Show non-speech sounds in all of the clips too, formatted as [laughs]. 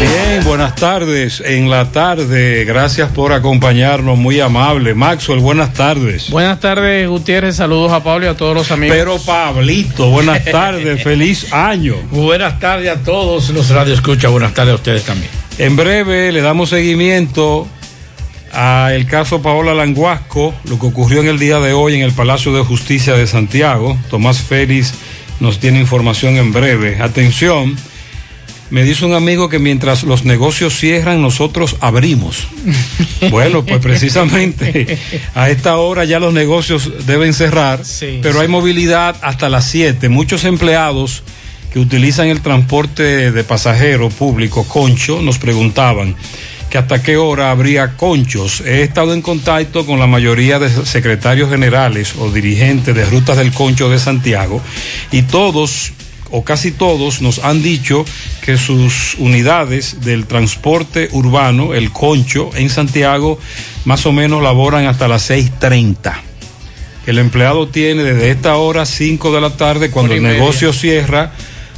Bien, buenas tardes. En la tarde, gracias por acompañarnos, muy amable. Maxwell, buenas tardes. Buenas tardes, Gutiérrez. Saludos a Pablo y a todos los amigos. Pero Pablito, buenas [laughs] tardes, feliz año. Buenas tardes a todos los Radio Escucha, buenas tardes a ustedes también. En breve le damos seguimiento a el caso Paola Languasco, lo que ocurrió en el día de hoy en el Palacio de Justicia de Santiago. Tomás Félix nos tiene información en breve. Atención me dice un amigo que mientras los negocios cierran, nosotros abrimos. [laughs] bueno, pues precisamente a esta hora ya los negocios deben cerrar, pero hay movilidad hasta las 7. Muchos empleados que utilizan el transporte de pasajeros público, Concho, nos preguntaban que hasta qué hora habría conchos. He estado en contacto con la mayoría de secretarios generales o dirigentes de rutas del concho de Santiago y todos o casi todos nos han dicho que sus unidades del transporte urbano, el concho, en Santiago, más o menos laboran hasta las 6.30. El empleado tiene desde esta hora, 5 de la tarde, cuando el negocio cierra,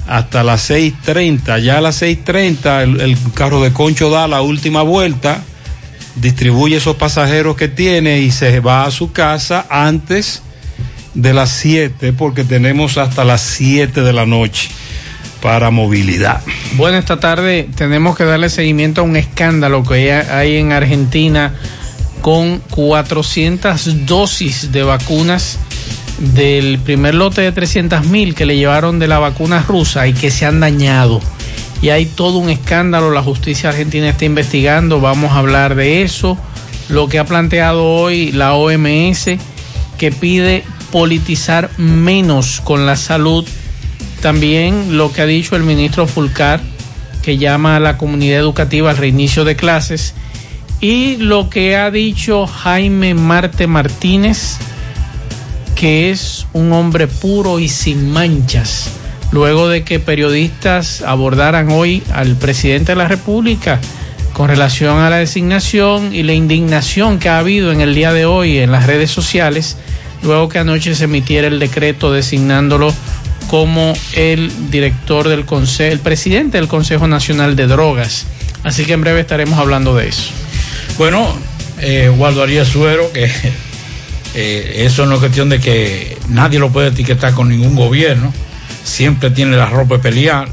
hasta las 6.30. Ya a las 6.30 el, el carro de concho da la última vuelta, distribuye esos pasajeros que tiene y se va a su casa antes de las 7 porque tenemos hasta las 7 de la noche para movilidad. Bueno, esta tarde tenemos que darle seguimiento a un escándalo que hay en Argentina con 400 dosis de vacunas del primer lote de 300 mil que le llevaron de la vacuna rusa y que se han dañado. Y hay todo un escándalo, la justicia argentina está investigando, vamos a hablar de eso. Lo que ha planteado hoy la OMS, que pide politizar menos con la salud. También lo que ha dicho el ministro Fulcar, que llama a la comunidad educativa al reinicio de clases. Y lo que ha dicho Jaime Marte Martínez, que es un hombre puro y sin manchas, luego de que periodistas abordaran hoy al presidente de la República con relación a la designación y la indignación que ha habido en el día de hoy en las redes sociales luego que anoche se emitiera el decreto designándolo como el director del consejo, el presidente del Consejo Nacional de Drogas. Así que en breve estaremos hablando de eso. Bueno, eh, Waldo Arias Suero, que eh, eso no es cuestión de que nadie lo puede etiquetar con ningún gobierno, siempre tiene la ropa de pelear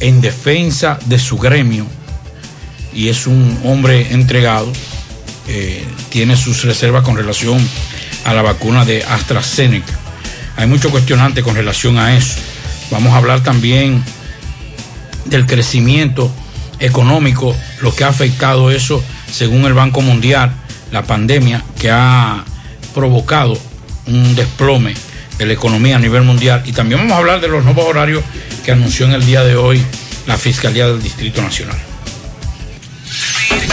en defensa de su gremio y es un hombre entregado, eh, tiene sus reservas con relación a la vacuna de AstraZeneca. Hay mucho cuestionante con relación a eso. Vamos a hablar también del crecimiento económico, lo que ha afectado eso según el Banco Mundial, la pandemia que ha provocado un desplome de la economía a nivel mundial. Y también vamos a hablar de los nuevos horarios que anunció en el día de hoy la Fiscalía del Distrito Nacional.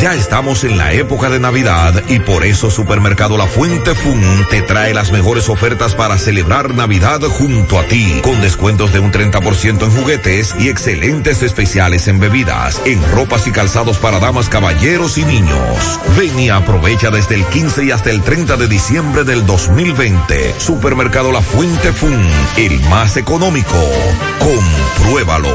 Ya estamos en la época de Navidad y por eso Supermercado La Fuente Fun te trae las mejores ofertas para celebrar Navidad junto a ti, con descuentos de un 30% en juguetes y excelentes especiales en bebidas, en ropas y calzados para damas, caballeros y niños. Ven y aprovecha desde el 15 y hasta el 30 de diciembre del 2020. Supermercado La Fuente Fun, el más económico. Compruébalo.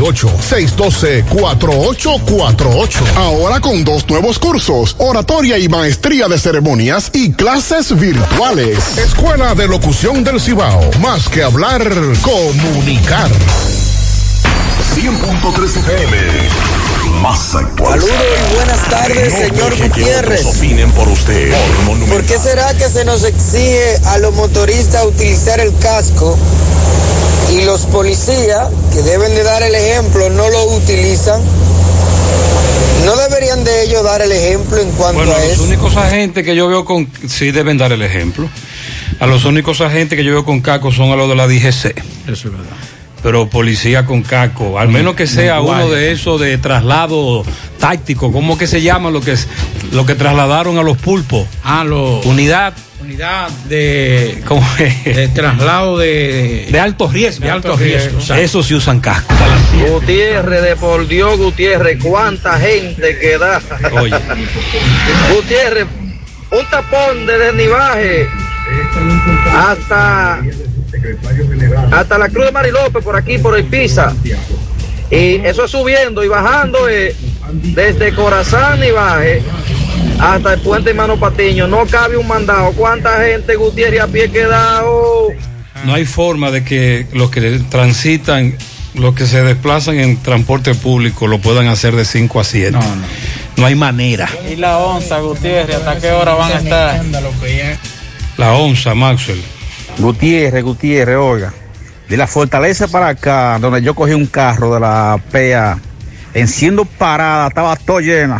612-4848. Ahora con dos nuevos cursos, oratoria y maestría de ceremonias y clases virtuales. Escuela de Locución del Cibao. Más que hablar, comunicar. 100.3 FM. Más actual. Saludos y buenas tardes, No señor que Gutiérrez. opinen por usted. Por ¿Por Monumental. qué será que se nos exige a los motoristas utilizar el casco y los policías, que deben de dar el ejemplo, no lo utilizan? ¿No deberían de ellos dar el ejemplo en cuanto Bueno, a los eso? únicos agentes que yo veo con. Sí, deben dar el ejemplo. A los únicos agentes que yo veo con caco son a los de la DGC. Eso es verdad. Pero policía con caco, al menos que sea uno de esos de traslado táctico, ¿cómo que se llama lo que es lo que trasladaron a los pulpos? Ah, lo. Unidad, Unidad de. de traslado de. de alto riesgo. de alto riesgo. Eso sí usan casco. Gutiérrez, de por Dios, Gutiérrez, cuánta gente que da. Oye. [laughs] Gutiérrez, un tapón desde Nivaje hasta, hasta la Cruz de Marilope, por aquí, por el Pisa. Y eso es subiendo y bajando eh, desde Corazán Nivaje hasta el puente Mano Patiño. No cabe un mandado. ¿Cuánta gente Gutiérrez a pie quedado? No hay forma de que los que transitan, los que se desplazan en transporte público lo puedan hacer de 5 a 7. No, no. hay manera. ¿Y la onza, Gutiérrez? ¿Hasta qué hora van a estar? La onza, Maxwell. Gutiérrez, Gutiérrez, oiga. De la fortaleza para acá, donde yo cogí un carro de la PEA, enciendo parada, estaba todo llena.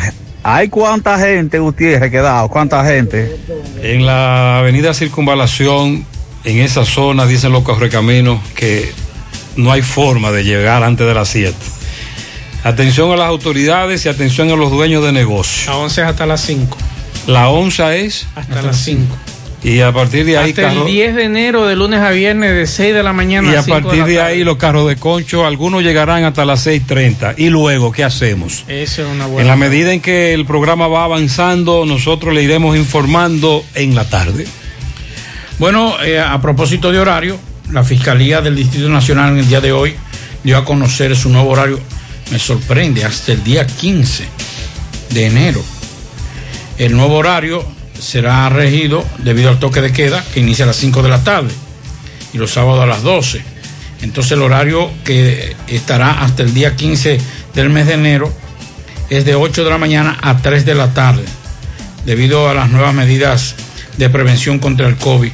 ¿Hay cuánta gente, Gutiérrez, quedado? ¿Cuánta gente? En la avenida Circunvalación, en esa zona, dicen los correcaminos, que no hay forma de llegar antes de las 7. Atención a las autoridades y atención a los dueños de negocios. La 11 es hasta las 5. La 11 es hasta, las 5. Y a partir de ahí. Hasta el 10 de enero, de lunes a viernes, de 6 de la mañana y a, partir de, ahí, los carros de concho, algunos llegarán hasta las 6:30. Y luego, ¿qué hacemos? Esa es una buena. En la medida en que el programa va avanzando, nosotros le iremos informando en la tarde. Bueno, eh, a propósito de horario, la Fiscalía del Distrito Nacional en el día de hoy dio a conocer su nuevo horario. Me sorprende, hasta el día 15 de enero. El nuevo horario será regido debido al toque de queda que inicia a las 5 de la tarde y los sábados a las 12. Entonces el horario que estará hasta el día 15 del mes de enero es de 8 de la mañana a 3 de la tarde, debido a las nuevas medidas de prevención contra el COVID.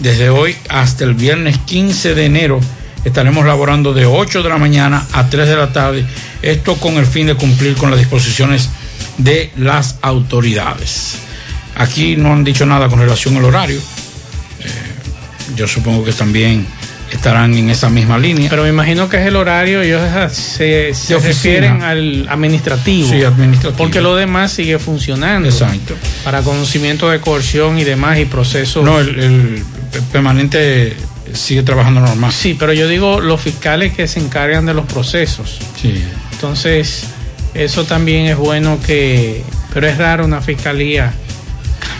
Desde hoy hasta el viernes 15 de enero estaremos laborando de 8 de la mañana a 3 de la tarde, esto con el fin de cumplir con las disposiciones de las autoridades. Aquí no han dicho nada con relación al horario. Eh, yo supongo que también estarán en esa misma línea. Pero me imagino que es el horario, ellos se, se refieren al administrativo. Sí, administrativo. Porque lo demás sigue funcionando. Exacto. Para conocimiento de coerción y demás y procesos. No, el, el permanente sigue trabajando normal. Sí, pero yo digo los fiscales que se encargan de los procesos. Sí. Entonces, eso también es bueno que. Pero es raro una fiscalía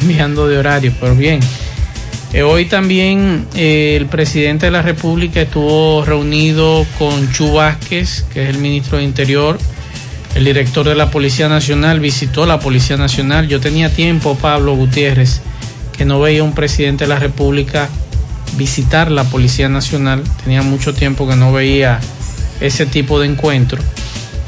cambiando de horario, pero bien. Eh, hoy también eh, el presidente de la República estuvo reunido con Chu Vázquez, que es el ministro de Interior, el director de la Policía Nacional, visitó la Policía Nacional. Yo tenía tiempo, Pablo Gutiérrez, que no veía un presidente de la República visitar la Policía Nacional. Tenía mucho tiempo que no veía ese tipo de encuentro.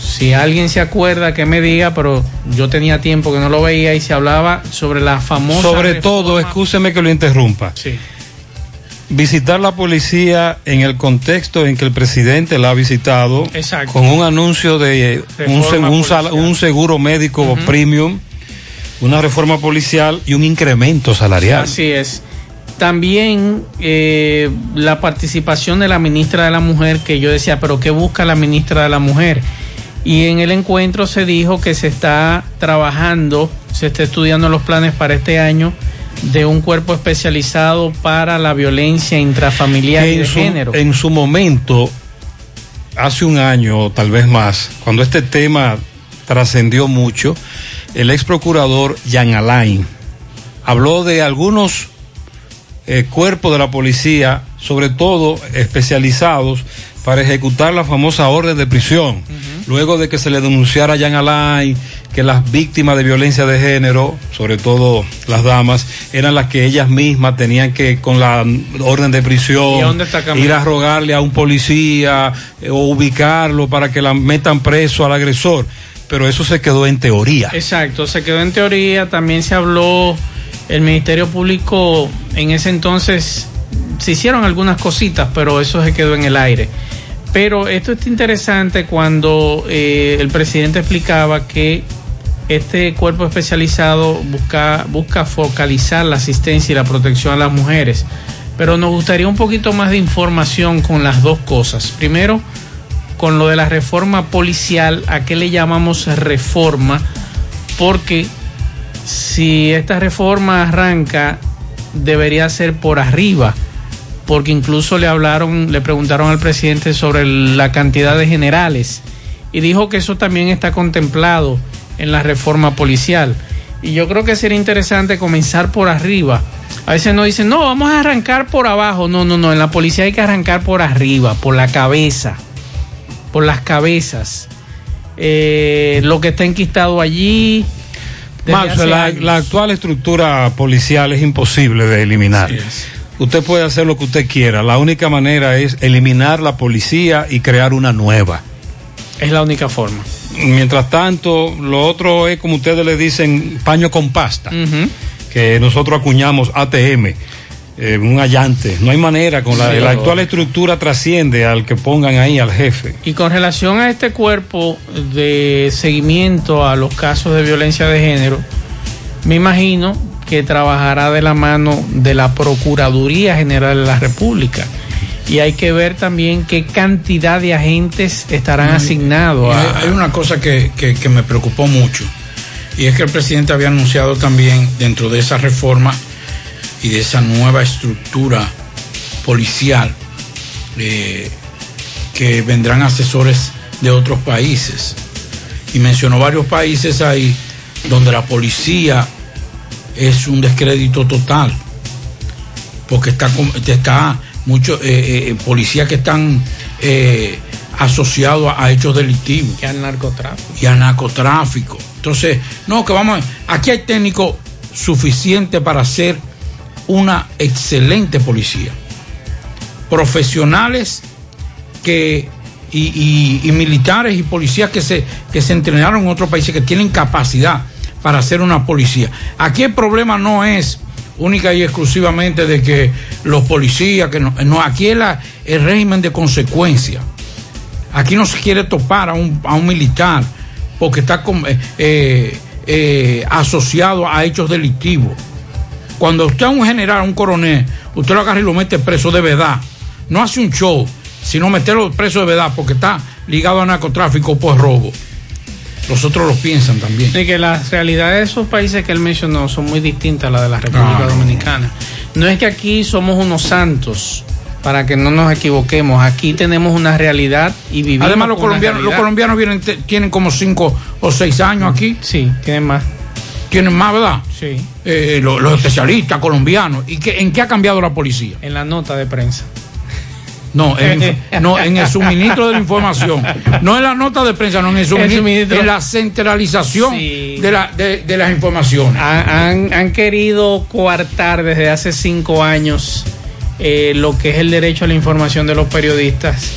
Si alguien se acuerda que me diga, pero yo tenía tiempo que no lo veía y se hablaba sobre la famosa. Sobre todo, escúcheme que lo interrumpa. Sí. Visitar la policía en el contexto en que el presidente la ha visitado, Exacto. con un anuncio de un, Reforma un sal- policial. un seguro médico premium, una reforma policial y un incremento salarial. Así es. También eh, la participación de la ministra de la Mujer, que yo decía, pero ¿qué busca la ministra de la Mujer? Y en el encuentro se dijo que se está trabajando, se está estudiando los planes para este año de un cuerpo especializado para la violencia intrafamiliar y de su, género. en su momento, hace un año tal vez más, cuando este tema trascendió mucho, el ex procurador Jan Alain habló de algunos eh, cuerpos de la policía, sobre todo especializados para ejecutar la famosa orden de prisión. Luego de que se le denunciara a Jan Alain que las víctimas de violencia de género, sobre todo las damas, eran las que ellas mismas tenían que, con la orden de ¿Y a prisión, ir a rogarle a un policía eh, o ubicarlo para que la metan preso al agresor. Pero eso se quedó en teoría. Exacto, se quedó en teoría, también se habló, el Ministerio Público en ese entonces se hicieron algunas cositas, pero eso se quedó en el aire. Pero esto es interesante cuando eh, el presidente explicaba que este cuerpo especializado busca, busca focalizar la asistencia y la protección a las mujeres. Pero nos gustaría un poquito más de información con las dos cosas. Primero, con lo de la reforma policial, ¿a qué le llamamos reforma? Porque si esta reforma arranca, debería ser por arriba, porque incluso le hablaron, le preguntaron al presidente sobre la cantidad de generales y dijo que eso también está contemplado en la reforma policial. Y yo creo que sería interesante comenzar por arriba. A veces nos dicen, no, vamos a arrancar por abajo. No, no, no, en la policía hay que arrancar por arriba, por la cabeza, por las cabezas. Eh, lo que está enquistado allí. Max, la, actual estructura policial es imposible de eliminar. Usted puede hacer lo que usted quiera. La única manera es eliminar la policía y crear una nueva. Es la única forma. Mientras tanto, lo otro es como ustedes le dicen, paño con pasta, que nosotros acuñamos ATM, eh, un allante. No hay manera, con la, Sí. la actual estructura trasciende al que pongan ahí al jefe. Y con relación a este cuerpo de seguimiento a los casos de violencia de género, me imagino que trabajará de la mano de la Procuraduría General de la República. Y hay que ver también qué cantidad de agentes estarán asignados. Y a- hay, hay una cosa que, que- que me preocupó mucho, y es que el presidente había anunciado también dentro de esa reforma y de esa nueva estructura policial eh, que vendrán asesores de otros países. Y mencionó varios países ahí donde la policía es un descrédito total, porque está, está muchos eh, eh, policías que están eh, asociados a, a hechos delictivos. Y al narcotráfico. Y al narcotráfico. Entonces, no, que vamos, a- aquí hay técnicos suficientes para hacer una excelente policía. Profesionales que y, y- y militares y policías que se, que se entrenaron en otros países que tienen capacidad para hacer una policía. Aquí el problema no es única y exclusivamente de que los policías, que no, no, aquí es el régimen de consecuencia. Aquí no se quiere topar a un, militar porque está eh, eh, eh, asociado a hechos delictivos. Cuando usted a un general, un coronel, usted lo agarra y lo mete preso de verdad. No hace un show, sino meterlo preso de verdad porque está ligado a narcotráfico por robo. Los otros lo piensan también. Y que las realidades de esos países que él mencionó son muy distintas a las de la República Claro. Dominicana. No es que aquí somos unos santos, para que no nos equivoquemos. Aquí tenemos una realidad y vivimos. Además, los colombianos, los colombianos vienen, tienen como cinco o seis años aquí. Sí, tienen más. Tienen más, ¿verdad? Sí. Eh, los, los especialistas colombianos. ¿Y qué, en qué ha cambiado la policía? En la nota de prensa. No, en, [laughs] no, en el suministro de la información. No en la nota de prensa, no en el suministro. suministro. En la centralización Sí. de, la, de, de las informaciones. Han, han- han querido coartar desde hace cinco años eh, lo que es el derecho a la información de los periodistas,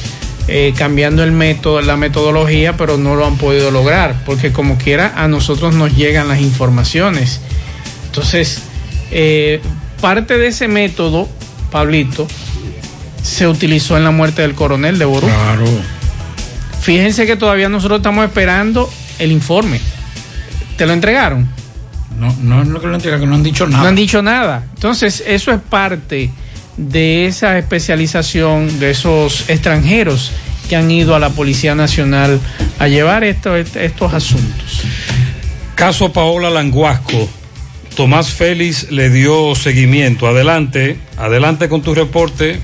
eh, cambiando el método, la metodología, pero no lo han podido lograr, porque como quiera a nosotros nos llegan las informaciones. Entonces, eh, parte de ese método, Pablito, se utilizó en la muerte del coronel de Ború. Claro. Fíjense que todavía nosotros estamos esperando el informe. ¿Te lo entregaron? No, no es lo que lo entrega, que no han dicho nada. No han dicho nada. Entonces, eso es parte de esa especialización de esos extranjeros que han ido a la Policía Nacional a llevar esto- estos asuntos. Caso Paola Languasco. Tomás Félix le dio seguimiento. Adelante, adelante con tu reporte.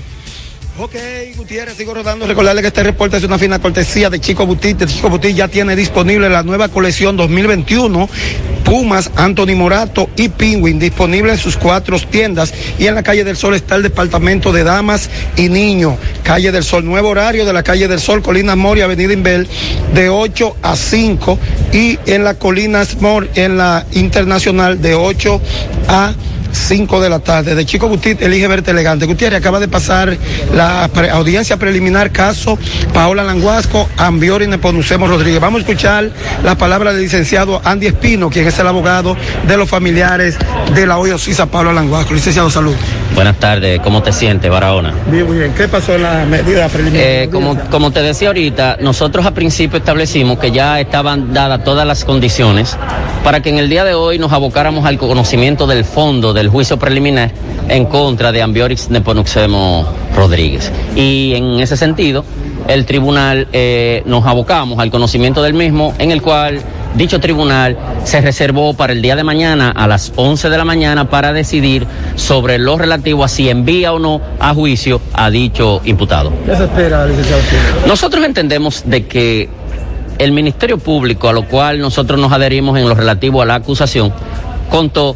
Ok, Gutiérrez, sigo rodando. Recordarle que este reporte es una fina cortesía de Chico Butit. Chico Butit ya tiene disponible la nueva colección 2021. Pumas, Anthony Morato y Penguin disponible en sus cuatro tiendas. Y en la calle del Sol está el departamento de damas y niños. Calle del Sol, nuevo horario de la calle del Sol, Colinas Mori, Avenida Inbel, de 8 a 5. Y en la Colinas Mori, en la Internacional, de 8 a 5 de la tarde. De Chico Butit, elige verte elegante. Gutiérrez acaba de pasar la pre- audiencia preliminar caso Paola Languasco, Ambiori Neponucemo Rodríguez. Vamos a escuchar la palabra del licenciado Andy Espino, quien es el abogado de los familiares de la hoy Ocisa Paola Languasco. Licenciado, salud. Buenas tardes, ¿cómo te sientes, Barahona? Bien, muy bien. ¿Qué pasó en la medida preliminar? Eh, como, como te decía ahorita, nosotros a principio establecimos que ya estaban dadas todas las condiciones para que en el día de hoy nos abocáramos al conocimiento del fondo del juicio preliminar en contra de Ambiorix Neponuxemo Rodríguez. Y en ese sentido, el tribunal eh, nos abocamos al conocimiento del mismo, en el cual dicho tribunal se reservó para el día de mañana a las 11 de la mañana para decidir sobre lo relativo a si envía o no a juicio a dicho imputado. ¿Qué se espera, licenciado? Nosotros entendemos de que el Ministerio Público, a lo cual nosotros nos adherimos en lo relativo a la acusación, contó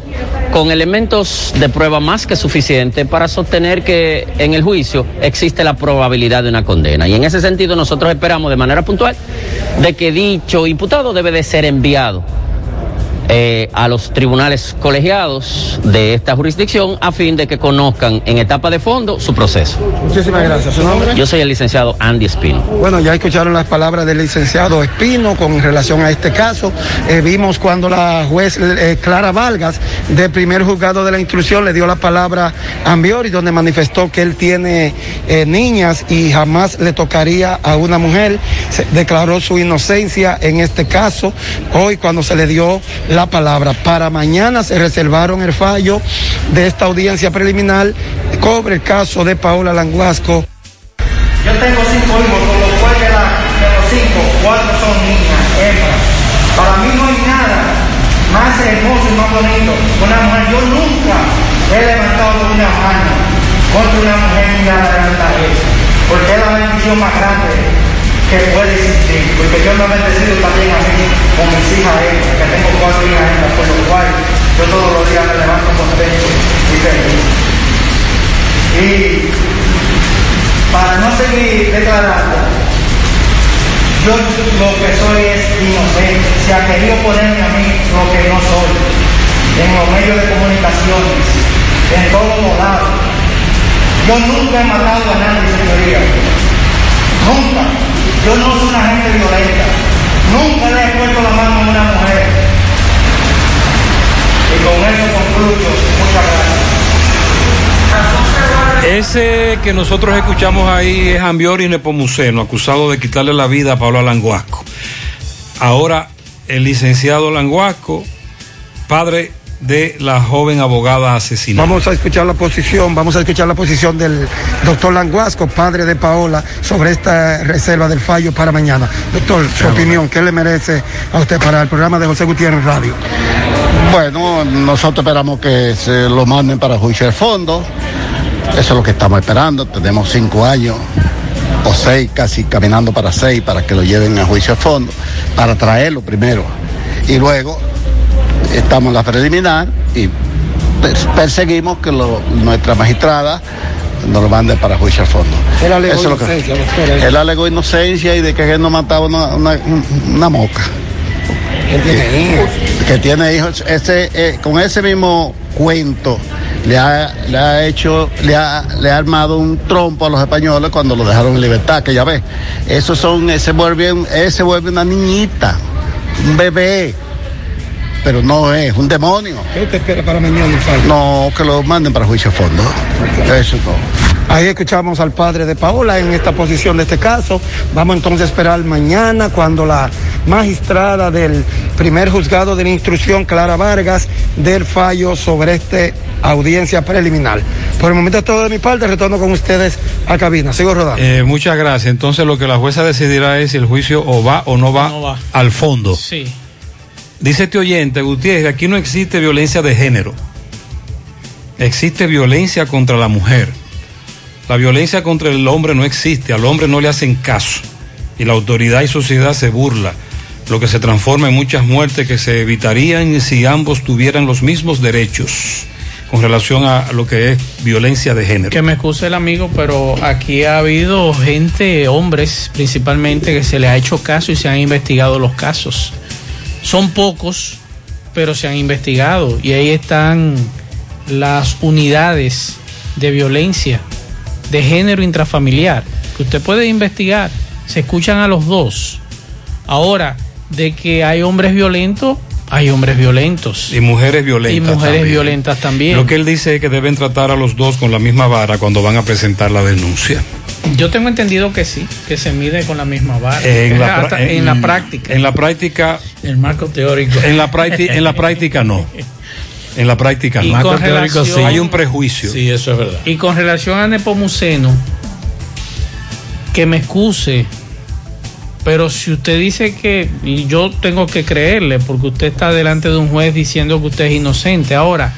con elementos de prueba más que suficientes para sostener que en el juicio existe la probabilidad de una condena. Y en ese sentido nosotros esperamos de manera puntual de que dicho imputado debe de ser enviado eh, a los tribunales colegiados de esta jurisdicción a fin de que conozcan en etapa de fondo su proceso. Muchísimas gracias. ¿Su nombre? Yo soy el licenciado Andy Espino. Bueno, ya escucharon las palabras del licenciado Espino con relación a este caso. Eh, vimos cuando la juez eh, Clara Vargas, del primer juzgado de la instrucción, le dio la palabra a Ambiori, donde manifestó que él tiene niñas y jamás le tocaría a una mujer. Se declaró su inocencia en este caso. Hoy, cuando se le dio la palabra, para mañana se reservaron el fallo de esta audiencia preliminar. Cobre el caso de Paola Languasco. Yo tengo cinco hijos, con los cuales de, la- los cinco, cuatro son niñas, hembras. Para mí no hay nada más hermoso y más bonito una mujer. Yo nunca he levantado una mano contra una mujer ni la levantaré, porque es la bendición más grande que puede existir, porque Dios me ha bendecido también a mí, con mis hijas hembras, que tengo cuatro hijas hembras, por lo cual yo todos los días me levanto contento y feliz. Y para no seguir declarando, yo lo que soy es inocente. Se ha querido ponerme a mí lo que no soy. En los medios de comunicaciones, en todos los lados. Yo nunca he matado a nadie, señoría. Nunca. Yo no soy una gente violenta. Nunca le he puesto la mano a una mujer. Y con eso concluyo. Muchas gracias. Ese que nosotros escuchamos ahí es Ambiori Nepomuceno, acusado de quitarle la vida a Pablo Languasco. Ahora, el licenciado Languasco, padre de la joven abogada asesinada. Vamos a escuchar la posición, vamos a escuchar la posición del doctor Languasco, padre de Paola, sobre esta reserva del fallo para mañana. Doctor, su opinión, ¿qué le merece a usted para el programa de José Gutiérrez Radio? Bueno, nosotros esperamos que se lo manden para juicio de fondo. Eso es lo que estamos esperando. Tenemos cinco años o seis, casi caminando para seis, para que lo lleven a juicio de fondo, para traerlo primero. Y luego estamos en la preliminar y pers- perseguimos que lo- nuestra magistrada nos lo mande para juicio de fondo. Él alegó Eso es lo que- inocencia, ¿eh? Él alegó inocencia y de que él no mataba una, una, una moca. Él tiene hijos. Que tiene hijos. Ese, eh, con ese mismo cuento le ha, le ha hecho, le ha, le ha armado un trompo a los españoles cuando lo dejaron en libertad, que ya ves. Esos son, ese vuelve, ese vuelve una niñita, un bebé. Pero no es, un demonio. ¿Qué usted espera para mañana, padre? No, que lo manden para juicio a fondo. Eso es todo. Ahí escuchamos al padre de Paola en esta posición de este caso. Vamos entonces a esperar mañana cuando la magistrada del primer juzgado de la instrucción, Clara Vargas, del fallo sobre esta audiencia preliminar. Por el momento es todo de mi parte, retorno con ustedes a cabina. Sigo rodando. Eh, muchas gracias. Entonces lo que la jueza decidirá es si el juicio o va o no va, al fondo. Sí. Dice este oyente, Gutiérrez, aquí no existe violencia de género. Existe violencia contra la mujer. La violencia contra el hombre no existe, al hombre no le hacen caso. Y la autoridad y sociedad se burla, lo que se transforma en muchas muertes que se evitarían si ambos tuvieran los mismos derechos con relación a lo que es violencia de género. Que me excuse el amigo, pero aquí ha habido gente, hombres principalmente, que se le ha hecho caso y se han investigado los casos. Son pocos, pero se han investigado. Y ahí están las unidades de violencia de género intrafamiliar, que usted puede investigar. Se escuchan a los dos. Ahora, de que hay hombres violentos, hay hombres violentos. Y mujeres violentas. Y mujeres también. violentas también. Lo que él dice es que deben tratar a los dos con la misma vara cuando van a presentar la denuncia. Yo tengo entendido que sí, que se mide con la misma vara. En la, Hasta- en la práctica. En la práctica. El marco teórico. En la práctica, en la práctica no. En la práctica Y no. con relación- Hay un prejuicio. Sí, eso es verdad. Y con relación a Nepomuceno, que me excuse, pero si usted dice que, y yo tengo que creerle, porque usted está delante de un juez diciendo que usted es inocente. Ahora,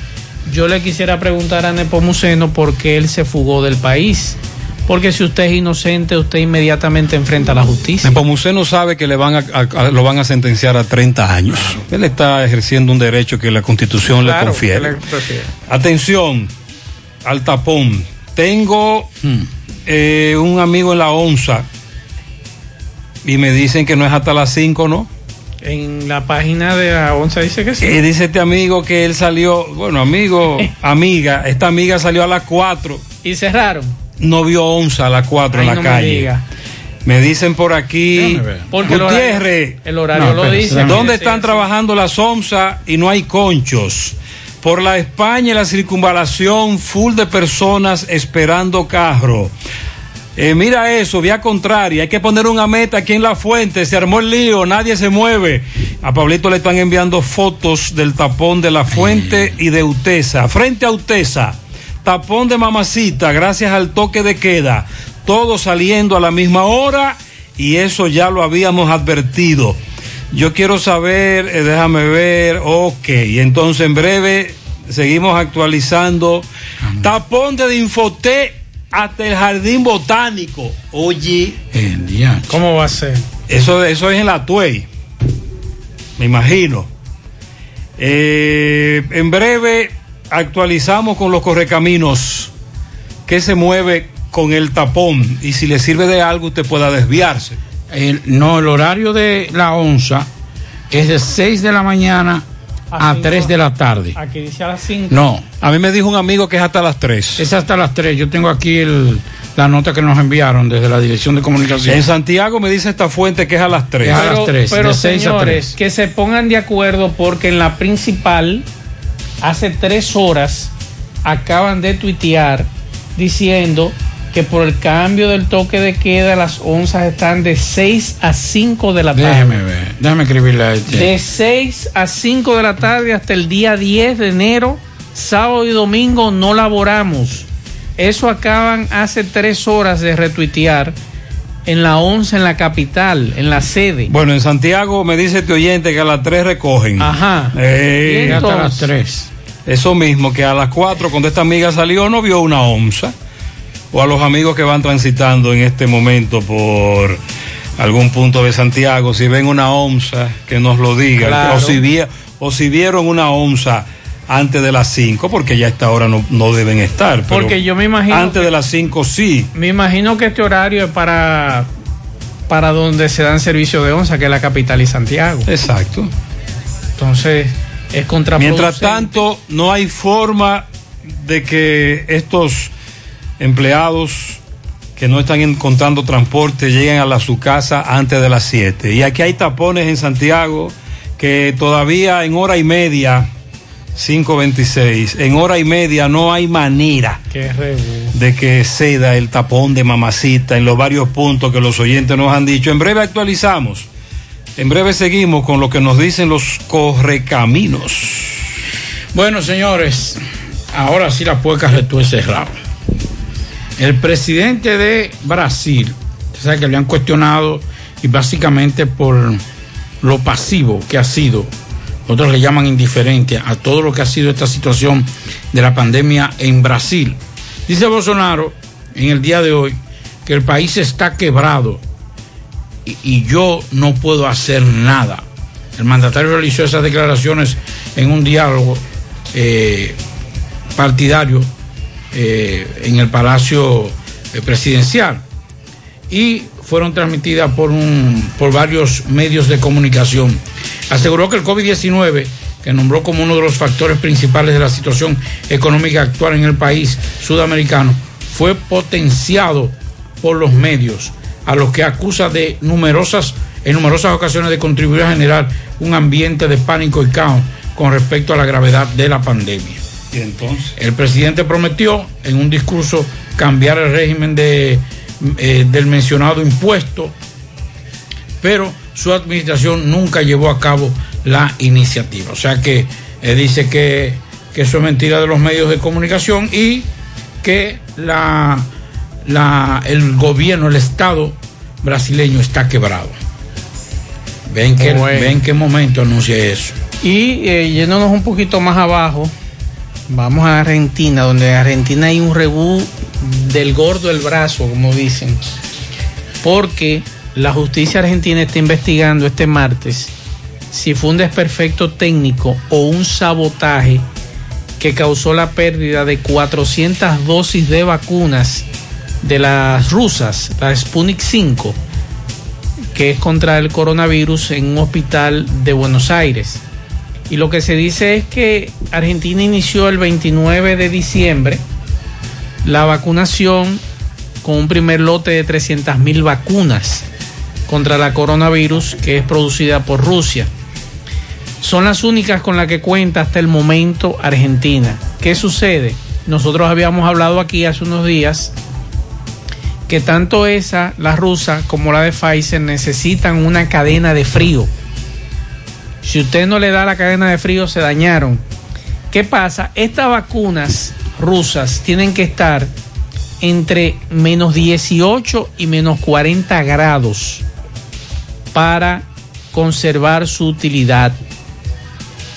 yo le quisiera preguntar a Nepomuceno por qué él se fugó del país. Porque si usted es inocente, usted inmediatamente enfrenta a la justicia. Nepomuceno sabe que le van a, a- a- lo van a sentenciar a 30 años. Él está ejerciendo un derecho que la Constitución le confiere. le. Atención al tapón. Tengo Hmm. eh, un amigo en la onza y me dicen que no es hasta las 5, ¿no? En la página de la ONSA dice que sí. Y dice este amigo que él salió, bueno, amigo, [laughs] amiga, esta amiga salió a las 4. Y cerraron. No vio onza a las 4 en la no me calle. diga. Me dicen por aquí, Porque el horario- Gutiérrez, el horario lo dice. ¿Dónde están sí. trabajando las OMSA y no hay conchos? Por la España y la circunvalación, full de personas esperando carro. Eh, mira eso, vía contraria, hay que poner una meta aquí en la fuente, se armó el lío, nadie se mueve. A Pablito le están enviando fotos del tapón de la fuente y de Utesa. Frente a Utesa, tapón de mamacita, gracias al toque de queda, todos saliendo a la misma hora y eso ya lo habíamos advertido. Yo quiero saber, eh, déjame ver, ok, entonces en breve seguimos actualizando. Tapón de Infoté hasta el jardín botánico. Oye. ¿Cómo va a ser? Eso, eso es en la Tuey. Me imagino. Eh, en breve actualizamos con los correcaminos. ¿Qué se mueve con el tapón? Y si le sirve de algo, usted pueda desviarse. El- no, el horario de la onza es de 6 de la mañana a 3 de la tarde. Aquí dice a las 5. No. A mí me dijo un amigo que es hasta las 3. Es hasta las 3. Yo tengo aquí el- la nota que nos enviaron desde la Dirección de Comunicación. En Santiago me dice esta fuente que es a las 3. Es a las Pero, 3, pero de 6 a señores, 3. que se pongan de acuerdo porque en la principal, hace tres horas, acaban de tuitear diciendo que por el cambio del toque de queda las onzas están de 6 a 5 de la tarde. Déjeme ver, déjame escribirle a este. De 6 a 5 de la tarde hasta el día 10 de enero, sábado y domingo no laboramos. Eso acaban hace tres horas de retuitear en la 11 en la capital, en la sede. Bueno, en Santiago me dice este oyente que a las 3 recogen. Ajá. Eh, hasta las entonces- 3. Eso mismo, que a las 4 cuando esta amiga salió no vio una onza. O a los amigos que van transitando en este momento por algún punto de Santiago, si ven una onza, que nos lo digan. Claro. O, si vi- o si vieron una onza antes de las 5, porque ya a esta hora no, no deben estar. pero Porque yo me imagino Antes que- de las 5 sí. Me imagino que este horario es para, para donde se dan servicios de onza, que es la capital y Santiago. Exacto. Entonces, es contraproducente. Mientras tanto, no hay forma de que estos empleados que no están encontrando transporte lleguen a la, su casa antes de las 7. Y aquí hay tapones en Santiago que todavía en hora y media, 5.26, en hora y media no hay manera de que ceda el tapón de mamacita en los varios puntos que los oyentes nos han dicho. En breve actualizamos. En breve seguimos con lo que nos dicen los correcaminos. Bueno, señores, ahora sí la puerca retuerce cerrado. El presidente de Brasil, usted sabe que le han cuestionado y básicamente por lo pasivo que ha sido, otros le llaman indiferente a todo lo que ha sido esta situación de la pandemia en Brasil. Dice Bolsonaro en el día de hoy que el país está quebrado y, y yo no puedo hacer nada. El mandatario realizó esas declaraciones en un diálogo eh, partidario eh, en el Palacio eh, Presidencial y fueron transmitidas por, un, por varios medios de comunicación. Aseguró que el COVID-19, que nombró como uno de los factores principales de la situación económica actual en el país sudamericano, fue potenciado por los medios, a los que acusa de numerosas, en numerosas ocasiones de contribuir a generar un ambiente de pánico y caos con respecto a la gravedad de la pandemia. Y entonces. El presidente prometió en un discurso cambiar el régimen de, eh, del mencionado impuesto, pero su administración nunca llevó a cabo la iniciativa. O sea que eh, dice que, que eso es mentira de los medios de comunicación y que la, la, el gobierno, el Estado brasileño está quebrado. Ven que, Bueno. ven qué momento anuncia eso. Y eh, yéndonos un poquito más abajo, vamos a Argentina, donde en Argentina hay un rebú del gordo el brazo, como dicen, porque la justicia argentina está investigando este martes si fue un desperfecto técnico o un sabotaje que causó la pérdida de 400 dosis de vacunas de las rusas, la Sputnik 5, que es contra el coronavirus en un hospital de Buenos Aires. Y lo que se dice es que Argentina inició el 29 de diciembre la vacunación con un primer lote de 300 mil vacunas contra la coronavirus que es producida por Rusia. Son las únicas con las que cuenta hasta el momento Argentina. ¿Qué sucede? Nosotros habíamos hablado aquí hace unos días que tanto esa, la rusa, como la de Pfizer necesitan una cadena de frío. Si usted no le da la cadena de frío, se dañaron. ¿Qué pasa? Estas vacunas rusas tienen que estar entre menos 18 y menos 40 grados para conservar su utilidad.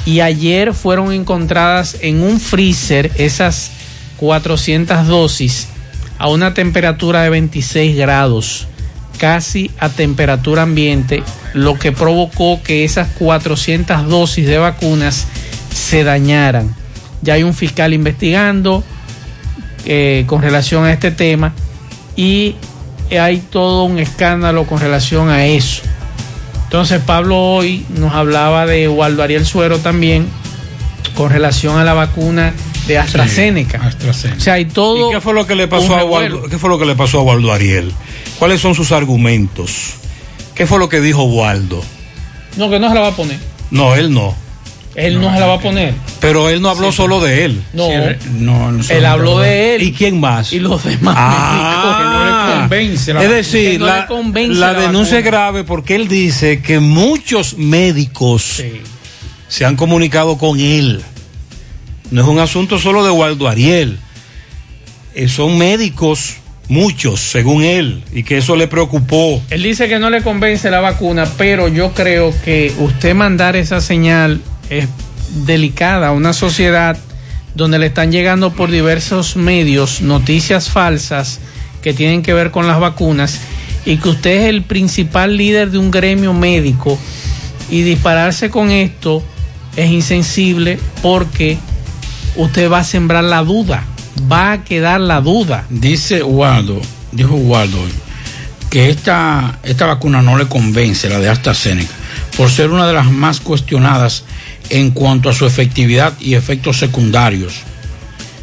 Y ayer fueron encontradas en un freezer esas 400 dosis a una temperatura de 26 grados, casi a temperatura ambiente, lo que provocó que esas 400 dosis de vacunas se dañaran. Ya hay un fiscal investigando eh, con relación a este tema y hay todo un escándalo con relación a eso. Entonces Pablo hoy nos hablaba de Waldo Ariel Suero también con relación a la vacuna de AstraZeneca. Sí, AstraZeneca. O sea, hay todo. ¿Y qué fue lo que le pasó a Waldo, qué fue lo que le pasó a Waldo Ariel? ¿Cuáles son sus argumentos? ¿Qué fue lo que dijo Waldo? No, que no se la va a poner. No, él no. Él no, se la va a poner. Pero él no habló solo de él. No, no, no él habló de él. ¿Y quién más? Y los demás. Ah, que no le convence la es decir, no la, le convence la la denuncia es grave porque él dice que muchos médicos se han comunicado con él. No es un asunto solo de Waldo Ariel. Eh, son médicos, muchos, según él, y que eso le preocupó. Él dice que no le convence la vacuna, pero yo creo que usted mandar esa señal es delicada a una sociedad donde le están llegando por diversos medios noticias falsas que tienen que ver con las vacunas y que usted es el principal líder de un gremio médico y dispararse con esto es insensible porque usted va a sembrar la duda, va a quedar la duda. Dice Waldo, dijo Waldo que esta, esta vacuna no le convence, la de AstraZeneca, por ser una de las más cuestionadas en cuanto a su efectividad y efectos secundarios.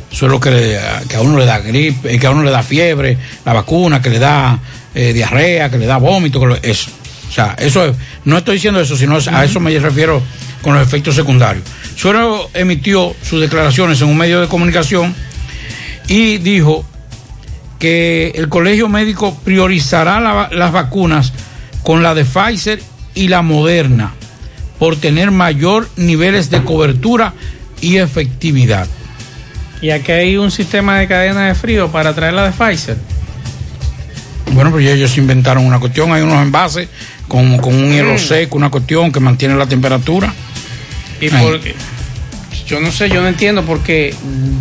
Eso es lo que, le- que a uno le da gripe, que a uno le da fiebre, la vacuna, que le da eh, diarrea, que le da vómito, que lo- eso. O sea, eso es- no estoy diciendo eso, sino a eso me refiero con los efectos secundarios. Suero emitió sus declaraciones en un medio de comunicación y dijo que el colegio médico priorizará la- las vacunas con la de Pfizer y la Moderna por tener mayor niveles de cobertura y efectividad. Y aquí hay un sistema de cadena de frío para traer la de Pfizer. Bueno, pues ellos inventaron una cuestión, hay unos envases con, con un hielo seco, una cuestión que mantiene la temperatura. Y Ay. por, yo no sé, yo no entiendo porque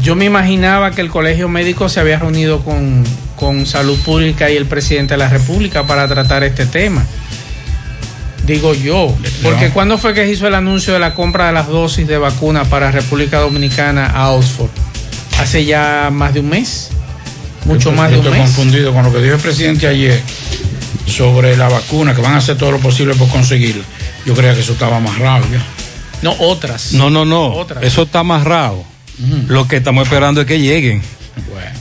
yo me imaginaba que el colegio médico se había reunido con, con salud pública y el presidente de la república para tratar este tema. Digo yo, porque No. ¿cuándo fue que se hizo el anuncio de la compra de las dosis de vacuna para República Dominicana a Oxford? Hace ya más de un mes, mucho Yo- más yo de un estoy mes. confundido con lo que dijo el presidente ayer sobre la vacuna, que van a hacer todo lo posible por conseguirla. Yo creía que eso estaba amarrado ya. No, otras. No, no, no. Otras. Eso está amarrado. Mm. Lo que estamos esperando es que lleguen.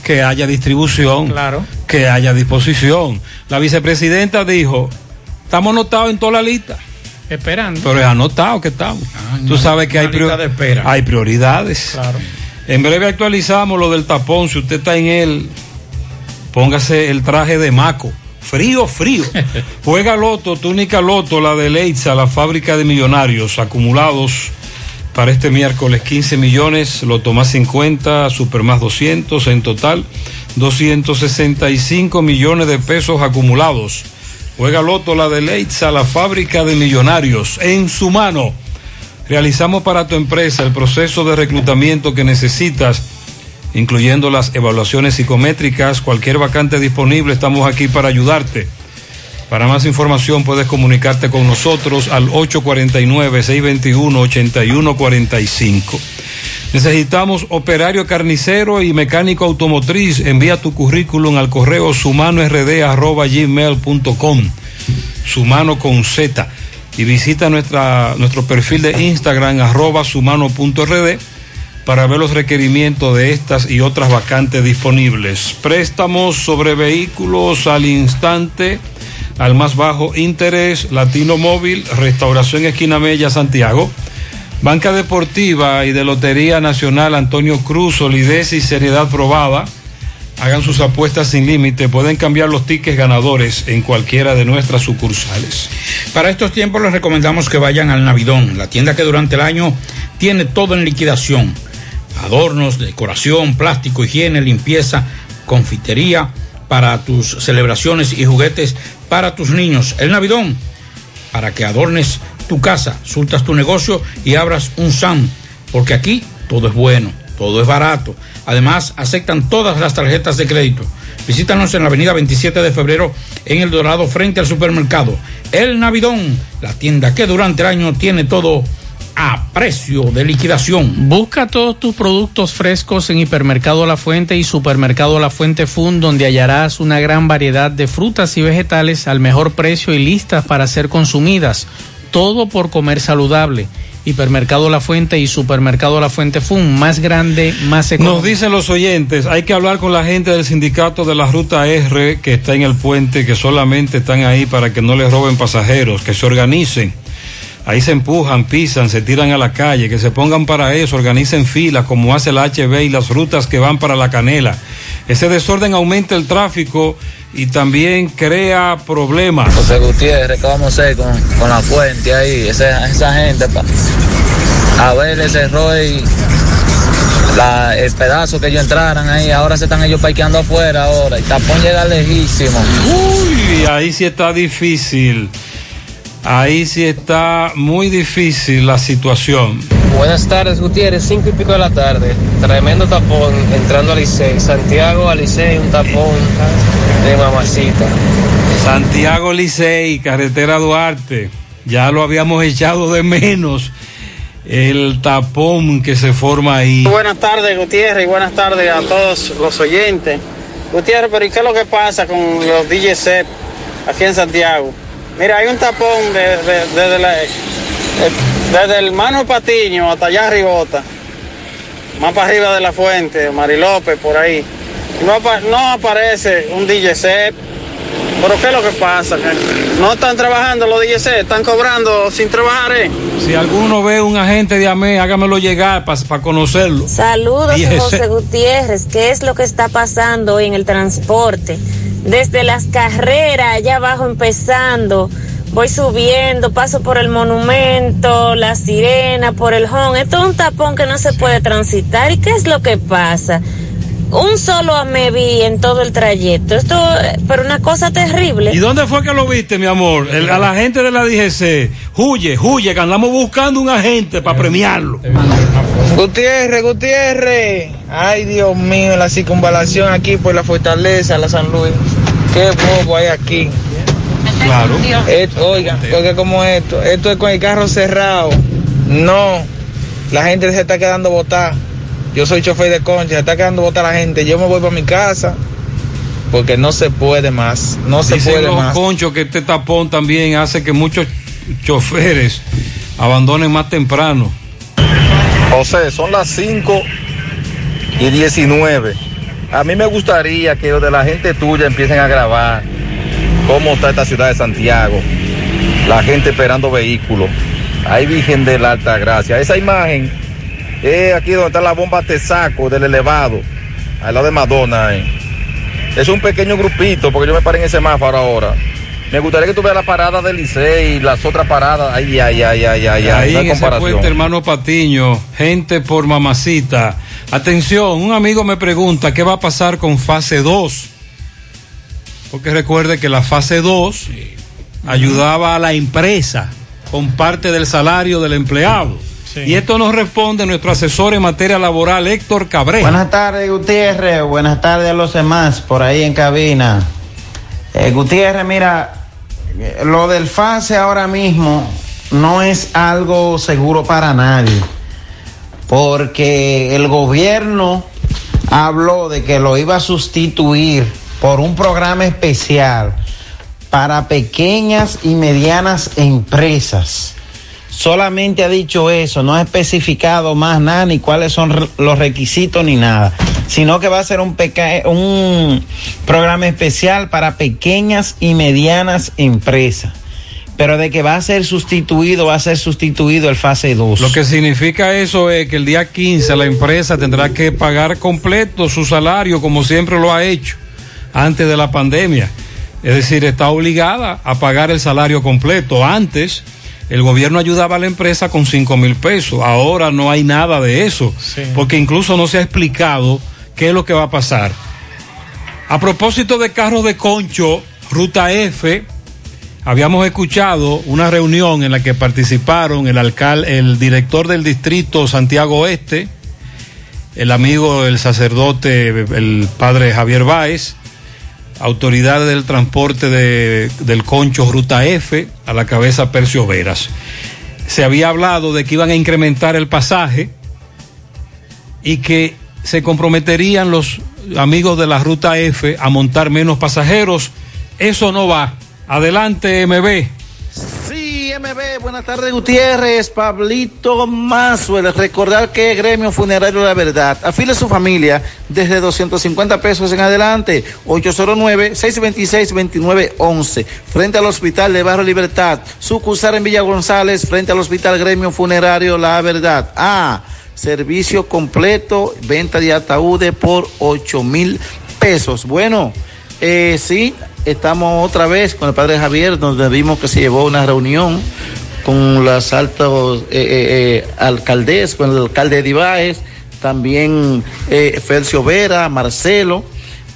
Que haya distribución. Claro. Que haya disposición. La vicepresidenta dijo, estamos anotados en toda la lista. Esperando. Pero es anotado que estamos. Tú una- sabes que hay, espera. hay prioridades. Claro. En breve actualizamos lo del tapón. Si usted está en él, póngase el traje de maco. Frío, frío. [laughs] Juega Loto, túnica Loto, la de Leitza, la fábrica de millonarios acumulados para este miércoles 15 millones, Loto más 50, Super más 200, en total 265 millones de pesos acumulados. Juega Loto, la de Leitza, la fábrica de millonarios en su mano. Realizamos para tu empresa el proceso de reclutamiento que necesitas incluyendo las evaluaciones psicométricas. Cualquier vacante disponible, estamos aquí para ayudarte. Para más información puedes comunicarte con nosotros al 849-621-8145. Necesitamos operario carnicero y mecánico automotriz. Envía tu currículum al correo sumanord.gmail.com. Sumano con Z. Y visita nuestra, nuestro perfil de Instagram arroba sumano.rd para ver los requerimientos de estas y otras vacantes disponibles. Préstamos sobre vehículos al instante, al más bajo interés, Latino Móvil, Restauración Esquina Mella, Santiago. Banca Deportiva y de Lotería Nacional Antonio Cruz, solidez y seriedad probada. Hagan sus apuestas sin límite. Pueden cambiar los tickets ganadores en cualquiera de nuestras sucursales. Para estos tiempos les recomendamos que vayan al Navidón, la tienda que durante el año tiene todo en liquidación. Adornos, decoración, plástico, higiene, limpieza, confitería para tus celebraciones y juguetes para tus niños. El Navidón, para que adornes tu casa, sultas tu negocio y abras un SAM, porque aquí todo es bueno, todo es barato. Además, aceptan todas las tarjetas de crédito. Visítanos en la avenida 27 de febrero en El Dorado frente al supermercado. El Navidón, la tienda que durante el año tiene todo a precio de liquidación. Busca todos tus productos frescos en Hipermercado La Fuente y Supermercado La Fuente Fun, donde hallarás una gran variedad de frutas y vegetales al mejor precio y listas para ser consumidas. Todo por comer saludable. Hipermercado La Fuente y Supermercado La Fuente Fun, más grande, más económico. Nos dicen los oyentes, hay que hablar con la gente del sindicato de la Ruta R que está en el puente, que solamente están ahí para que no les roben pasajeros, que se organicen. Ahí se empujan, pisan, se tiran a la calle, que se pongan para eso, organicen filas como hace la HB y las rutas que van para la canela. Ese desorden aumenta el tráfico y también crea problemas. José Gutiérrez, ¿qué vamos a hacer con, con la fuente ahí? Esa, esa gente, pa. a ver ese Roy, la, el pedazo que ellos entraran ahí, ahora se están ellos parqueando afuera ahora, y tapón llega lejísimo. Uy, ahí sí está difícil. Ahí sí está muy difícil la situación. Buenas tardes, Gutiérrez, cinco y pico de la tarde. Tremendo tapón entrando a Licey. Santiago a Licey, un tapón de mamacita. Santiago Licey, carretera Duarte. Ya lo habíamos echado de menos. El tapón que se forma ahí. Buenas tardes, Gutiérrez, y buenas tardes a todos los oyentes. Gutiérrez, pero ¿y qué es lo que pasa con los DJ set aquí en Santiago? Mira, hay un tapón desde, desde, la- eh, desde el Mano Patiño hasta allá arribota, más para arriba de la fuente, Mari López, por ahí. No, no aparece un DJ set. ¿Pero qué es lo que pasa? No están trabajando los DJ set, están cobrando sin trabajar, ¿eh? Si alguno ve un agente de AME, hágamelo llegar para conocerlo. Saludos, José Gutiérrez. ¿Qué es lo que está pasando hoy en el transporte? Desde las carreras, allá abajo empezando, voy subiendo, paso por el monumento, la sirena, por el home. Esto es un tapón que no se puede transitar. ¿Y qué es lo que pasa? Un solo AME vi en todo el trayecto. Esto, pero una cosa terrible. ¿Y dónde fue que lo viste, mi amor? El- a la gente de la DGC. Huye, huye, que andamos buscando un agente para premiarlo. Gutiérrez, Gutiérrez. Ay, Dios mío, la circunvalación aquí por la fortaleza, la San Luis. Qué bobo hay aquí. Claro. Esto, oiga, porque como esto, esto es con el carro cerrado. No, la gente se está quedando botada. Yo soy chofer de concha, se está quedando botada la gente. Yo me voy para mi casa porque no se puede más. No se puede los más. conchos que este tapón también hace que muchos choferes abandonen más temprano. José, son las 5 y 19. A mí me gustaría que de la gente tuya empiecen a grabar cómo está esta ciudad de Santiago. La gente esperando vehículos. Ahí Virgen de la Alta Gracia. Esa imagen es aquí donde está la bomba Tesaco del elevado, al lado de Madonna. eh. Es un pequeño grupito, porque yo me paré en ese semáforo ahora. Me gustaría que tú veas la parada del Licey y las otras paradas. Ay, ay, ay, ay, ay, ay. Ahí en ese puente, hermano Patiño, gente por mamacita. Atención, un amigo me pregunta qué va a pasar con fase 2. Porque recuerde que la fase 2 ayudaba a la empresa con parte del salario del empleado. Y esto nos responde nuestro asesor en materia laboral, Héctor Cabrera. Buenas tardes, Gutiérrez. Buenas tardes a los demás por ahí en cabina. Eh, Gutiérrez, mira, lo del FASE ahora mismo no es algo seguro para nadie, porque el gobierno habló de que lo iba a sustituir por un programa especial para pequeñas y medianas empresas. Solamente ha dicho eso, no ha especificado más nada ni cuáles son los requisitos ni nada, sino que va a ser un, programa especial para pequeñas y medianas empresas. Pero de que va a ser sustituido, va a ser sustituido el fase 2. Lo que significa eso es que el día 15 la empresa tendrá que pagar completo su salario como siempre lo ha hecho antes de la pandemia. Es decir, está obligada a pagar el salario completo. Antes, el gobierno ayudaba a la empresa con 5 mil pesos. Ahora no hay nada de eso, porque incluso no se ha explicado qué es lo que va a pasar. A propósito de carros de concho, Ruta F, habíamos escuchado una reunión en la que participaron el alcalde, el director del distrito Santiago Oeste, el amigo del sacerdote, el padre Javier Báez, autoridades del transporte de, del Concho Ruta F, a la cabeza Percio Veras. Se había hablado de que iban a incrementar el pasaje y que se comprometerían los amigos de la Ruta F a montar menos pasajeros. Eso no va. Adelante, MB. Buenas tardes Gutiérrez, Pablito Mazuel, recordar que Gremio Funerario La Verdad. Afile a su familia desde 250 pesos en adelante, 809-626-2911, frente al Hospital de Barrio Libertad, sucursal en Villa González, frente al Hospital Gremio Funerario La Verdad. Ah, servicio completo, venta de ataúdes por 8 mil pesos. Bueno, eh, sí, estamos otra vez con el padre Javier, donde vimos que se llevó una reunión con las altas eh, eh, eh, alcaldes, con el alcalde de también eh, Felcio Vera, Marcelo,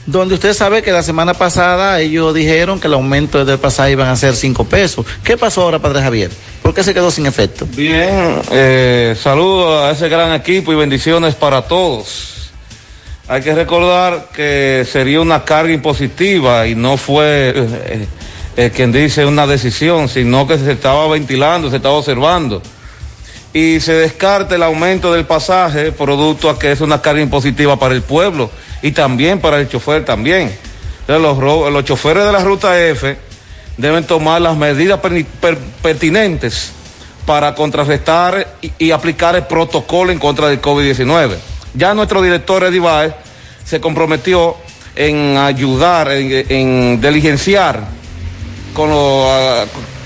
donde usted sabe que la semana pasada ellos dijeron que el aumento del pasaje iban a ser cinco pesos. ¿Qué pasó ahora, padre Javier? ¿Por qué se quedó sin efecto? Bien, eh, saludos a ese gran equipo y bendiciones para todos. Hay que recordar que sería una carga impositiva y no fue eh, eh, quien dice una decisión, sino que se estaba ventilando, se estaba observando. Y se descarta el aumento del pasaje producto a que es una carga impositiva para el pueblo y también para el chofer también. Los, los choferes de la ruta F deben tomar las medidas per, per, pertinentes para contrarrestar y, aplicar el protocolo en contra del COVID-19. Ya nuestro director Edivaez se comprometió en ayudar, en, en diligenciar con, lo,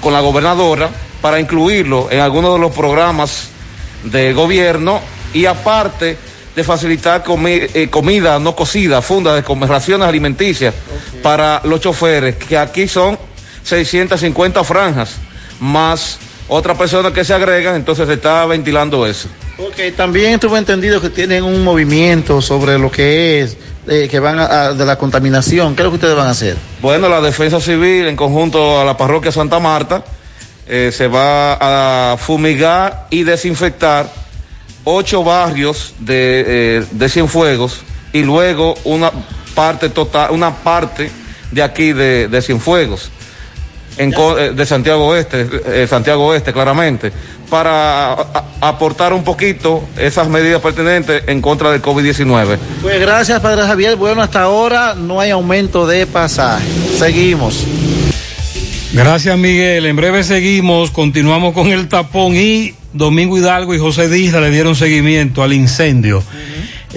con la gobernadora para incluirlo en algunos de los programas de gobierno y aparte de facilitar comi eh, comida no cocida, fundas de raciones alimenticias okay. para los choferes, que aquí son 650 franjas, más otra persona que se agregan, entonces se está ventilando eso. Ok, también estuvo entendido que tienen un movimiento sobre lo que es, eh, que van a, a, de la contaminación. ¿Qué es lo que ustedes van a hacer? Bueno, la Defensa Civil en conjunto a la parroquia Santa Marta eh, se va a fumigar y desinfectar ocho barrios de, eh, de Cienfuegos y luego una parte total, una parte de aquí de, de Cienfuegos. En, de Santiago Oeste, eh, Santiago Oeste claramente, para a, a aportar un poquito esas medidas pertinentes en contra del COVID-19. Pues gracias, Padre Javier. Bueno, hasta ahora no hay aumento de pasaje. Seguimos. Gracias, Miguel. En breve seguimos, continuamos con el tapón y Domingo Hidalgo y José Díaz le dieron seguimiento al incendio.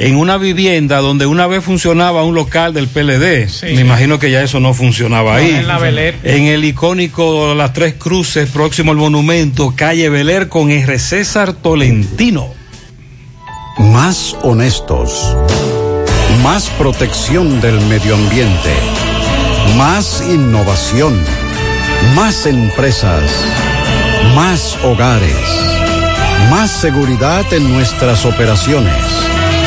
En una vivienda donde una vez funcionaba un local del PLD. Sí, Me imagino que ya eso no funcionaba no, ahí. En la Beler. En el icónico Las Tres Cruces, próximo al monumento, calle Beler con R. César Tolentino. Más honestos. Más protección del medio ambiente. Más innovación. Más empresas. Más hogares. Más seguridad en nuestras operaciones.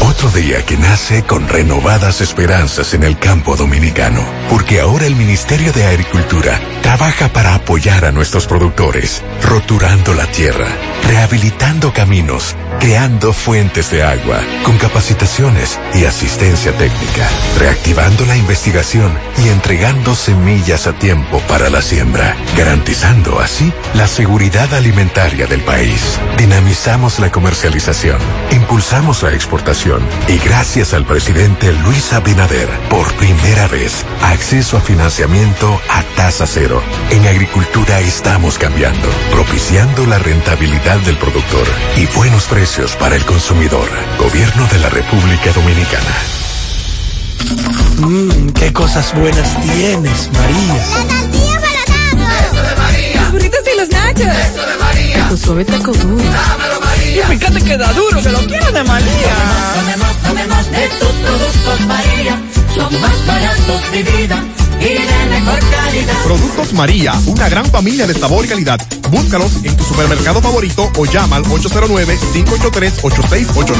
Otro día que nace con renovadas esperanzas en el campo dominicano, porque ahora el Ministerio de Agricultura trabaja para apoyar a nuestros productores, roturando la tierra, rehabilitando caminos, creando fuentes de agua, con capacitaciones y asistencia técnica, reactivando la investigación y entregando semillas a tiempo para la siembra, garantizando así la seguridad alimentaria del país. Dinamizamos la comercialización, impulsamos la exportación y gracias al presidente Luis Abinader, por primera vez, acceso a financiamiento a tasa cero. En agricultura estamos cambiando, propiciando la rentabilidad del productor y buenos precios para el consumidor. Gobierno de la República Dominicana. Mmm, qué cosas buenas tienes, María. La para Eso de María. Los burritos y los nachos. Eso de María. Tu suave taco duro. Dámelo, María. Y fíjate que da duro, que lo quiero de María. Tomemos, tomemos de tus productos, María. Son más baratos de vida y de mejor calidad. Productos María, una gran familia de sabor y calidad. Búscalos en tu supermercado favorito o llama al 809-583-8689.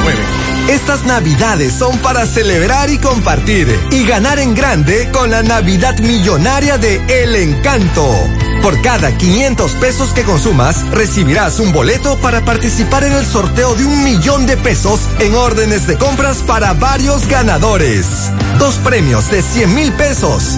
Estas navidades son para celebrar y compartir y ganar en grande con la Navidad Millonaria de El Encanto. Por cada 500 pesos que consumas, recibirás un boleto para participar en el sorteo de un millón de pesos en órdenes de compras para varios ganadores. Dos premios de 100 mil pesos,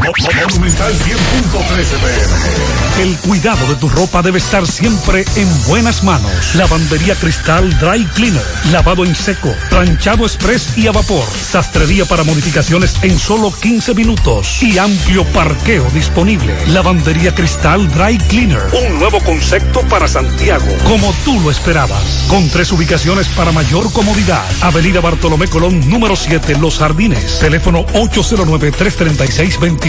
Monumental 100.13 pm. El cuidado de tu ropa debe estar siempre en buenas manos. Lavandería Cristal Dry Cleaner. Lavado en seco, planchado express y a vapor. Sastrería para modificaciones en solo 15 minutos. Y amplio parqueo disponible. Lavandería Cristal Dry Cleaner. Un nuevo concepto para Santiago. Como tú lo esperabas. Con tres ubicaciones para mayor comodidad. Avenida Bartolomé Colón, número 7, Los Jardines. Teléfono 809 336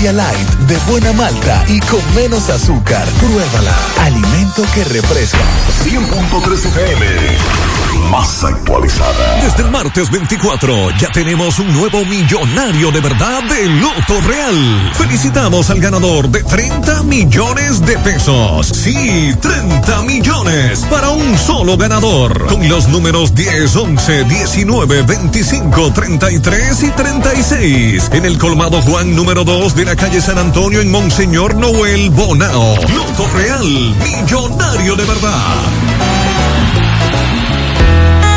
Light, de buena malta y con menos azúcar. Pruébala. Alimento que refresca. 100.3 FM. Más actualizada. Desde el martes 24 ya tenemos un nuevo millonario de verdad de Loto Real. Felicitamos al ganador de 30 millones de pesos. Sí, 30 millones para un solo ganador. Con los números 10, 11, 19, 25, 33 y 36. En el colmado Juan número 2 de la calle San Antonio en Monseñor Noel Bonao. Loto Real, millonario de verdad.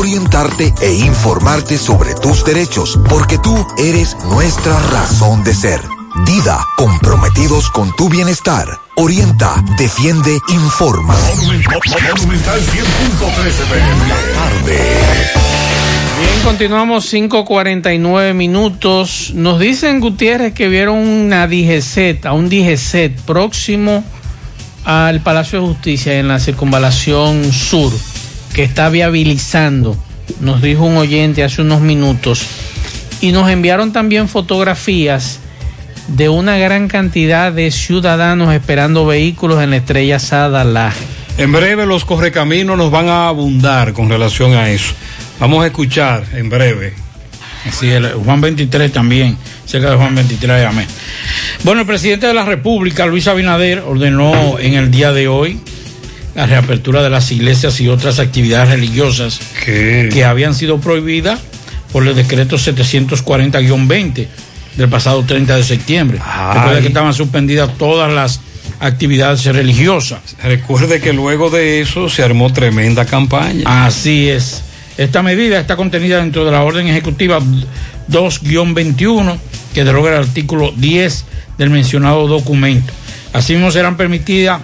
orientarte e informarte sobre tus derechos, porque tú eres nuestra razón de ser. Dida, comprometidos con tu bienestar. Orienta, defiende, informa. Monumental 100.13 pm. La tarde. Bien, continuamos 5.49 minutos. Nos dicen Gutiérrez que vieron una DGZ, a un DGZ próximo al Palacio de Justicia en la circunvalación sur, que está viabilizando, nos dijo un oyente hace unos minutos. Y nos enviaron también fotografías de una gran cantidad de ciudadanos esperando vehículos en la estrella Sada Laje. En breve los correcaminos nos van a abundar con relación a eso. Vamos a escuchar en breve. Sí, el Juan 23 también, cerca de Juan 23, amén. Bueno, el presidente de la República, Luis Abinader, ordenó en el día de hoy la reapertura de las iglesias y otras actividades religiosas que habían sido prohibidas por el decreto 740-20 del pasado 30 de septiembre. Recuerda que estaban suspendidas todas las actividades religiosas. Recuerde que luego de eso se armó tremenda campaña. Así es. Esta medida está contenida dentro de la orden ejecutiva 2-21 que deroga el artículo 10 del mencionado documento. Asimismo serán permitidas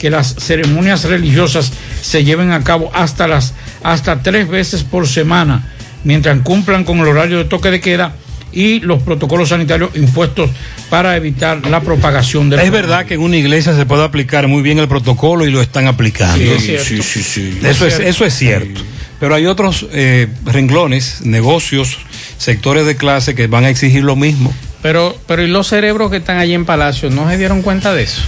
que las ceremonias religiosas se lleven a cabo hasta las hasta tres veces por semana mientras cumplan con el horario de toque de queda y los protocolos sanitarios impuestos para evitar la propagación de Es verdad que en una iglesia se puede aplicar muy bien el protocolo y lo están aplicando. Sí, es sí, sí. Eso es, eso es cierto. Pero hay otros eh, renglones, negocios, sectores de clase que van a exigir lo mismo. Pero, pero ¿y los cerebros que están allí en Palacio no se dieron cuenta de eso?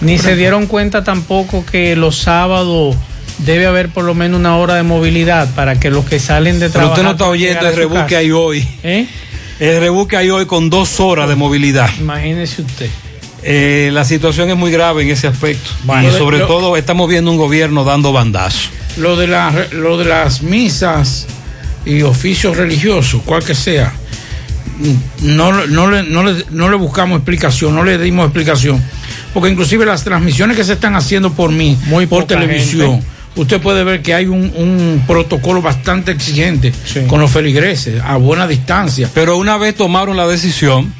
Ni se dieron cuenta tampoco que los sábados debe haber por lo menos una hora de movilidad para que los que salen de Pero trabajar... usted no está oyendo el rebú que hay hoy. ¿Eh? El rebú que hay hoy con dos horas de movilidad. Imagínese usted. Eh, la situación es muy grave en ese aspecto. Bueno, y sobre lo- todo estamos viendo un gobierno dando bandazos. Lo de, la- lo de las misas y oficios religiosos, cual que sea, no, no, le, no, le, no le buscamos explicación, no le dimos explicación. Porque inclusive las transmisiones que se están haciendo por mí, por poca televisión, gente. usted puede ver que hay un, un protocolo bastante exigente con los feligreses, a buena distancia. Pero una vez tomaron la decisión,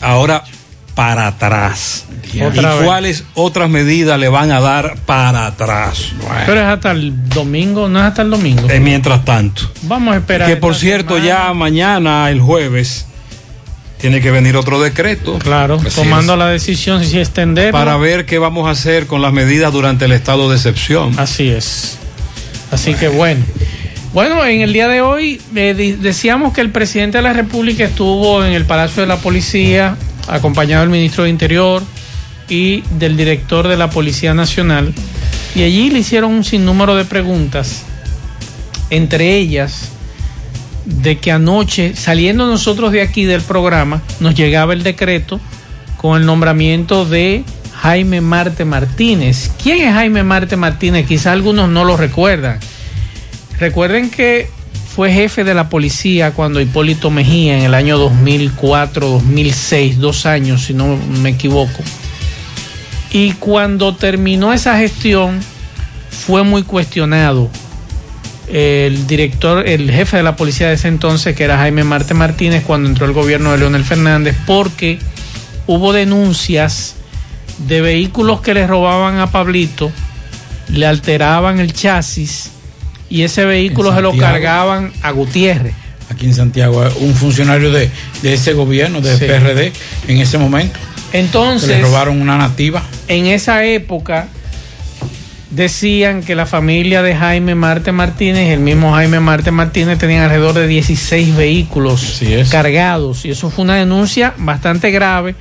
ahora para atrás. Otra ¿Y vez. cuáles otras medidas le van a dar para atrás? Pero es hasta el domingo, no es hasta el domingo. Eh, mientras tanto. Vamos a esperar. Que por cierto, semana. ya mañana, el jueves, tiene que venir otro decreto. Claro, tomando es. la decisión si extender. Para ver qué vamos a hacer con las medidas durante el estado de excepción. Así es. Así que bueno. Bueno, en el día de hoy eh, decíamos que el presidente de la República estuvo en el Palacio de la Policía, acompañado del ministro de Interior y del director de la Policía Nacional, y allí le hicieron un sinnúmero de preguntas, entre ellas de que anoche, saliendo nosotros de aquí del programa, nos llegaba el decreto con el nombramiento de Jaime Marte Martínez. ¿Quién es Jaime Marte Martínez? Quizá algunos no lo recuerdan. Recuerden que fue jefe de la policía cuando Hipólito Mejía en el año 2004-2006, dos años si no me equivoco. Y cuando terminó esa gestión fue muy cuestionado el director, el jefe de la policía de ese entonces, que era Jaime Marte Martínez, cuando entró el gobierno de Leonel Fernández, porque hubo denuncias de vehículos que le robaban a Pablito, le alteraban el chasis y ese vehículo se lo cargaban a Gutiérrez. Aquí en Santiago, un funcionario de, de ese gobierno, del Sí. PRD, en ese momento. Entonces, le robaron una nativa. en esa época decían que la familia de Jaime Marte Martínez, el mismo Jaime Marte Martínez, tenían alrededor de 16 vehículos cargados. Y eso fue una denuncia bastante grave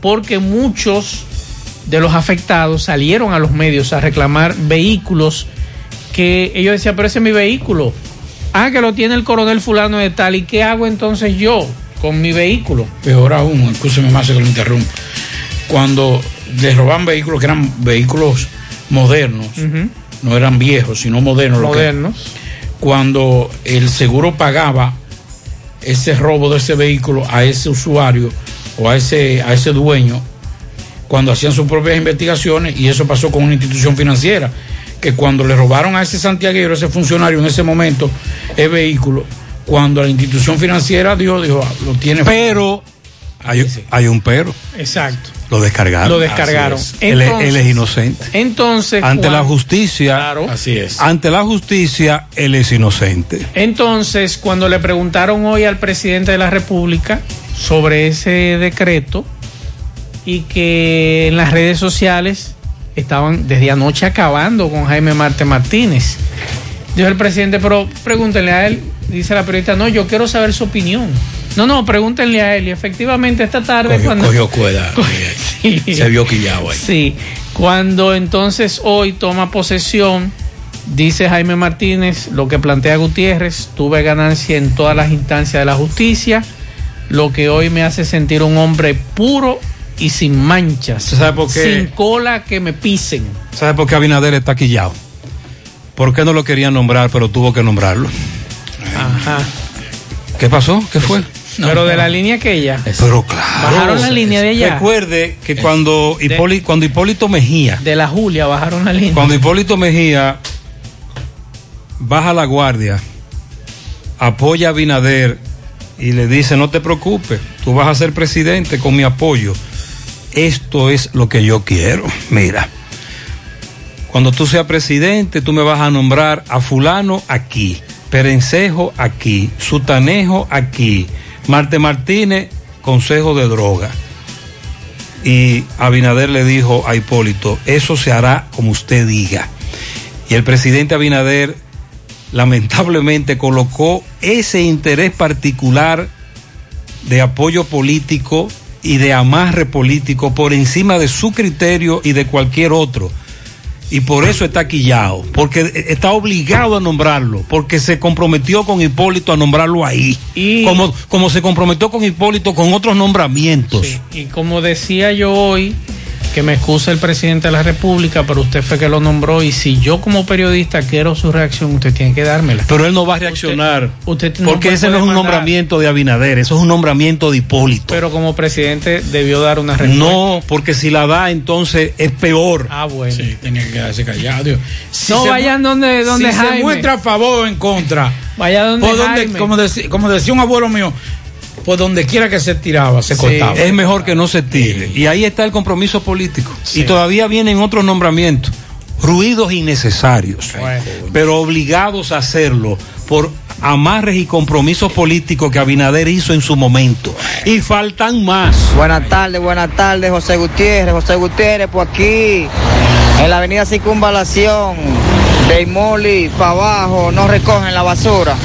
porque muchos de los afectados salieron a los medios a reclamar vehículos que ellos decían, pero ese es mi vehículo. Ah, que lo tiene el coronel fulano de tal. ¿Y qué hago entonces yo con mi vehículo? Peor aún, escúcheme más que lo interrumpa. Cuando les roban vehículos que eran vehículos modernos, no eran viejos, sino modernos. lo que- Modernos. cuando el seguro pagaba ese robo de ese vehículo a ese usuario o a ese, a ese dueño, cuando hacían sus propias investigaciones, y eso pasó con una institución financiera, que cuando le robaron a ese santiaguero, ese funcionario en ese momento, el vehículo, cuando la institución financiera dio, dijo, "Ah, lo tiene. Pero hay, hay un pero. Exacto. Lo descargaron. Lo descargaron. Él, es- Entonces- él es inocente. Entonces, Ante la justicia. Así es. Ante la justicia, él es inocente. Entonces, cuando le preguntaron hoy al presidente de la República sobre ese decreto y que en las redes sociales estaban desde anoche acabando con Jaime Marte Martínez, dijo el presidente, pero pregúntenle a él, dice la periodista, no, yo quiero saber su opinión. No, no, pregúntenle a él. Y efectivamente esta tarde Cogió, cuando... cogió cuerda. [laughs] [laughs] Se vio quillado ahí. Sí, cuando entonces hoy toma posesión, dice Jaime Martínez, lo que plantea Gutiérrez, tuve ganancia en todas las instancias de la justicia, lo que hoy me hace sentir un hombre puro y sin manchas, ¿Sabe por qué? sin cola que me pisen. ¿Sabe por qué Abinader está quillado? ¿Por qué no lo quería nombrar, pero tuvo que nombrarlo? Ajá. ¿Qué pasó? ¿Qué fue? Pero de la línea que ella. Pero claro. Bajaron la línea de allá. Recuerde que cuando, Hipólito, cuando Hipólito Mejía, De la Julia bajaron la línea. cuando Hipólito Mejía baja la guardia, apoya a Abinader y le dice, no te preocupes, tú vas a ser presidente con mi apoyo. Esto es lo que yo quiero. Mira, cuando tú seas presidente, tú me vas a nombrar a fulano aquí, Perencejo aquí, Sutanejo aquí, Marte Martínez, Consejo de Droga. Y Abinader le dijo a Hipólito, eso se hará como usted diga. Y el presidente Abinader lamentablemente colocó ese interés particular de apoyo político y de amarre político por encima de su criterio y de cualquier otro. Y por eso está quillado, porque está obligado a nombrarlo, porque se comprometió con Hipólito a nombrarlo ahí. Como, como se comprometió con Hipólito con otros nombramientos. Y como decía yo hoy, que me excusa el presidente de la República, pero usted fue que lo nombró y si yo como periodista quiero su reacción, usted tiene que dármela. Pero él no va a reaccionar. Usted no porque ese no es un mandar- nombramiento de Abinader, eso es un nombramiento de Hipólito. Pero como presidente debió dar una respuesta. No, porque si la da, entonces es peor. Ah, bueno. Sí, tenía que quedarse callado. Si no se vayan donde, donde si Jaime. se muestra a favor o en contra, Vaya donde donde- Jaime. como decía un abuelo mío, por donde quiera que se tiraba, se Sí, cortaba. es mejor que no se tire. Y ahí está el compromiso político. Y todavía vienen otros nombramientos. Ruidos innecesarios. Pero obligados a hacerlo por amarres y compromisos políticos que Abinader hizo en su momento. Y faltan más. Buenas tardes, buenas tardes, José Gutiérrez. José Gutiérrez, por aquí, en la avenida Circunvalación, de Imoli para abajo, no recogen la basura.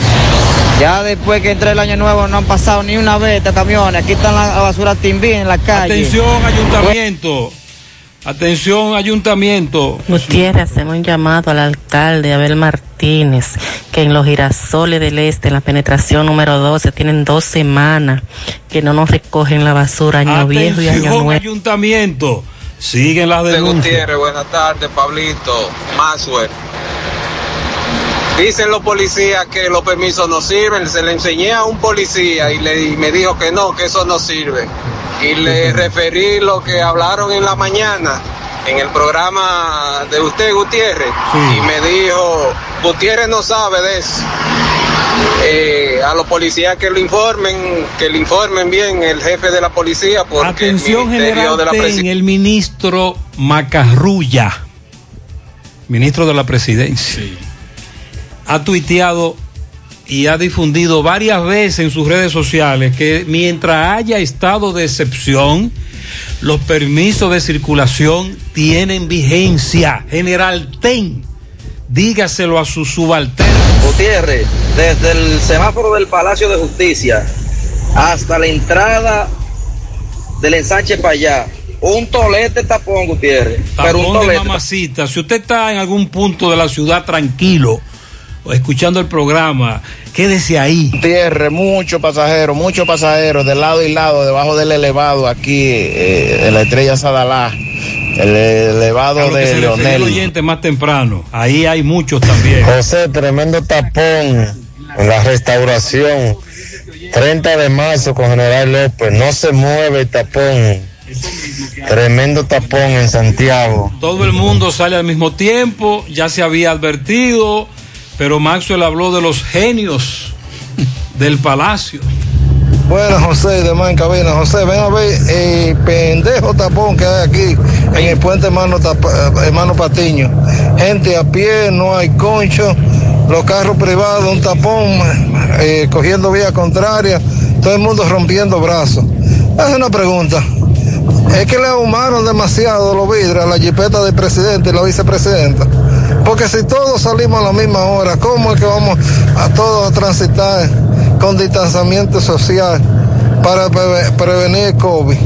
Ya después que entré el año nuevo no han pasado ni una vez estos camiones. Aquí están la, basura timbí en la calle. Atención, ayuntamiento. Atención, ayuntamiento. Gutiérrez, hacen un llamado al alcalde Abel Martínez, que en los girasoles del este, en la penetración número 12, tienen dos semanas que no nos recogen la basura, año viejo y año Atención, nuevo. ayuntamiento. Siguen las denuncias. Gutiérrez, buenas tardes, Pablito, Maxwell. Dicen los policías que los permisos no sirven. Se le enseñé a un policía y, le, y me dijo que no, que eso no sirve. Y le referí lo que hablaron en la mañana en el programa de usted, Gutiérrez. Y me dijo, Gutiérrez no sabe de eso. Eh, a los policías que lo informen, que le informen bien el jefe de la policía, porque Atención el Ministerio General de la Ten, Presidencia. el ministro Macarrulla, ministro de la presidencia, ha tuiteado y ha difundido varias veces en sus redes sociales que mientras haya estado de excepción, los permisos de circulación tienen vigencia. General Ten, dígaselo a sus subalternos. Gutiérrez, desde el semáforo del Palacio de Justicia hasta la entrada del ensanche para allá, un tolete tapón, Gutiérrez. pero un Tapón de tolete. mamacita. Si usted está en algún punto de la ciudad tranquilo, escuchando el programa, quédese ahí. Tierra, muchos pasajeros, muchos pasajeros de lado y lado, debajo del elevado aquí, eh, en la estrella Sadalá, el elevado de se refería el Leonel. oyente más temprano. Ahí hay muchos también. José, tremendo tapón en la restauración. 30 de marzo con General López, no se mueve el tapón. Tremendo tapón en Santiago. Todo el mundo sale al mismo tiempo, ya se había advertido, pero Maxwell habló de los genios del palacio. Bueno, José, demás en cabina. José, ven a ver el pendejo tapón que hay aquí en el puente hermano, Tapa- eh, hermano Patiño. Gente a pie, no hay concho, los carros privados, un tapón eh, cogiendo vía contraria, todo el mundo rompiendo brazos. Es una pregunta. Es que le ahumaron demasiado los vidrios la jipeta del presidente y la vicepresidenta. Porque si todos salimos a la misma hora, ¿cómo es que vamos a todos transitar con distanciamiento social para preve- prevenir el COVID?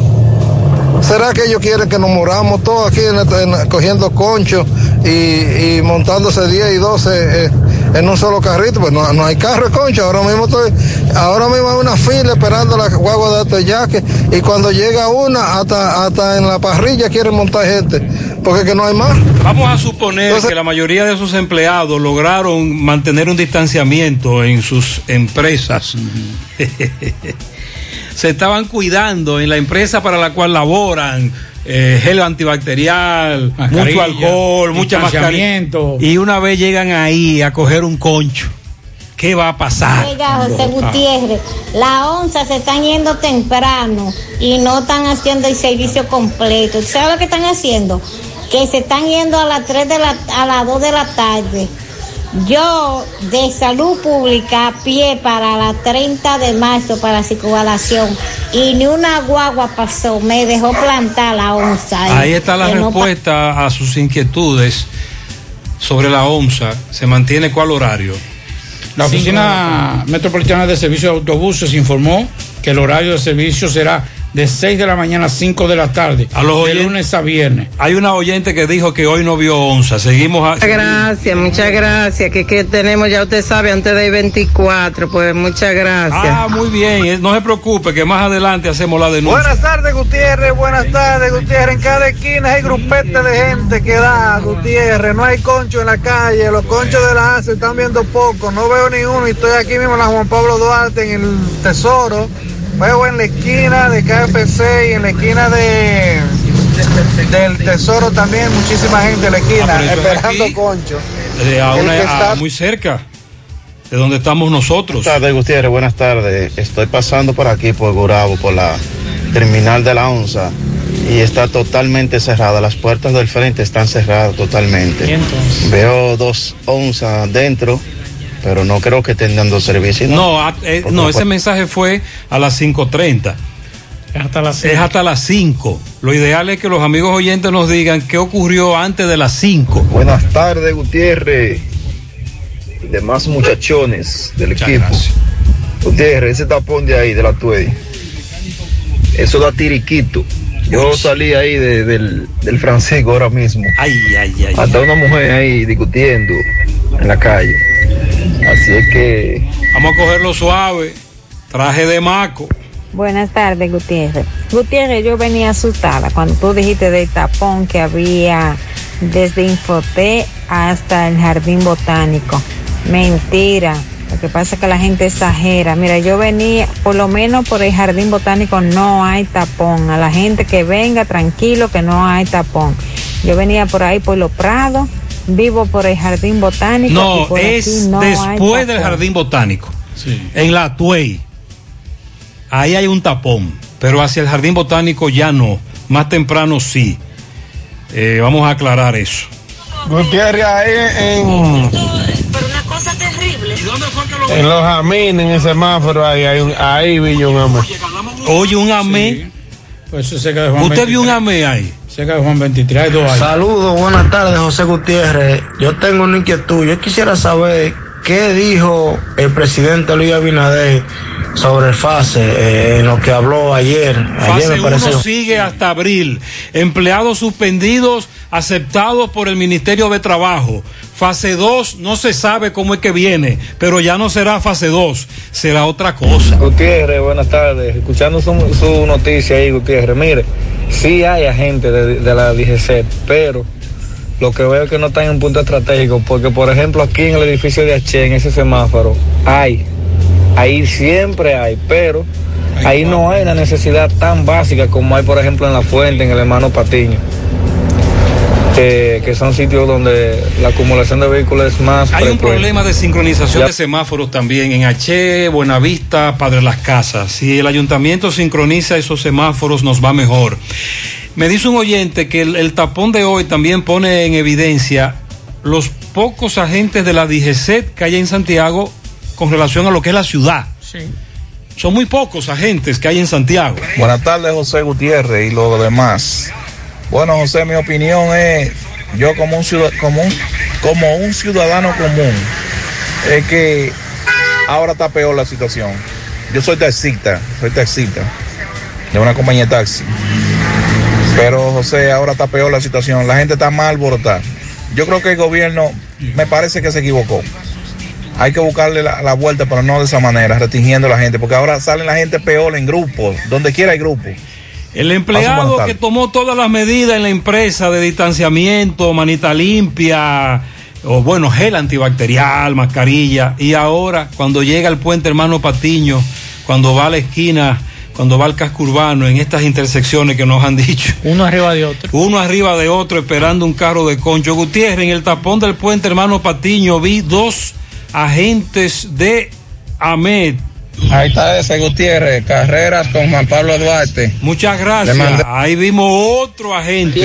¿Será que ellos quieren que nos moramos todos aquí en en- cogiendo conchos y, y montándose 10 y 12 eh, en un solo carrito? Pues no, no hay carro concho. Ahora mismo estoy, ahora mismo hay una fila esperando la guagua de Teyaque y cuando llega una, hasta, hasta en la parrilla quieren montar gente, porque que no hay más. Vamos a suponer que la mayoría de esos empleados lograron mantener un distanciamiento en sus empresas. Se estaban cuidando en la empresa para la cual laboran. eh, gel antibacterial, Mascarilla, mucho alcohol, mucha mascarilla. distanciamiento. Y una vez llegan ahí a coger un concho, ¿qué va a pasar? Oiga, José. Gutiérrez, la onza se están yendo temprano y no están haciendo el servicio completo. ¿Sabes lo que están haciendo? Que se están yendo a las 3 de la, a las 2 de la tarde. Yo, de salud pública, a pie para la 30 de marzo para circunvalación y ni una guagua pasó, me dejó plantar la onza. Ahí está la no respuesta a sus inquietudes sobre la OMSA. ¿Se mantiene cuál horario? La Oficina Metropolitana de Servicios de Autobuses informó que el horario de servicio será de 6 de la mañana a 5 de la tarde, A los de lunes a viernes. Hay una oyente que dijo que hoy no vio onza. Seguimos a... Muchas gracias, muchas gracias. Que, que tenemos, ya usted sabe, antes del 24, pues muchas gracias. Ah, muy bien. eh, No se preocupe que más adelante hacemos la denuncia. Buenas tardes, Gutiérrez. Buenas tardes, Gutiérrez. En cada esquina hay grupete de gente que da, Gutiérrez. No hay concho en la calle. Los conchos de la A se están viendo poco. No veo ni uno. Y estoy aquí mismo en la Juan Pablo Duarte, en el Tesoro. Veo en la esquina de KFC y en la esquina de del Tesoro también muchísima gente en la esquina Ah, pero eso es esperando aquí. concho. Eh, a una- a- está- muy cerca de donde estamos nosotros. Buenas tardes, Gutiérrez. Buenas tardes. Estoy pasando por aquí, por Gurabo, por la terminal de la onza. Y está totalmente cerrada. Las puertas del frente están cerradas totalmente. Veo dos onzas dentro, pero no creo que estén dando servicio. No, eh, no, la ese mensaje fue a las 5.30. Es hasta las Es hasta las 5. Lo ideal es que los amigos oyentes nos digan qué ocurrió antes de las 5. Buenas tardes, Gutiérrez. Y demás muchachones del equipo. Gutiérrez, ese tapón de ahí, de la Tuey. Eso da tiriquito. Yo salí ahí de- del, del Francisco ahora mismo. Ay, ay, ay. Hasta una mujer ahí discutiendo en la calle. Así es que. Vamos a cogerlo suave. Traje de maco. Buenas tardes, Gutiérrez. Gutiérrez, yo venía asustada cuando tú dijiste del tapón que había desde Infoté hasta el Jardín Botánico. Mentira. Lo que pasa es que la gente exagera. Mira, yo venía, por lo menos por el Jardín Botánico no hay tapón. A la gente que venga tranquilo que no hay tapón. Yo venía por ahí por los Prados, vivo por el Jardín Botánico. y No, es no después del jardín botánico. En la Tuey. Ahí hay un tapón. Pero hacia el jardín botánico ya no. Más temprano sí. Eh, vamos a aclarar eso. Gutiérrez, ahí en. En los jamines, en el semáforo, ahí, hay un, ahí vi yo un amor. Oye, un amé. Pues ¿Usted vio un 23. amé ahí? De Juan 23, hay dos ahí. Saludos, buenas tardes, José Gutiérrez. Yo tengo una inquietud. Yo quisiera saber ¿qué dijo el presidente Luis Abinader sobre el FASE eh, en lo que habló ayer? Ayer Fase me parece. 1 sigue hasta abril. Empleados suspendidos aceptados por el Ministerio de Trabajo. Fase 2 no se sabe cómo es que viene, pero ya no será fase 2, será otra cosa. Gutiérrez, buenas tardes. Escuchando su, su noticia ahí, Gutiérrez. Mire, sí hay agentes de, de la DGC, pero lo que veo es que no están en un punto estratégico, porque por ejemplo aquí en el edificio de H, en ese semáforo, hay, ahí siempre hay, pero ahí no hay una necesidad tan básica como hay por ejemplo en La Fuente, en el hermano Patiño. Que, que son sitios donde la acumulación de vehículos es más Hay un problema de sincronización Ya. de semáforos también en H, Buenavista, Padre Las Casas. Si el ayuntamiento sincroniza esos semáforos nos va mejor. Me dice un oyente que el, el tapón de hoy también pone en evidencia los pocos agentes de la DGCET que hay en Santiago con relación a lo que es la ciudad. Sí. Son muy pocos agentes que hay en Santiago. Buenas tardes, José Gutiérrez y lo demás. Bueno, José, mi opinión es, yo como un, ciudad- como un, como un ciudadano común, es que ahora está peor la situación. Yo soy taxista, soy taxista de una compañía de taxi. Pero José, ahora está peor la situación. La gente está mal alborotada. Yo creo que el gobierno me parece que se equivocó. Hay que buscarle la, la vuelta, pero no de esa manera, restringiendo a la gente, porque ahora salen la gente peor en grupos, donde quiera hay grupos. El empleado que tomó todas las medidas en la empresa de distanciamiento, manita limpia, o bueno, gel antibacterial, mascarilla, y ahora cuando llega al puente hermano Patiño, cuando va a la esquina, cuando va al casco urbano, en estas intersecciones que nos han [laughs] dicho, Uno arriba de otro. uno arriba de otro esperando un carro de concho. Gutiérrez, en el tapón del puente hermano Patiño vi dos agentes de AMED. Ahí está ese Gutiérrez, carreras con Juan Pablo Duarte. Muchas gracias. mandé- Ahí vimos otro agente.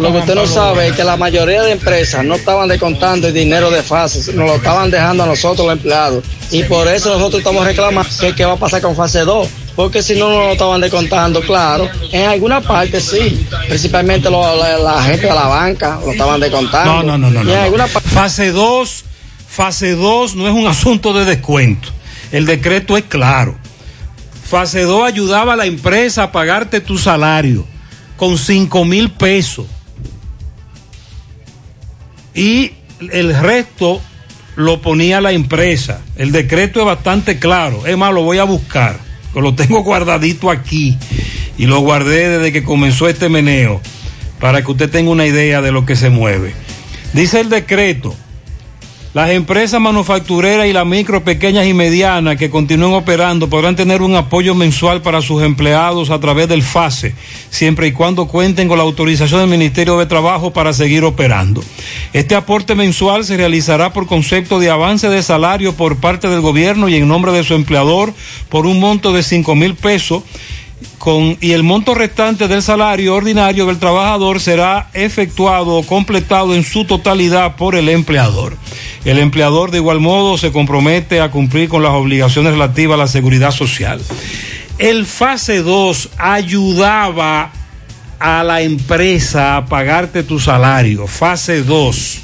Lo que usted no sabe es que la mayoría de empresas no estaban descontando el dinero de fase, nos lo estaban dejando a nosotros los empleados. Y por eso nosotros estamos reclamando qué va a pasar con fase 2. Porque si no, no lo estaban descontando, claro. En alguna parte sí, principalmente lo- la, la gente de la banca lo estaban descontando. No, no, no, no. No, en no. alguna parte Fase 2, fase 2 no es un asunto de descuento. El decreto es claro. Fase 2 ayudaba a la empresa a pagarte tu salario con 5 mil pesos. Y el resto lo ponía la empresa. El decreto es bastante claro. Es más, lo voy a buscar. Lo tengo guardadito aquí. Y lo guardé desde que comenzó este meneo. Para que usted tenga una idea de lo que se mueve. Dice el decreto. Las empresas manufactureras y las micro, pequeñas y medianas que continúen operando podrán tener un apoyo mensual para sus empleados a través del FASE, siempre y cuando cuenten con la autorización del Ministerio de Trabajo para seguir operando. Este aporte mensual se realizará por concepto de avance de salario por parte del gobierno y en nombre de su empleador por un monto de cinco mil pesos y el monto restante del salario ordinario del trabajador será efectuado o completado en su totalidad por el empleador. El empleador de igual modo se compromete a cumplir con las obligaciones relativas a la seguridad social. El fase 2 ayudaba a la empresa a pagarte tu salario. Fase 2.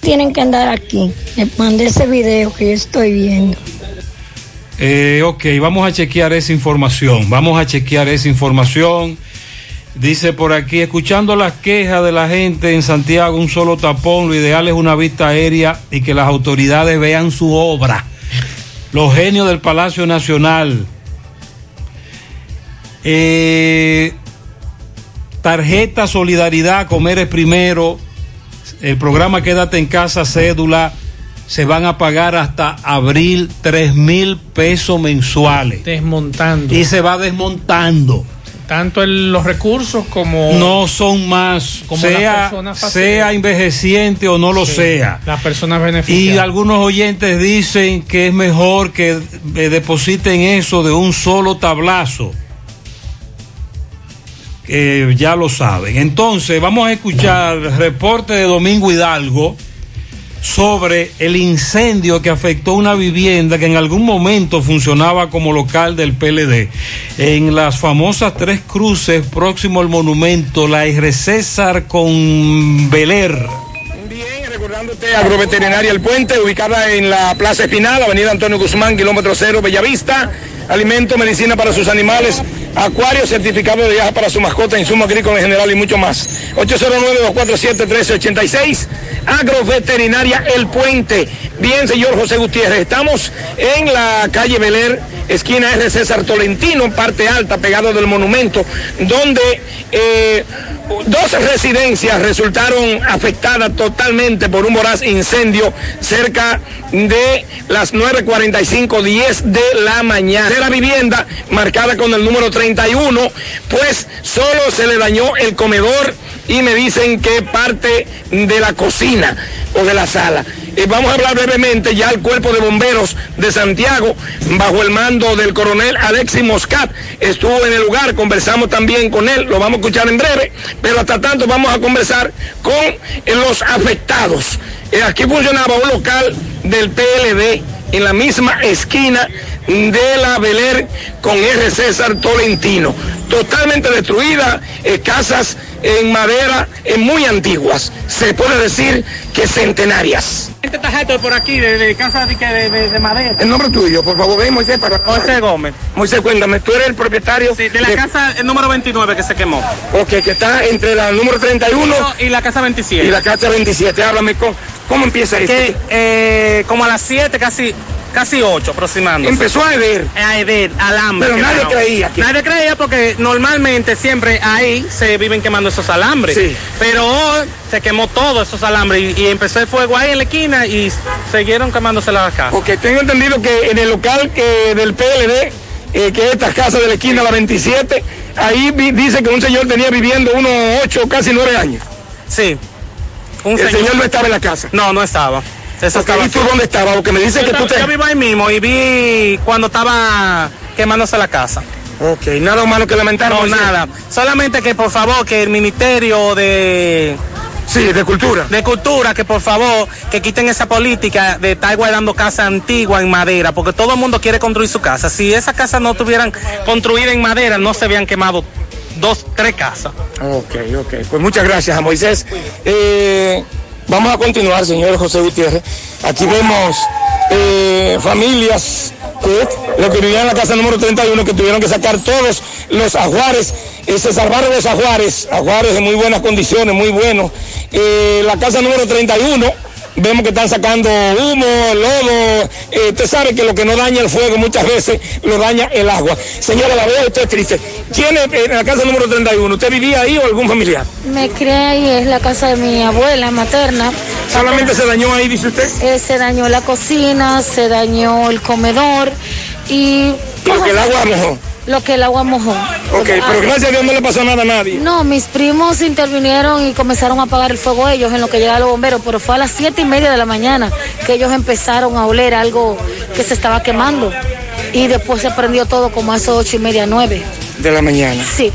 Tienen que andar aquí. Me mandé ese video que yo estoy viendo. Eh, ok, vamos a chequear esa información. Vamos a chequear esa información. Dice por aquí, escuchando las quejas de la gente en Santiago, un solo tapón, lo ideal es una vista aérea y que las autoridades vean su obra. Los genios del Palacio Nacional. Eh, tarjeta Solidaridad, comer es primero. El programa Quédate en casa, cédula. Se van a pagar hasta abril tres mil pesos mensuales. Desmontando. Y se va desmontando. Tanto el- los recursos como. No son más, Como sea, sea envejeciente o no lo Sí, sea. Las personas Y beneficiadas. algunos oyentes dicen que es mejor que eh, depositen eso de un solo tablazo. Que ya lo saben. Entonces, vamos a escuchar el reporte de Domingo Hidalgo sobre el incendio que afectó una vivienda que en algún momento funcionaba como local del PLD. En las famosas Tres Cruces, próximo al monumento, la R. César con Beler. Bien, recordando Este agroveterinaria El Puente, ubicada en la Plaza Espinal, Avenida Antonio Guzmán, kilómetro cero, Bellavista. Alimento, medicina para sus animales, acuario, certificado de viaje para su mascota, insumo agrícola en general y mucho más. 809-247-1386, agroveterinaria El Puente. Bien, señor José Gutiérrez, estamos en la calle Beler, esquina R. César Tolentino, parte alta, pegado del monumento, donde eh, dos residencias resultaron afectadas totalmente por un voraz incendio cerca de las 9.45, 10 de la mañana. De la vivienda marcada con el número 31, pues solo se le dañó el comedor y me dicen que parte de la cocina o de la sala. Eh, vamos a hablar brevemente ya el cuerpo de bomberos de Santiago, bajo el mando del coronel Alexis Moscat, estuvo en el lugar, conversamos también con él, lo vamos a escuchar en breve, pero hasta tanto vamos a conversar con los afectados. Eh, aquí funcionaba un local del PLD en la misma esquina de la Beler con R. César Tolentino. Totalmente destruida, eh, casas en madera eh, muy antiguas, se puede decir que centenarias. Este tarjeta por aquí, de, de casa de, de, de, de madera. El nombre tuyo, por favor, ven Moisés para... José Gómez. Moisés, cuéntame, tú eres el propietario... Sí, de la casa, el número 29 que se quemó. Ok, que está entre la número 31 y la casa 27. y la casa 27. Háblame, ¿cómo, cómo empieza esto? Que, eh, como a las 7, casi casi 8 aproximándose. Empezó a herir. A herir, alambre. Pero nadie creía que- Nadie creía porque normalmente siempre ahí se viven quemando esos alambres. Sí. Pero hoy se quemó todos esos alambres y, y empezó el fuego ahí en la esquina y siguieron quemándose las casas. Porque tengo entendido que en el local que del PLD, eh, que es esta casa de la esquina, la 27, ahí vi- dice que un señor tenía viviendo unos 8, casi 9 años. Sí. El señor, no estaba en la casa. No, no estaba. Eso estaba ¿Y tú dónde estabas? Porque me dicen yo, que tú estaba- te... yo vivo ahí mismo y vi cuando estaba quemándose la casa. Ok, nada humano que lamentar. No, nada. Solamente que por favor que el Ministerio de... Sí, de cultura. De cultura, que por favor que quiten esa política de estar guardando casa antigua en madera, porque todo el mundo quiere construir su casa. Si esas casas no estuvieran construidas en madera, no se habían quemado dos, tres casas. Ok, ok. Pues muchas gracias a Moisés. Eh, vamos a continuar, señor José Gutiérrez. Aquí vemos eh, familias que lo que vivían en la casa número 31 que tuvieron que sacar todos los ajuares. Eh, se salvaron los ajuares, ajuares en muy buenas condiciones, muy buenos. Eh, la casa número 31 vemos que están sacando humo, lodo. Eh, usted sabe que lo que no daña el fuego muchas veces lo daña el agua. Señora, la veo usted triste. ¿Quién es en la casa número 31? ¿Usted vivía ahí o algún familiar? Me crié ahí, es la casa de mi abuela materna. Solamente se dañó ahí, dice usted. Eh, se dañó la cocina, se dañó el comedor y... Lo que el agua mojó. Lo que el agua mojó. Ok, pero gracias a Dios no le pasó nada a nadie. No, mis primos intervinieron y comenzaron a apagar el fuego ellos en lo que llegaron los bomberos, pero fue a las siete y media de la mañana que ellos empezaron a oler algo que se estaba quemando. Y después se prendió todo como a esas ocho y media, nueve. De la mañana. Sí.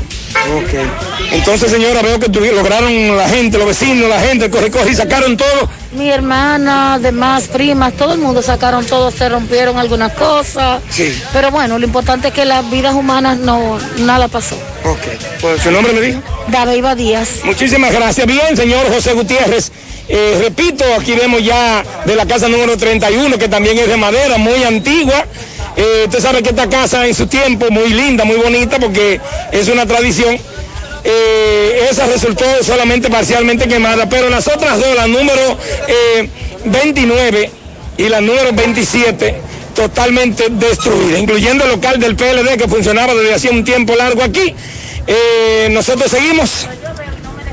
Ok. Entonces, señora, veo que lograron la gente, los vecinos, la gente, corre, corre, y sacaron todo. Mi hermana, demás primas, todo el mundo sacaron todo, se rompieron algunas cosas. Sí. Pero bueno, lo importante es que las vidas humanas no, nada pasó. Ok. Pues, ¿Su nombre me dijo? Dabeiba Díaz. Muchísimas gracias. Bien, señor José Gutiérrez. Eh, repito, aquí vemos ya de la casa número 31, que también es de madera, muy antigua. Eh, usted sabe que esta casa en su tiempo, muy linda, muy bonita, porque es una tradición. Eh, esa resultó solamente parcialmente quemada, pero las otras dos, la número eh, 29 y la número 27, totalmente destruida, incluyendo el local del PLD que funcionaba desde hacía un tiempo largo aquí. Eh, nosotros seguimos.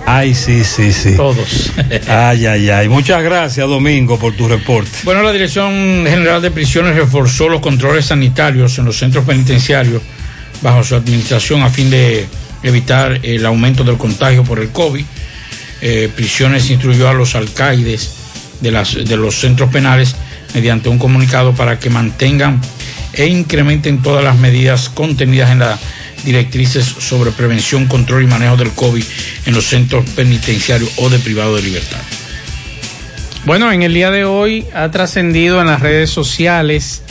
Ay, sí, sí, sí. Todos. Ay, ay, ay. Muchas gracias, Domingo, por tu reporte. Bueno, la Dirección General de Prisiones reforzó los controles sanitarios en los centros penitenciarios bajo su administración a fin de evitar el aumento del contagio por el COVID. Eh, Prisiones instruyó a los alcaides de, las, de los centros penales mediante un comunicado para que mantengan e incrementen todas las medidas contenidas en las directrices sobre prevención, control y manejo del COVID en los centros penitenciarios o de privado de libertad. Bueno, en el día de hoy ha trascendido en las redes sociales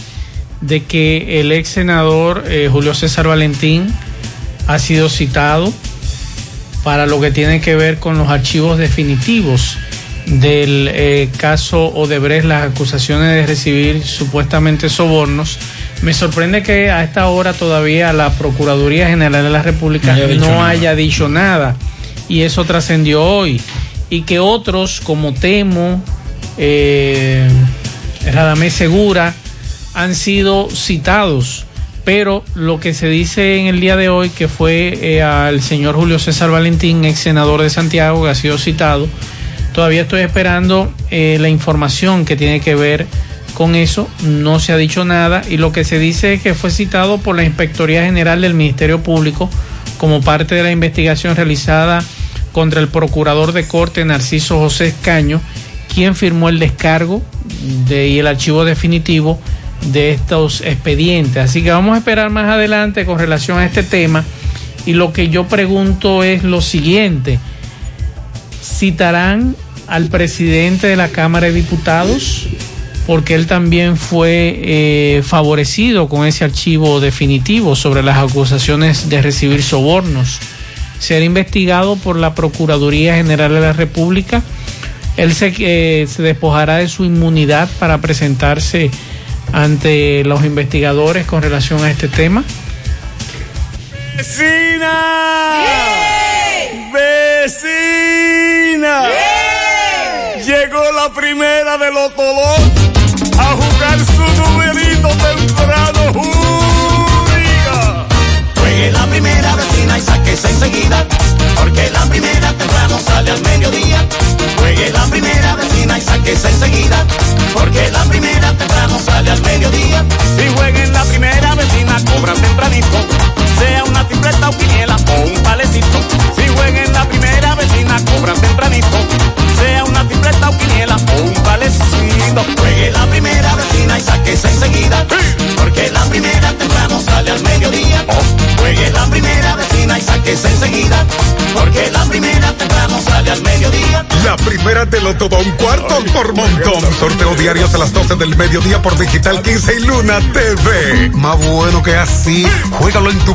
de que el ex senador eh, Julio César Valentín ha sido citado para lo que tiene que ver con los archivos definitivos del eh, caso Odebrecht, las acusaciones de recibir supuestamente sobornos. Me sorprende que a esta hora todavía la Procuraduría General de la República No haya dicho no nada. haya dicho nada. Y eso trascendió hoy. Y que otros como Temo, eh, Radamés Segura, han sido citados. Pero lo que se dice en el día de hoy, que fue eh, al señor Julio César Valentín, ex senador de Santiago, que ha sido citado, todavía estoy esperando eh, la información que tiene que ver con eso. No se ha dicho nada y lo que se dice es que fue citado por la Inspectoría General del Ministerio Público como parte de la investigación realizada contra el procurador de corte Narciso José Escaño, quien firmó el descargo de, y el archivo definitivo de estos expedientes. Así que vamos a esperar más adelante con relación a este tema. Y lo que yo pregunto es lo siguiente. ¿Citarán al presidente de la Cámara de Diputados? Porque él también fue eh, favorecido con ese archivo definitivo sobre las acusaciones de recibir sobornos. Será investigado por la Procuraduría General de la República. Él se, eh, se despojará de su inmunidad para presentarse ante los investigadores con relación a este tema. ¡Vecina! ¡Vecina! Llegó la primera de los Tolón a jugar su numerito temprano. Juegue la primera vecina y sáquese enseguida, porque la primera temprano sale al mediodía. Juegue la primera vecina y sáquese enseguida, porque la primera temprano sale al mediodía. Si jueguen la primera vecina, cobran tempranito. Sea una tripleta o quiniela o un palecito. Si jueguen la primera vecina, cobran tempranito. Sea una tripleta o quiniela o un palecito. Juegue la primera vecina y sáquese enseguida, porque la primera temprano sale al mediodía. Juegue la primera vecina y sáquese enseguida, porque la primera temprano sale al mediodía. La primera te lo todo un cuarto por montón. Sorteo diarios a las 12 del mediodía por Digital 15 y Luna TV. Más bueno que así, juégalo en tu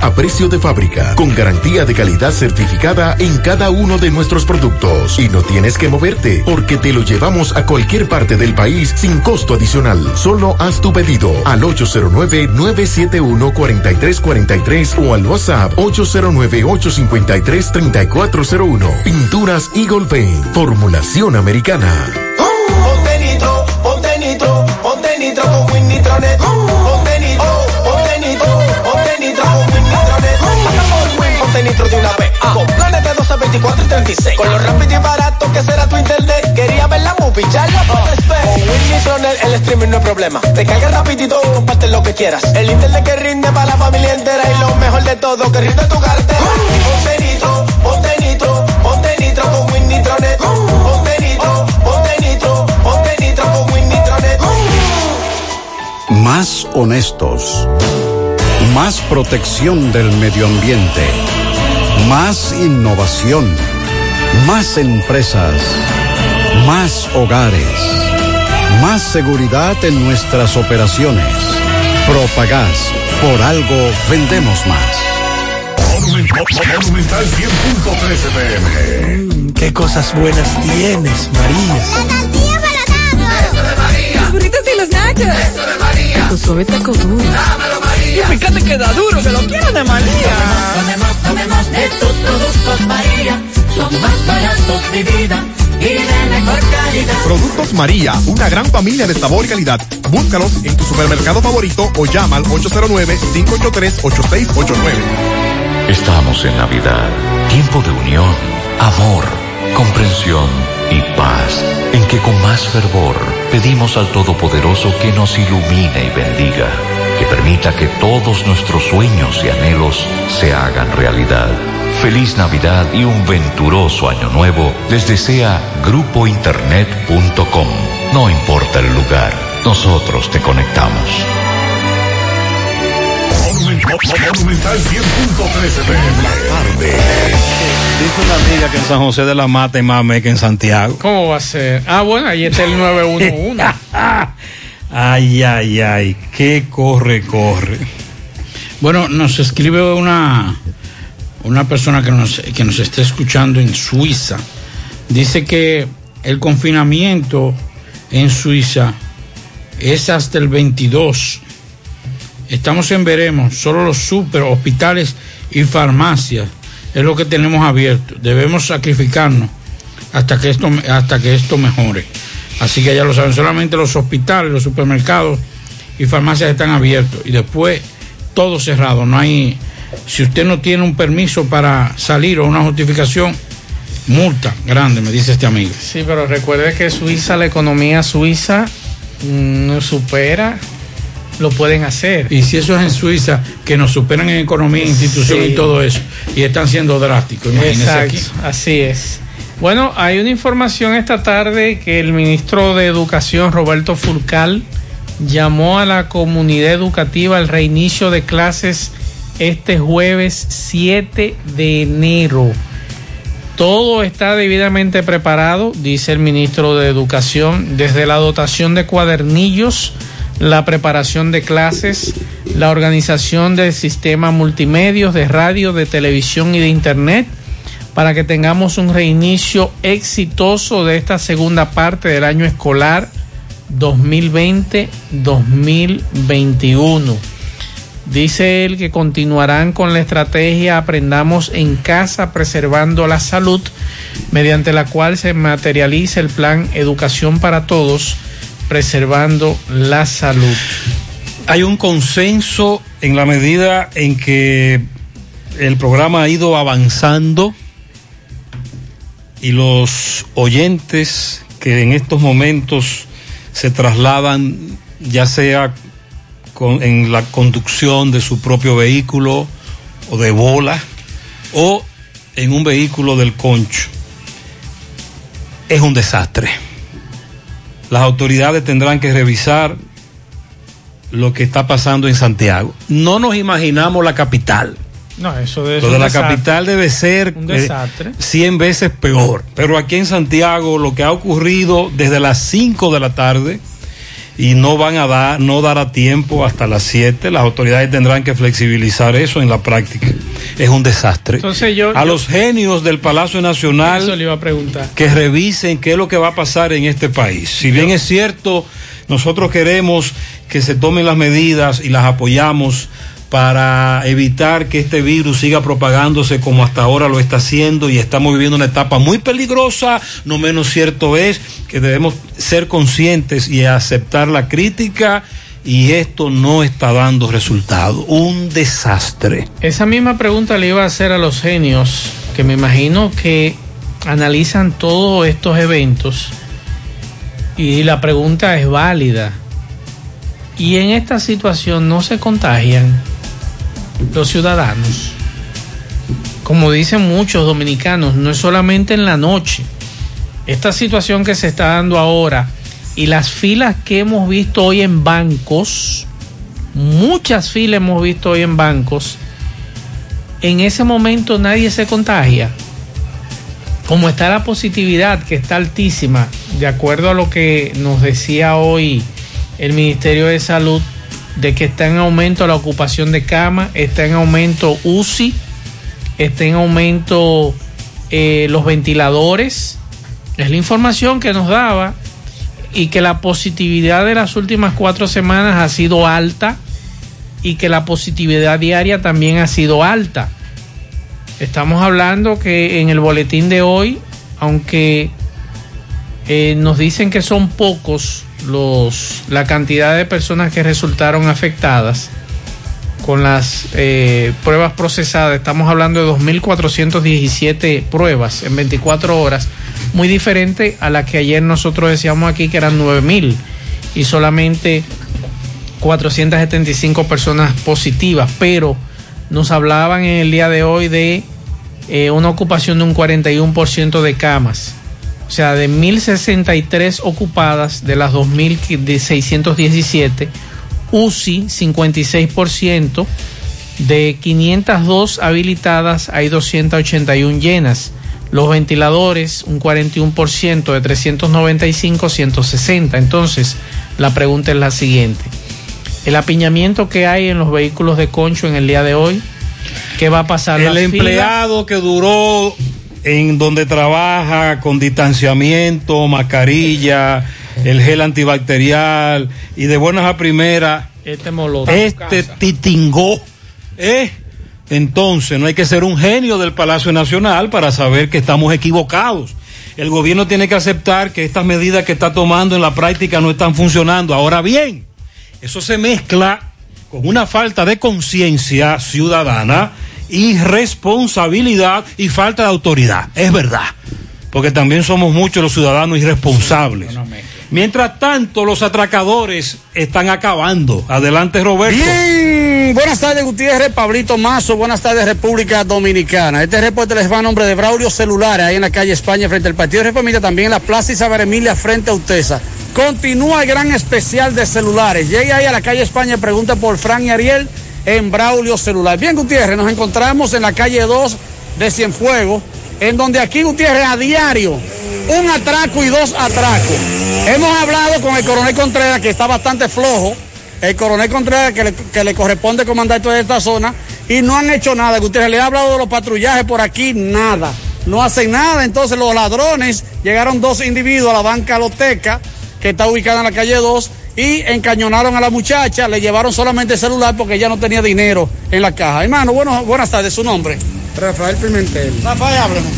a precio de fábrica, con garantía de calidad certificada en cada uno de nuestros productos. Y no tienes que moverte, porque te lo llevamos a cualquier parte del país sin costo adicional. Solo haz tu pedido al 809-971-4343 o al WhatsApp 809-853-3401. Pinturas Eagle Paint, formulación americana. Ponte nitro, ponte nitro, ponte nitro con. Ponte nitro de una vez. Con planes de 12, 24 y 36. Con lo rápido y barato que será tu internet. Quería ver la movie, ya la puedes ver. Con Win Nitronet el streaming no es problema. Te carga rapidito comparte lo que quieras. El internet que rinde para la familia entera. Y lo mejor de todo, que rinde tu cartera. Ponte nitro, ponte nitro, ponte nitro con Win Nitronet. Ponte nitro, ponte nitro, ponte nitro con Win Nitronet. Más honestos. Más protección del medio ambiente. Más innovación. Más empresas. Más hogares. Más seguridad en nuestras operaciones. Propagás. Por algo vendemos más. Monumental 100.13 pm. Qué cosas buenas tienes, María. Eso de María. Los burritos y los nachos. Eso de María. Tu suave taco duro. Dámelo, María. Y fíjate que da duro, que lo quiero de María. Tomemos, tomemos de tus productos, María. Son más baratos de vida. Y de mejor calidad. Productos María, una gran familia de sabor y calidad. Búscalos en tu supermercado favorito o llama al 809-583-8689. Estamos en Navidad, tiempo de unión, amor, comprensión y paz, en que con más fervor pedimos al Todopoderoso que nos ilumine y bendiga, que permita que todos nuestros sueños y anhelos se hagan realidad. feliz Navidad y un venturoso año nuevo les desea grupointernet.com. No importa el lugar, nosotros te conectamos. Monumental 100.13 pm. La tarde. Dice una amiga que en San José de la Mata más que en Santiago. ¿Cómo va a ser? Ah, bueno, ahí está el 911. [laughs] Ay, ay, ay, qué corre, corre. Bueno, nos escribe una, una persona que nos, que nos está escuchando en Suiza. Dice que el confinamiento en Suiza es hasta el 22. Estamos en veremos, solo los super, hospitales y farmacias es lo que tenemos abierto. Debemos sacrificarnos hasta que esto, hasta que esto mejore. Así que ya lo saben, solamente los hospitales, los supermercados y farmacias están abiertos y después todo cerrado. No hay, si usted no tiene un permiso para salir o una justificación, multa grande, me dice este amigo. Sí, pero recuerde que Suiza, la economía suiza mm, no supera, lo pueden hacer. Y si eso es en Suiza, que nos superan en economía, institución Sí. y todo eso, y están siendo drásticos, imagínense Exacto, aquí. así es. Bueno, hay una información esta tarde que el ministro de Educación, Roberto Furcal, llamó a la comunidad educativa al reinicio de clases este jueves 7 de enero. Todo está debidamente preparado, dice el ministro de Educación, desde la dotación de cuadernillos, la preparación de clases, la organización del sistema multimedios, de radio, de televisión y de internet, para que tengamos un reinicio exitoso de esta segunda parte del año escolar 2020-2021. Dice él que continuarán con la estrategia Aprendamos en casa preservando la salud, mediante la cual se materializa el plan Educación para Todos, preservando la salud. Hay un consenso en la medida en que el programa ha ido avanzando y los oyentes que en estos momentos se trasladan, ya sea en la conducción de su propio vehículo o de bola o en un vehículo del concho, es un desastre. Las autoridades tendrán que revisar lo que está pasando en Santiago. No nos imaginamos la capital. No, eso de, Lo de la capital debe ser Un eh, desastre. 100 veces peor. Pero aquí en Santiago lo que ha ocurrido desde las 5 de la tarde y no van a dar, no dará tiempo hasta las 7, las autoridades tendrán que flexibilizar eso en la práctica. Es un desastre. Entonces yo- a yo- los genios del Palacio Nacional Eso le iba a preguntar. que revisen qué es lo que va a pasar en este país. Si bien es cierto, nosotros queremos que se tomen las medidas y las apoyamos para evitar que este virus siga propagándose como hasta ahora lo está haciendo y estamos viviendo una etapa muy peligrosa, no menos cierto es que debemos ser conscientes y aceptar la crítica y esto no está dando resultado, un desastre. Esa misma pregunta le iba a hacer a los genios, que me imagino que analizan todos estos eventos y la pregunta es válida. Y en esta situación no se contagian los ciudadanos. Como dicen muchos dominicanos, no es solamente en la noche. Esta situación que se está dando ahora y las filas que hemos visto hoy en bancos, muchas filas hemos visto hoy en bancos, en ese momento nadie se contagia. Como está la positividad, que está altísima, de acuerdo a lo que nos decía hoy el Ministerio de Salud, de que está en aumento la ocupación de cama, está en aumento UCI, está en aumento eh, los ventiladores, es la información que nos daba y que la positividad de las últimas cuatro semanas ha sido alta y que la positividad diaria también ha sido alta. Estamos hablando que en el boletín de hoy, aunque eh, nos dicen que son pocos los la cantidad de personas que resultaron afectadas con las eh, pruebas procesadas, estamos hablando de 2.417 pruebas en 24 horas, muy diferente a la que ayer nosotros decíamos aquí que eran 9.000 y solamente 475 personas positivas, pero nos hablaban en el día de hoy de eh, una ocupación de un 41% de camas. O sea, de 1.063 ocupadas de las 2.617, UCI 56%, de 502 habilitadas hay 281 llenas. Los ventiladores, un 41% de 395, 160. Entonces, la pregunta es la siguiente. El apiñamiento que hay en los vehículos de concho en el día de hoy, ¿qué va a pasar? El ¿Las empleado que duró en donde trabaja con distanciamiento, mascarilla, el gel antibacterial y de buenas a primeras, Este moloto. este titingó, ¿eh? Entonces no hay que ser un genio del Palacio Nacional para saber que estamos equivocados. El gobierno tiene que aceptar que estas medidas que está tomando en la práctica no están funcionando. Ahora bien, eso se mezcla con una falta de conciencia ciudadana, irresponsabilidad y falta de autoridad. Es verdad. Porque también somos muchos los ciudadanos irresponsables. Mientras tanto, los atracadores están acabando. Adelante, Roberto. Bien, buenas tardes Gutiérrez, Pablito Mazo, buenas tardes República Dominicana. Este reporte les va a nombre de Braulio Celulares, ahí en la calle España, frente al Partido Reformista, también en la Plaza Isabel Emilia, frente a Utesa. Continúa el gran especial de celulares. Llegue ahí a la calle España y pregunta por Fran y Ariel en Braulio Celular. Bien, Gutiérrez, nos encontramos en la calle 2 de Cienfuegos, en donde aquí, Gutiérrez, a diario, un atraco y dos atracos. Hemos hablado con el coronel Contreras, que está bastante flojo, el coronel Contreras, que le, que le corresponde comandar toda esta zona, y no han hecho nada. Gutiérrez le ha hablado de los patrullajes por aquí, nada. No hacen nada. Entonces los ladrones, llegaron dos individuos a la banca loteca, que está ubicada en la calle 2, y encañonaron a la muchacha, le llevaron solamente el celular porque ella no tenía dinero en la caja. Hermano, bueno, buenas tardes, su nombre. Rafael Pimentel. Rafael, háblenos.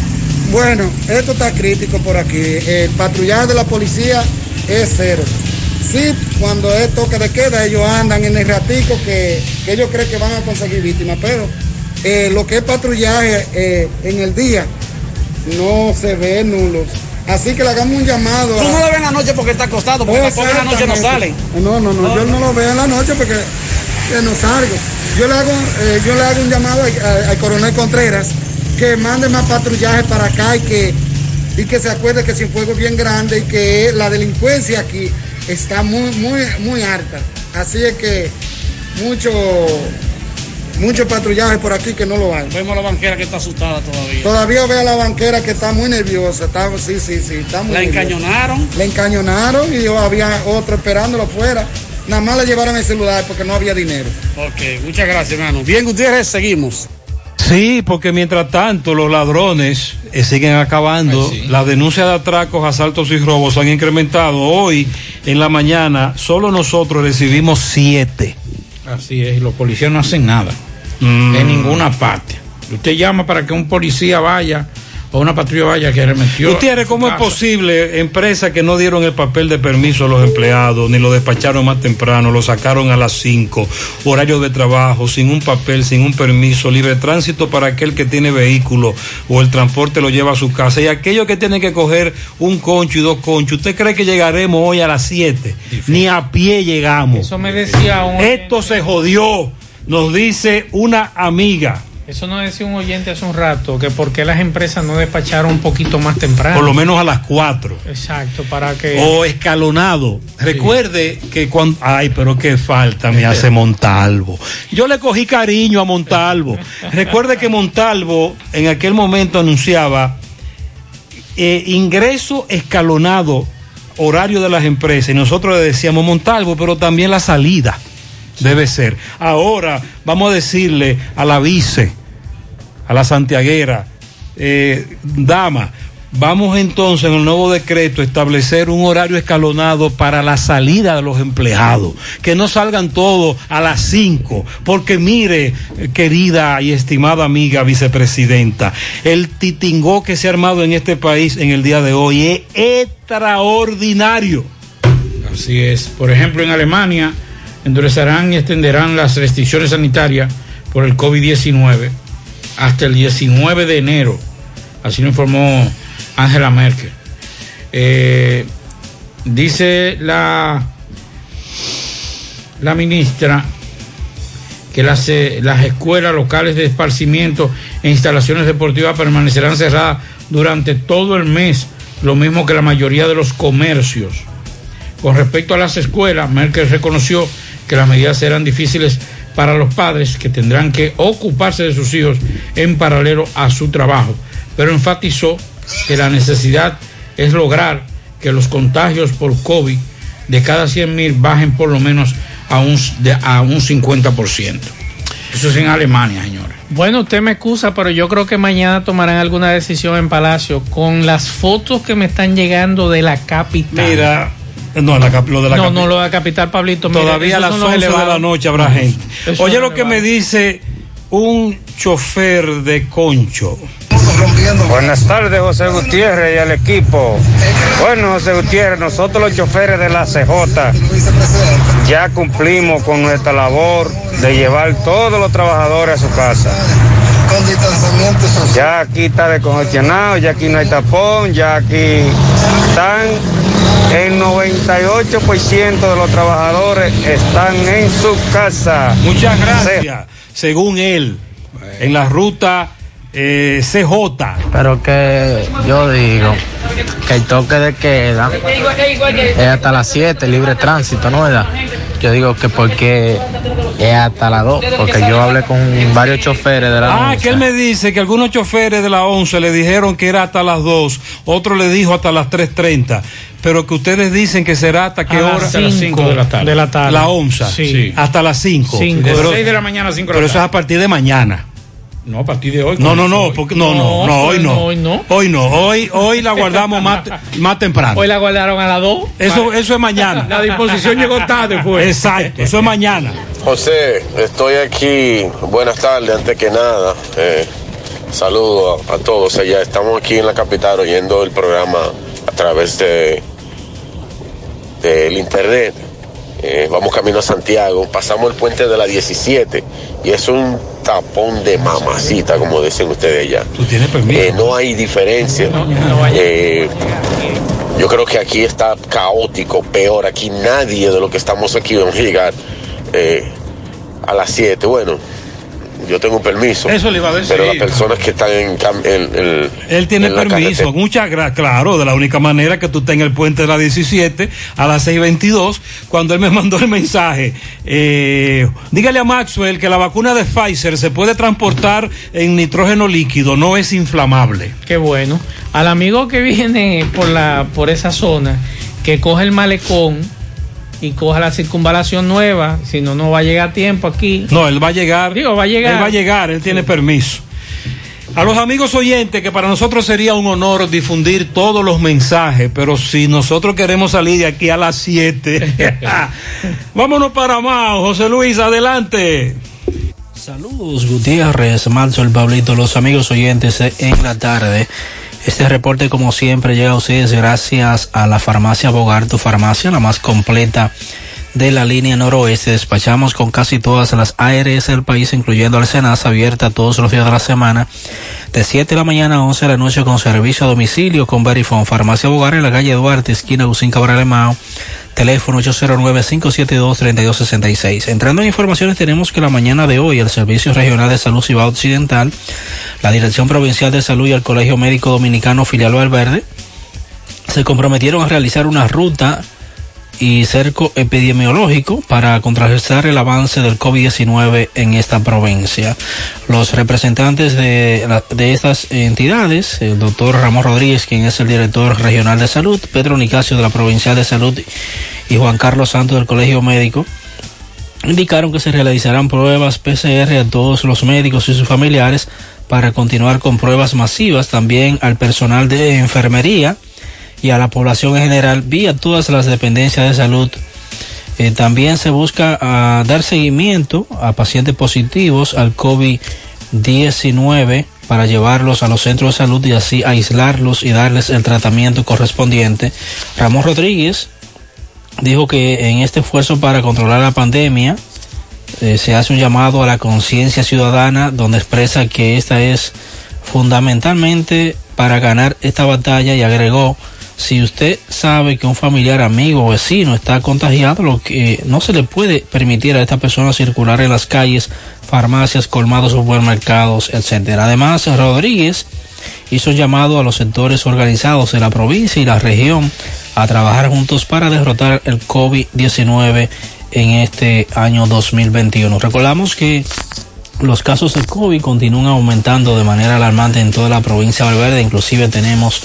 Bueno, esto está crítico por aquí. El patrullaje de la policía es cero. Sí, cuando es toque de queda, ellos andan en el ratico que, que ellos creen que van a conseguir víctimas, pero eh, lo que es patrullaje eh, en el día no se ve nulos. Así que le hagamos un llamado. Tú no lo ves en la noche porque está acostado, porque tampoco en la noche no sale. No, no, no, yo no lo veo en la noche porque eh, no salgo. Yo le hago, eh, yo le hago un llamado al coronel Contreras que mande más patrullaje para acá y que, y que se acuerde que Cienfuegos es bien grande y que la delincuencia aquí está muy, muy, muy alta. Así es que mucho, mucho patrullaje por aquí que no lo hay. Vemos a la banquera que está asustada todavía. Todavía veo a la banquera que está muy nerviosa. Está, sí, sí, sí. Está muy ¿La nerviosa. encañonaron? La encañonaron y había otro esperándolo afuera. Nada más le llevaron el celular porque no había dinero. Ok, muchas gracias, hermano. Bien, Gutiérrez, seguimos. Sí, porque mientras tanto los ladrones eh, siguen acabando. Las denuncias de atracos, asaltos y robos han incrementado. Hoy en la mañana solo nosotros recibimos siete. Así es, y los policías no hacen nada. Mm. En ninguna parte. Usted llama para que un policía vaya o una patrulla vaya que remetió. Gutiérrez, ¿cómo es posible empresas que no dieron el papel de permiso a los empleados, ni lo despacharon más temprano, lo sacaron a las 5, horario de trabajo, sin un papel, sin un permiso, libre tránsito para aquel que tiene vehículo o el transporte lo lleva a su casa, y aquellos que tienen que coger un concho y dos conchos, ¿usted cree que llegaremos hoy a las 7? Ni a pie llegamos. Eso me decía un Esto se jodió, nos dice una amiga. Eso nos decía un oyente hace un rato, que por qué las empresas no despacharon un poquito más temprano. Por lo menos a las 4. Exacto, para que... o escalonado. Recuerde que cuando. Ay, pero qué falta me hace Montalvo. Yo le cogí cariño a Montalvo. [laughs] Recuerde que Montalvo en aquel momento anunciaba eh, ingreso escalonado, horario de las empresas. Y nosotros le decíamos Montalvo, pero también la salida debe ser. Ahora vamos a decirle a la vice, a la santiaguera, eh, dama, vamos entonces en el nuevo decreto a establecer un horario escalonado para la salida de los empleados, que no salgan todos a las 5, porque mire, eh, querida y estimada amiga vicepresidenta, el titingó que se ha armado en este país en el día de hoy es extraordinario. Así es. Por ejemplo, en Alemania endurecerán y extenderán las restricciones sanitarias por el COVID-19 hasta el 19 de enero. Así lo informó Angela Merkel. Eh, dice la, la ministra que las, eh, las escuelas locales de esparcimiento e instalaciones deportivas permanecerán cerradas durante todo el mes, lo mismo que la mayoría de los comercios. Con respecto a las escuelas, Merkel reconoció que las medidas serán difíciles para los padres que tendrán que ocuparse de sus hijos en paralelo a su trabajo, pero enfatizó que la necesidad es lograr que los contagios por COVID de cada 100 mil bajen por lo menos a un, de- a un 50%. Eso es en Alemania, señores. Bueno, usted me excusa, pero yo creo que mañana tomarán alguna decisión en Palacio con las fotos que me están llegando de la capital. Mira, no, la cap- lo de la no, capital. no, lo de la capital, Pablito. Todavía a las son los 11 de la noche habrá gente. Oye lo que me dice un chofer de concho. Buenas tardes, José Gutiérrez y al equipo. Bueno, José Gutiérrez, nosotros los choferes de la CJ ya cumplimos con nuestra labor de llevar todos los trabajadores a su casa. Con distanciamiento social. Ya aquí está descongestionado, ya aquí no hay tapón, ya aquí están el 98% de los trabajadores están en su casa. Muchas gracias. Según él, en la ruta eh, CJ. Pero que yo digo que el toque de queda es hasta las 7, libre tránsito, ¿no verdad? Yo digo que porque es hasta las 2, porque yo hablé con varios choferes de la Ah, 11. que él me dice que algunos choferes de la 11 le dijeron que era hasta las 2, otro le dijo hasta las 3.30, pero que ustedes dicen que será hasta qué hora? Hasta las cinco de la tarde. de la tarde. La 11. Sí. Hasta las 5. Cinco. De seis de la mañana a cinco de la Pero eso es tarde. a partir de mañana. No, a partir de hoy. No, no, no, porque, no, no, no, hoy no. Hoy no. Hoy no, hoy, hoy la guardamos más, [laughs] más temprano. Hoy la guardaron a las 2. Eso, eso es mañana. [laughs] La disposición llegó tarde, pues. Exacto, eso es mañana. José, estoy aquí. Buenas tardes, antes que nada. Eh, saludo a, a todos allá. Estamos aquí en la capital oyendo el programa a través de del internet. Eh, vamos camino a Santiago. Pasamos el puente de la 17 y es un tapón de mamacita, como dicen ustedes allá. Tú tienes permiso. Eh, no hay diferencia. Eh, yo creo que aquí está caótico, peor. Aquí nadie de los que estamos aquí vamos a llegar a las 7. Bueno, yo tengo un permiso. Eso le iba a decir. Pero las personas que están en, en- en- Él tiene en la permiso, muchas gracias. Claro, de la única manera que tú estés en el puente de la 17 a las 6:22, cuando él me mandó el mensaje. eh, dígale a Maxwell que la vacuna de Pfizer se puede transportar en nitrógeno líquido, no es inflamable. Qué bueno. Al amigo que viene por la por esa zona, que coge el malecón y coja la circunvalación nueva, si no, no va a llegar a tiempo aquí. No, él va a llegar. Digo, va a llegar. Él va a llegar, él tiene permiso. A los amigos oyentes, que para nosotros sería un honor difundir todos los mensajes, pero si nosotros queremos salir de aquí a las 7, [laughs] [laughs] vámonos para más. José Luis, adelante. Saludos Gutiérrez, Marzo, el Pablito, los amigos oyentes en la tarde. Este reporte como siempre llega a ustedes gracias a la farmacia Bogar, tu farmacia, la más completa de la línea noroeste. Despachamos con casi todas las ARS del país, incluyendo el Senasa, abierta todos los días de la semana, de 7 de la mañana a 11 de la noche con servicio a domicilio con Verifone. Farmacia Bogar en la calle Duarte, esquina Lucín Cabral Emao, teléfono 809-572-3266. Entrando en informaciones, tenemos que la mañana de hoy el Servicio Regional de Salud Cibao Occidental, la Dirección Provincial de Salud y el Colegio Médico Dominicano Filial Valverde se comprometieron a realizar una ruta y cerco epidemiológico para contrarrestar el avance del COVID-19 en esta provincia. Los representantes de, de estas entidades, el doctor Ramón Rodríguez, quien es el director regional de salud, Pedro Nicasio de la Provincial de Salud y Juan Carlos Santos del Colegio Médico, indicaron que se realizarán pruebas PCR a todos los médicos y sus familiares para continuar con pruebas masivas también al personal de enfermería y a la población en general vía todas las dependencias de salud. Eh, también se busca ah, dar seguimiento a pacientes positivos al COVID-19 para llevarlos a los centros de salud y así aislarlos y darles el tratamiento correspondiente. Ramón Rodríguez dijo que en este esfuerzo para controlar la pandemia eh, se hace un llamado a la conciencia ciudadana donde expresa que esta es fundamentalmente para ganar esta batalla y agregó Si usted sabe que un familiar, amigo o vecino está contagiado, lo que no se le puede permitir a esta persona circular en las calles, farmacias, colmados, supermercados, etcétera. Además, Rodríguez hizo llamado a los sectores organizados de la provincia y la región a trabajar juntos para derrotar el COVID-19 en este año 2021. Recordamos que los casos de COVID continúan aumentando de manera alarmante en toda la provincia de Valverde, inclusive tenemos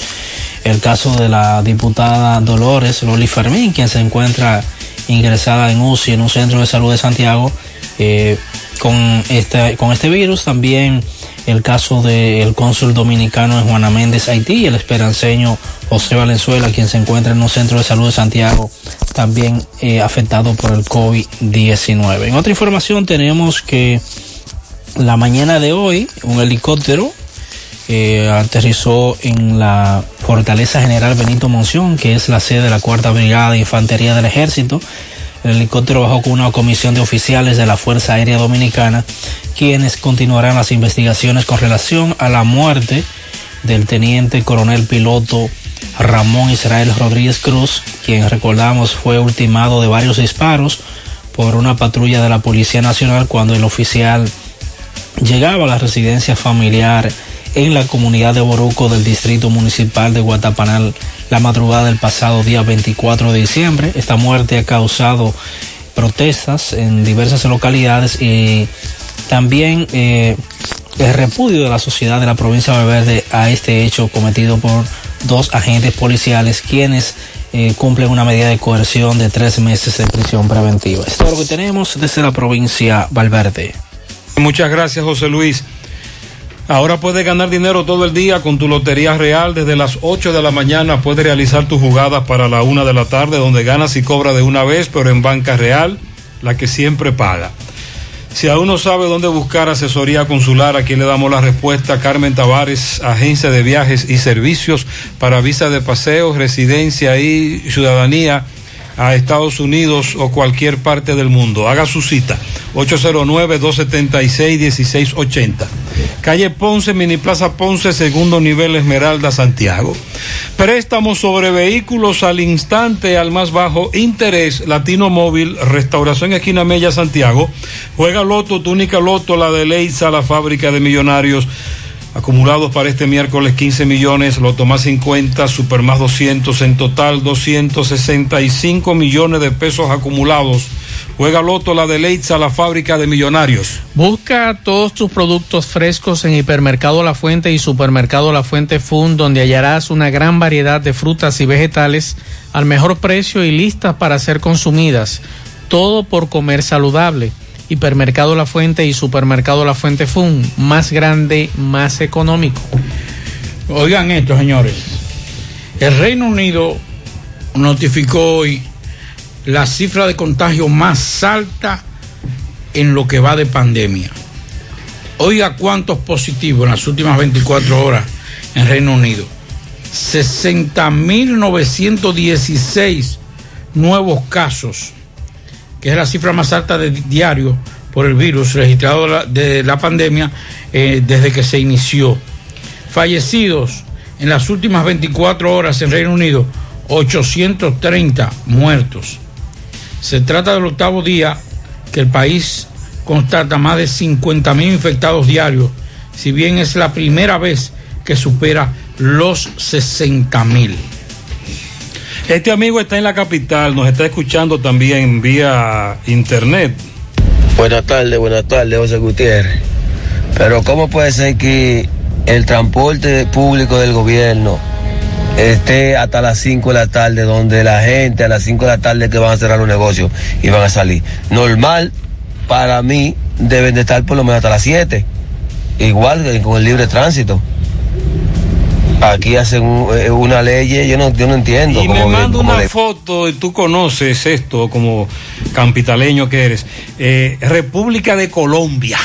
el caso de la diputada Dolores Loli Fermín, quien se encuentra ingresada en UCI en un centro de salud de Santiago eh, con, este, con este virus. También el caso del cónsul dominicano en Juana Méndez, Haití, y el esperanceño José Valenzuela, quien se encuentra en un centro de salud de Santiago, también eh, afectado por el COVID-19. En otra información tenemos que la mañana de hoy un helicóptero aterrizó en la Fortaleza General Benito Monción, que es la sede de la Cuarta Brigada de Infantería del Ejército. El helicóptero bajó con una comisión de oficiales de la Fuerza Aérea Dominicana, quienes continuarán las investigaciones con relación a la muerte del teniente coronel piloto Ramón Israel Rodríguez Cruz, quien recordamos fue ultimado de varios disparos por una patrulla de la Policía Nacional cuando el oficial llegaba a la residencia familiar en la comunidad de Boruco del Distrito Municipal de Guatapanal la madrugada del pasado día 24 de diciembre. Esta muerte ha causado protestas en diversas localidades y también eh, el repudio de la sociedad de la provincia de Valverde a este hecho cometido por dos agentes policiales quienes eh, cumplen una medida de coerción de tres meses de prisión preventiva. Esto es lo que tenemos desde la provincia Valverde. Muchas gracias, José Luis. Ahora puedes ganar dinero todo el día con tu Lotería Real. Desde las 8 de la mañana puedes realizar tus jugadas para la 1 de la tarde, donde ganas y cobras de una vez, pero en banca real, la que siempre paga. Si aún no sabe dónde buscar asesoría consular, aquí le damos la respuesta. Carmen Tavares, agencia de viajes y servicios para visa de paseo, residencia y ciudadanía a Estados Unidos o cualquier parte del mundo. Haga su cita. 809-276-1680. Calle Ponce, Mini Plaza Ponce, segundo nivel Esmeralda, Santiago. Préstamos sobre vehículos al instante, al más bajo interés. Latino Móvil, Restauración Esquina Mella, Santiago. Juega Loto, túnica Loto, la de Leitza, la fábrica de millonarios. Acumulados para este miércoles 15 millones, Loto más 50, Super más 200, en total 265 millones de pesos acumulados. Juega Loto la de Leitza, la fábrica de millonarios. Busca todos tus productos frescos en Hipermercado La Fuente y Supermercado La Fuente Fun, donde hallarás una gran variedad de frutas y vegetales al mejor precio y listas para ser consumidas. Todo por comer saludable. Hipermercado La Fuente y Supermercado La Fuente Fun, más grande, más económico. Oigan esto, señores. El Reino Unido notificó hoy la cifra de contagio más alta en lo que va de pandemia. Oiga cuántos positivos en las últimas 24 horas en Reino Unido. 60.916 nuevos casos, que es la cifra más alta de diario por el virus registrado de la, de la pandemia eh, desde que se inició. Fallecidos en las últimas 24 horas en Reino Unido, 830 muertos. Se trata del octavo día que el país constata más de 50 mil infectados diarios, si bien es la primera vez que supera los 60 mil. Este amigo está en la capital, nos está escuchando también vía internet. Buenas tardes, buenas tardes, José Gutiérrez. Pero ¿cómo puede ser que el transporte público del gobierno esté hasta las 5 de la tarde, donde la gente a las 5 de la tarde que van a cerrar los negocios y van a salir? Normal, para mí, deben de estar por lo menos hasta las 7. Igual que con el libre tránsito. Aquí hacen un- eh, una ley, yo no, yo no entiendo. Y me manda una de- foto, y tú conoces esto como campitaleño que eres. Eh, República de Colombia.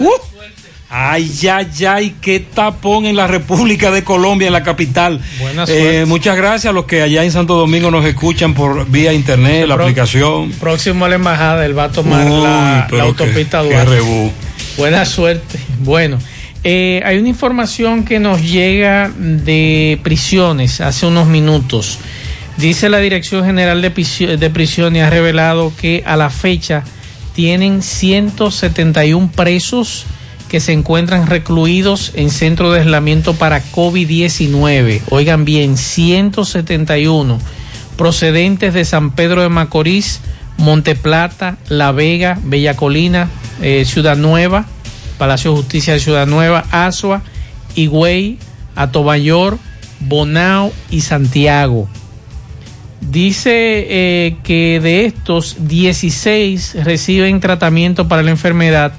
Uh. Ay, ay, ay, qué tapón en la República de Colombia, en la capital. Buena Eh, suerte. muchas gracias a los que allá en Santo Domingo nos escuchan por vía internet, la Pro- aplicación. Próximo a la embajada, él va a tomar Uy, la, la autopista qué- qué Duarte. rebú. Buena suerte. Bueno, Eh, hay una información que nos llega de prisiones hace unos minutos. Dice la Dirección General de, de Prisiones ha revelado que a la fecha tienen 171 presos que se encuentran recluidos en centro de aislamiento para COVID-19. Oigan bien, 171 procedentes de San Pedro de Macorís, Monte Plata, La Vega, Bella Colina, eh, Ciudad Nueva, Palacio de Justicia de Ciudad Nueva, Asua, Higüey, Atomayor, Bonao y Santiago. Dice eh, que de estos 16 reciben tratamiento para la enfermedad,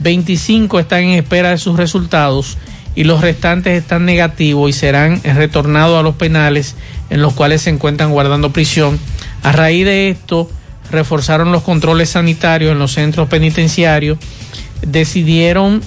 25 están en espera de sus resultados y los restantes están negativos y serán retornados a los penales en los cuales se encuentran guardando prisión. A raíz de esto, reforzaron los controles sanitarios en los centros penitenciarios, decidieron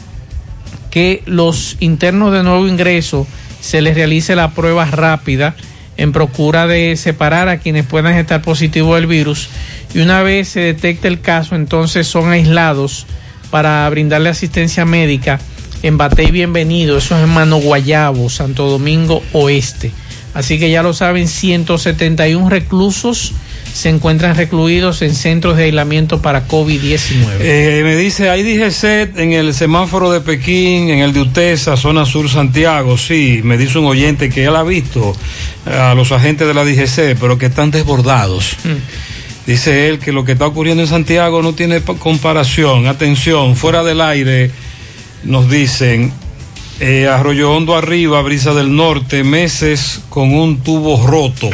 que los internos de nuevo ingreso se les realice la prueba rápida en procura de separar a quienes puedan estar positivos del virus y una vez se detecte el caso entonces son aislados para brindarle asistencia médica en Batey Bienvenido, eso es en Mano Guayabo, Santo Domingo Oeste. Así que ya lo saben, 171 reclusos se encuentran recluidos en centros de aislamiento para COVID-19. Eh, me dice, hay DGC en el semáforo de Pekín, en el de Utesa, zona sur Santiago. Sí, me dice un oyente que él ha visto a los agentes de la DGC, pero que están desbordados. Dice él que lo que está ocurriendo en Santiago no tiene pa- comparación. Atención, fuera del aire nos dicen, eh, Arroyo Hondo arriba, Brisa del Norte, meses con un tubo roto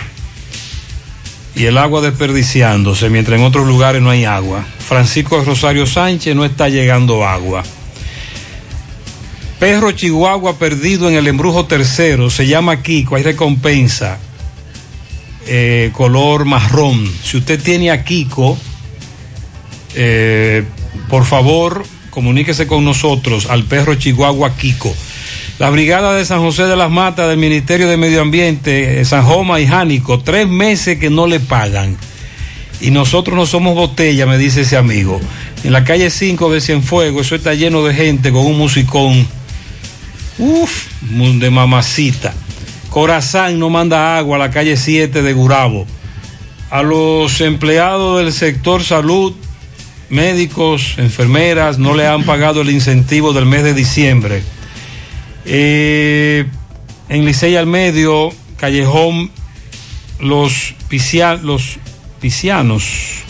y el agua desperdiciándose, mientras en otros lugares no hay agua. Francisco Rosario Sánchez no está llegando agua. Perro Chihuahua perdido en el embrujo tercero, se llama Kiko, hay recompensa, eh, color marrón. Si usted tiene a Kiko, eh, por favor, comuníquese con nosotros al perro Chihuahua Kiko. La Brigada de San José de las Matas del Ministerio de Medio Ambiente, eh, San Joma y Jánico, tres meses que no le pagan. Y nosotros no somos botella, me dice ese amigo. En la calle 5 de Cienfuegos, eso está lleno de gente con un musicón. Uf, de mamacita. Corazán no manda agua a la calle 7 de Gurabo. A los empleados del sector salud, médicos, enfermeras, no le han pagado el incentivo del mes de diciembre. Eh, en Licey al Medio, Callejón, los, los pisianos,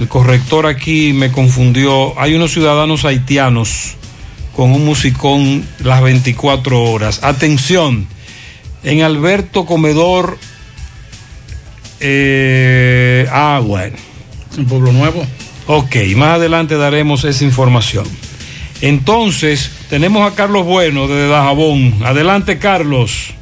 el corrector aquí me confundió, hay unos ciudadanos haitianos con un musicón las 24 horas. Atención, en Alberto Comedor, eh, ah, bueno. En Pueblo Nuevo. Ok, más adelante daremos esa información. Entonces, tenemos a Carlos Bueno de Dajabón. Adelante, Carlos.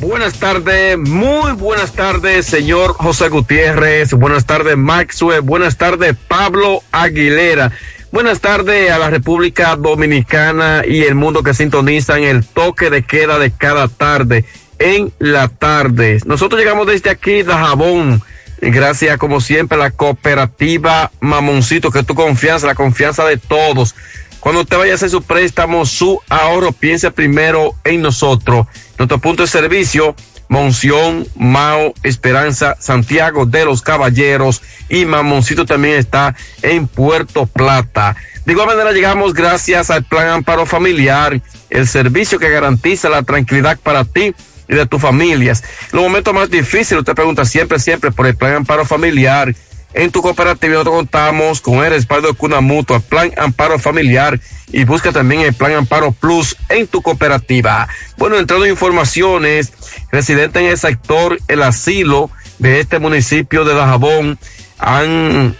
Buenas tardes, muy buenas tardes, señor José Gutiérrez. Buenas tardes, Maxwell. Buenas tardes, Pablo Aguilera. Buenas tardes a la República Dominicana y el mundo que sintonizan el toque de queda de cada tarde en la tarde. Nosotros llegamos desde aquí, Dajabón. Gracias, como siempre, a la cooperativa Mamoncito, que es tu confianza, la confianza de todos. Cuando usted vaya a hacer su préstamo, su ahorro, piense primero en nosotros. Nuestro punto de servicio, Monción, Mao, Esperanza, Santiago de los Caballeros y Mamoncito también está en Puerto Plata. De igual manera llegamos gracias al Plan Amparo Familiar, el servicio que garantiza la tranquilidad para ti y de tus familias. Los momentos más difíciles, usted pregunta siempre, siempre por el Plan Amparo Familiar. En tu cooperativa nosotros contamos con el respaldo de Cuna Mutua, Plan Amparo Familiar y busca también el Plan Amparo Plus en tu cooperativa. Bueno, entrando en informaciones, residentes en el sector El Asilo de este municipio de Dajabón han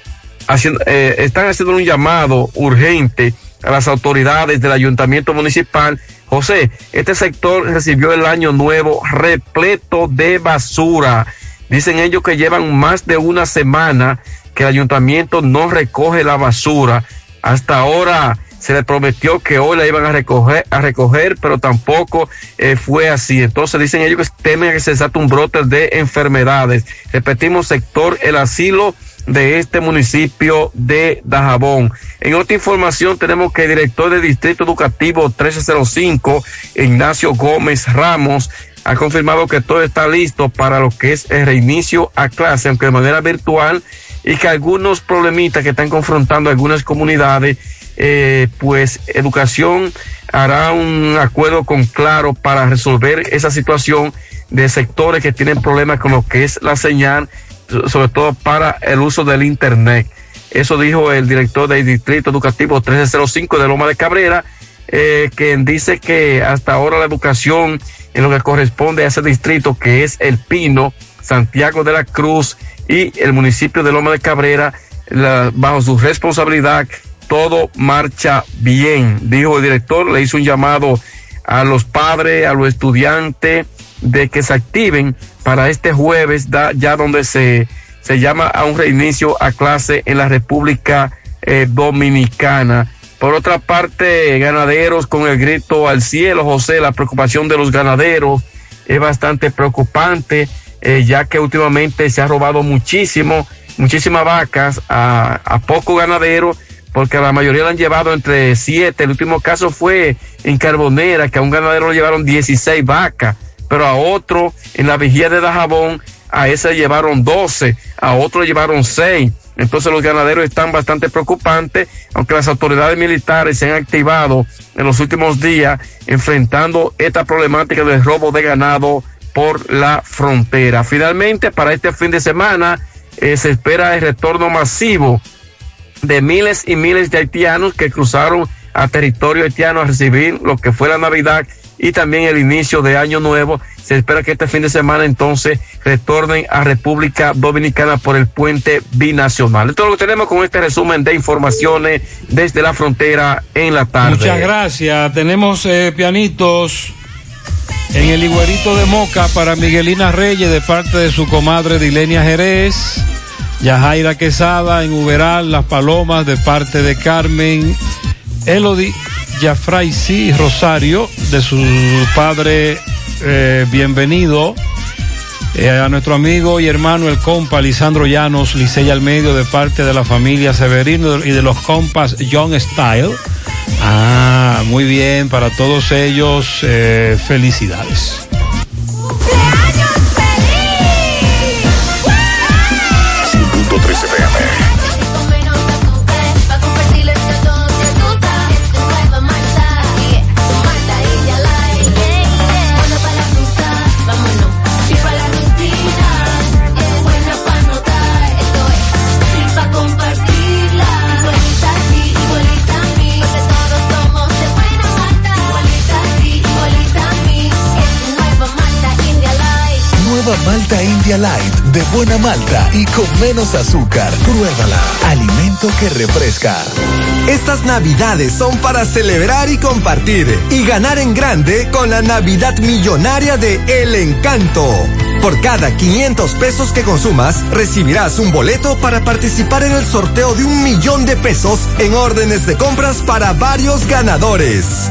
haciendo, eh, están haciendo un llamado urgente a las autoridades del ayuntamiento municipal. José, este sector recibió el año nuevo repleto de basura. Dicen ellos que llevan más de una semana que el ayuntamiento no recoge la basura. Hasta ahora se le prometió que hoy la iban a recoger, a recoger pero tampoco eh, fue así. Entonces dicen ellos que temen que se desate un brote de enfermedades. Repetimos, sector El Asilo de este municipio de Dajabón. En otra información tenemos que el director del Distrito Educativo 1305, Ignacio Gómez Ramos, ha confirmado que todo está listo para lo que es el reinicio a clase, aunque de manera virtual, y que algunos problemitas que están confrontando algunas comunidades, eh, pues educación hará un acuerdo con Claro para resolver esa situación de sectores que tienen problemas con lo que es la señal, sobre todo para el uso del Internet. Eso dijo el director del Distrito Educativo 1305 de Loma de Cabrera, eh, quien dice que hasta ahora la educación en lo que corresponde a ese distrito, que es El Pino, Santiago de la Cruz y el municipio de Loma de Cabrera, bajo su responsabilidad, todo marcha bien. Dijo el director, le hizo un llamado a los padres, a los estudiantes, de que se activen para este jueves, da- ya donde se, se llama a un reinicio a clase en la República eh, Dominicana. Por otra parte, ganaderos con el grito al cielo, José, la preocupación de los ganaderos es bastante preocupante, eh, ya que últimamente se ha robado muchísimo, muchísimas vacas a, a pocos ganaderos, porque la mayoría la han llevado entre siete. El último caso fue en Carbonera, que a un ganadero le llevaron 16 vacas, pero a otro en la vigía de Dajabón, a ese le llevaron 12, a otro le llevaron 6. Entonces los ganaderos están bastante preocupantes, aunque las autoridades militares se han activado en los últimos días enfrentando esta problemática del robo de ganado por la frontera. Finalmente, para este fin de semana eh, se espera el retorno masivo de miles y miles de haitianos que cruzaron a territorio haitiano a recibir lo que fue la Navidad y también el inicio de Año Nuevo. Se espera que este fin de semana entonces retornen a República Dominicana por el puente binacional. Esto es lo que tenemos con este resumen de informaciones desde la frontera en la tarde. Muchas gracias. Tenemos eh, pianitos en el Iguerito de Moca para Miguelina Reyes de parte de su comadre Dilenia Jerez. Yajaira Quesada en Uberal, Las Palomas de parte de Carmen. Elodie Yafraisi Rosario de su padre eh, Bienvenido. Eh, a nuestro amigo y hermano el compa Lisandro Llanos, Licey al medio de parte de la familia Severino y de los compas John Style. Ah, muy bien, para todos ellos, eh, felicidades. Malta India Light de buena malta y con menos azúcar. Pruébala. Alimento que refresca. Estas navidades son para celebrar y compartir y ganar en grande con la Navidad Millonaria de El Encanto. Por cada 500 pesos que consumas, recibirás un boleto para participar en el sorteo de un millón de pesos en órdenes de compras para varios ganadores.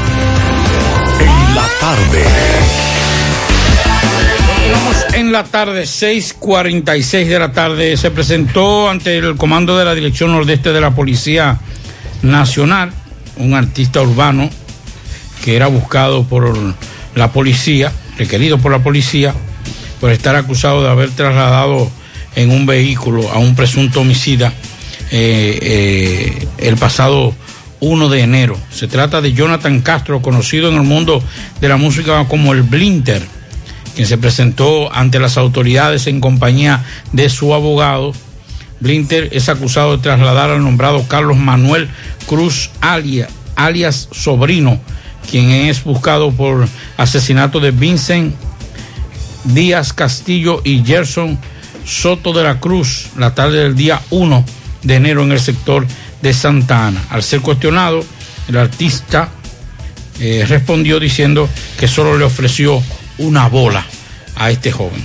Tarde. En la tarde, 6:46 de la tarde, se presentó ante el comando de la Dirección Nordeste de la Policía Nacional un artista urbano que era buscado por la policía, requerido por la policía, por estar acusado de haber trasladado en un vehículo a un presunto homicida eh, eh, el pasado 1 de enero. Se trata de Jonathan Castro, conocido en el mundo de la música como el Blinter, quien se presentó ante las autoridades en compañía de su abogado. Blinter es acusado de trasladar al nombrado Carlos Manuel Cruz alias, Sobrino, quien es buscado por asesinato de Vincent Díaz Castillo y Gerson Soto de la Cruz la tarde del día 1 de enero en el sector de Santa Ana. Al ser cuestionado, el artista eh, respondió diciendo que solo le ofreció una bola a este joven.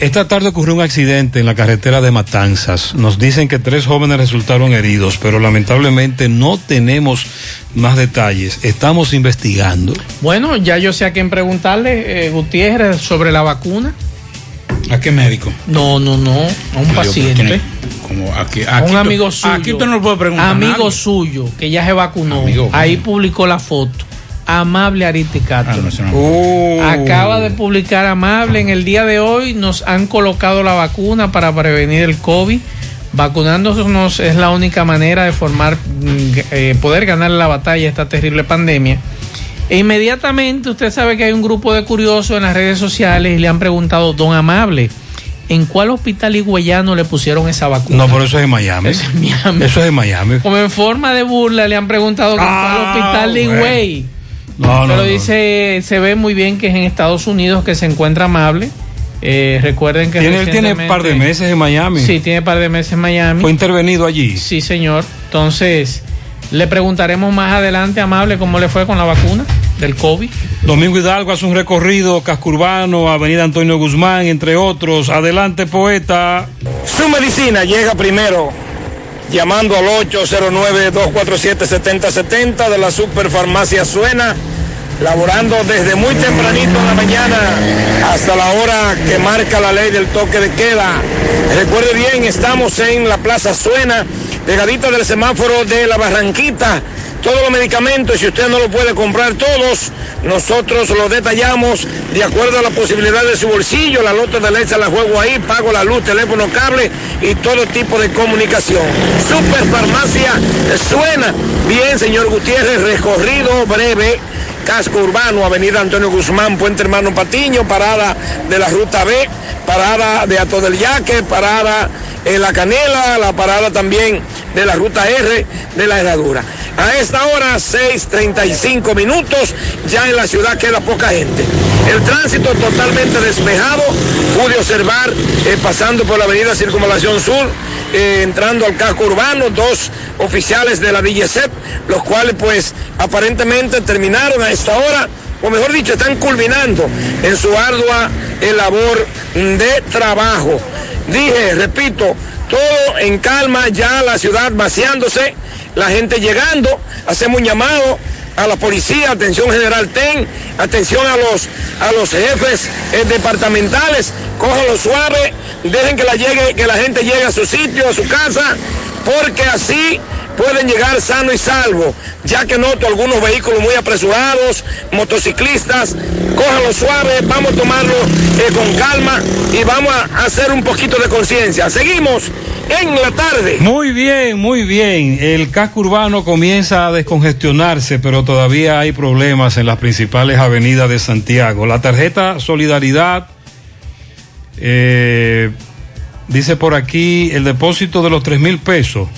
Esta tarde ocurrió un accidente en la carretera de Matanzas. Nos dicen que tres jóvenes resultaron heridos, pero lamentablemente no tenemos más detalles. Estamos investigando. Bueno, ya yo sé a quién preguntarle, eh, Gutiérrez, sobre la vacuna. ¿A qué médico? No, no, no, a un Yo, paciente. tiene- como aquí, A aquí un tú- amigo suyo. Aquí usted no lo puede preguntar. a Amigo suyo, que ya se vacunó. Amigo, Ahí publicó la foto. Amable Ariti Castro. Ah, no, eso no. Oh. Acaba de publicar Amable. En el día de hoy nos han colocado la vacuna para prevenir el COVID. Vacunándonos es la única manera de formar, mm, eh, poder ganar la batalla a esta terrible pandemia. E inmediatamente usted sabe que hay un grupo de curiosos en las redes sociales y le han preguntado, don Amable, ¿en cuál hospital higüeyano le pusieron esa vacuna? No, pero eso es en Miami. Eso es en Miami. Eso es en Miami. Como en forma de burla le han preguntado Ah, al hospital de. Higüey. No, no, Pero no. dice, se ve muy bien que es en Estados Unidos que se encuentra amable. Eh, recuerden que Tiene, él tiene un par de meses en Miami. Sí, tiene par de meses en Miami. Fue intervenido allí. Sí, señor. Entonces, le preguntaremos más adelante, amable, cómo le fue con la vacuna del COVID. Domingo Hidalgo hace un recorrido, casco urbano, Avenida Antonio Guzmán, entre otros. Adelante, poeta. Su medicina llega primero llamando al 809-247-7070 de la Superfarmacia Suena, laborando desde muy tempranito en la mañana hasta la hora que marca la ley del toque de queda. Recuerde bien, estamos en la Plaza Suena, pegadita del semáforo de la Barranquita. Todos los medicamentos, si usted no lo puede comprar todos, nosotros los detallamos de acuerdo a la posibilidad de su bolsillo. La lota de leche la juego ahí, pago la luz, teléfono, cable y todo tipo de comunicación. Super Farmacia suena. Bien, señor Gutiérrez, recorrido breve. Casco Urbano, Avenida Antonio Guzmán, Puente Hermano Patiño, parada de la Ruta B, parada de Ato del Yaque, parada en La Canela, la parada también de la Ruta R de la Herradura. A esta hora, 6.35 minutos, ya en la ciudad queda poca gente. El tránsito totalmente despejado, pude observar eh, pasando por la avenida Circunvalación Sur, eh, entrando al casco urbano, dos oficiales de la DGCEP, los cuales pues aparentemente terminaron a esta hora, o mejor dicho, están culminando en su ardua eh, labor de trabajo. Dije, repito, todo en calma, ya la ciudad vaciándose, la gente llegando, hacemos un llamado a la policía, atención general TEN, atención a los, a los jefes eh, departamentales, cójanlo suave, dejen que la, llegue, que la gente llegue a su sitio, a su casa, porque así pueden llegar sano y salvo, ya que noto algunos vehículos muy apresurados, motociclistas, cójanlo suave, vamos a tomarlo eh, con calma y vamos a hacer un poquito de conciencia. Seguimos en la tarde. Muy bien, muy bien. El casco urbano comienza a descongestionarse, pero todavía hay problemas en las principales avenidas de Santiago. La tarjeta Solidaridad eh, dice por aquí el depósito de los tres mil pesos.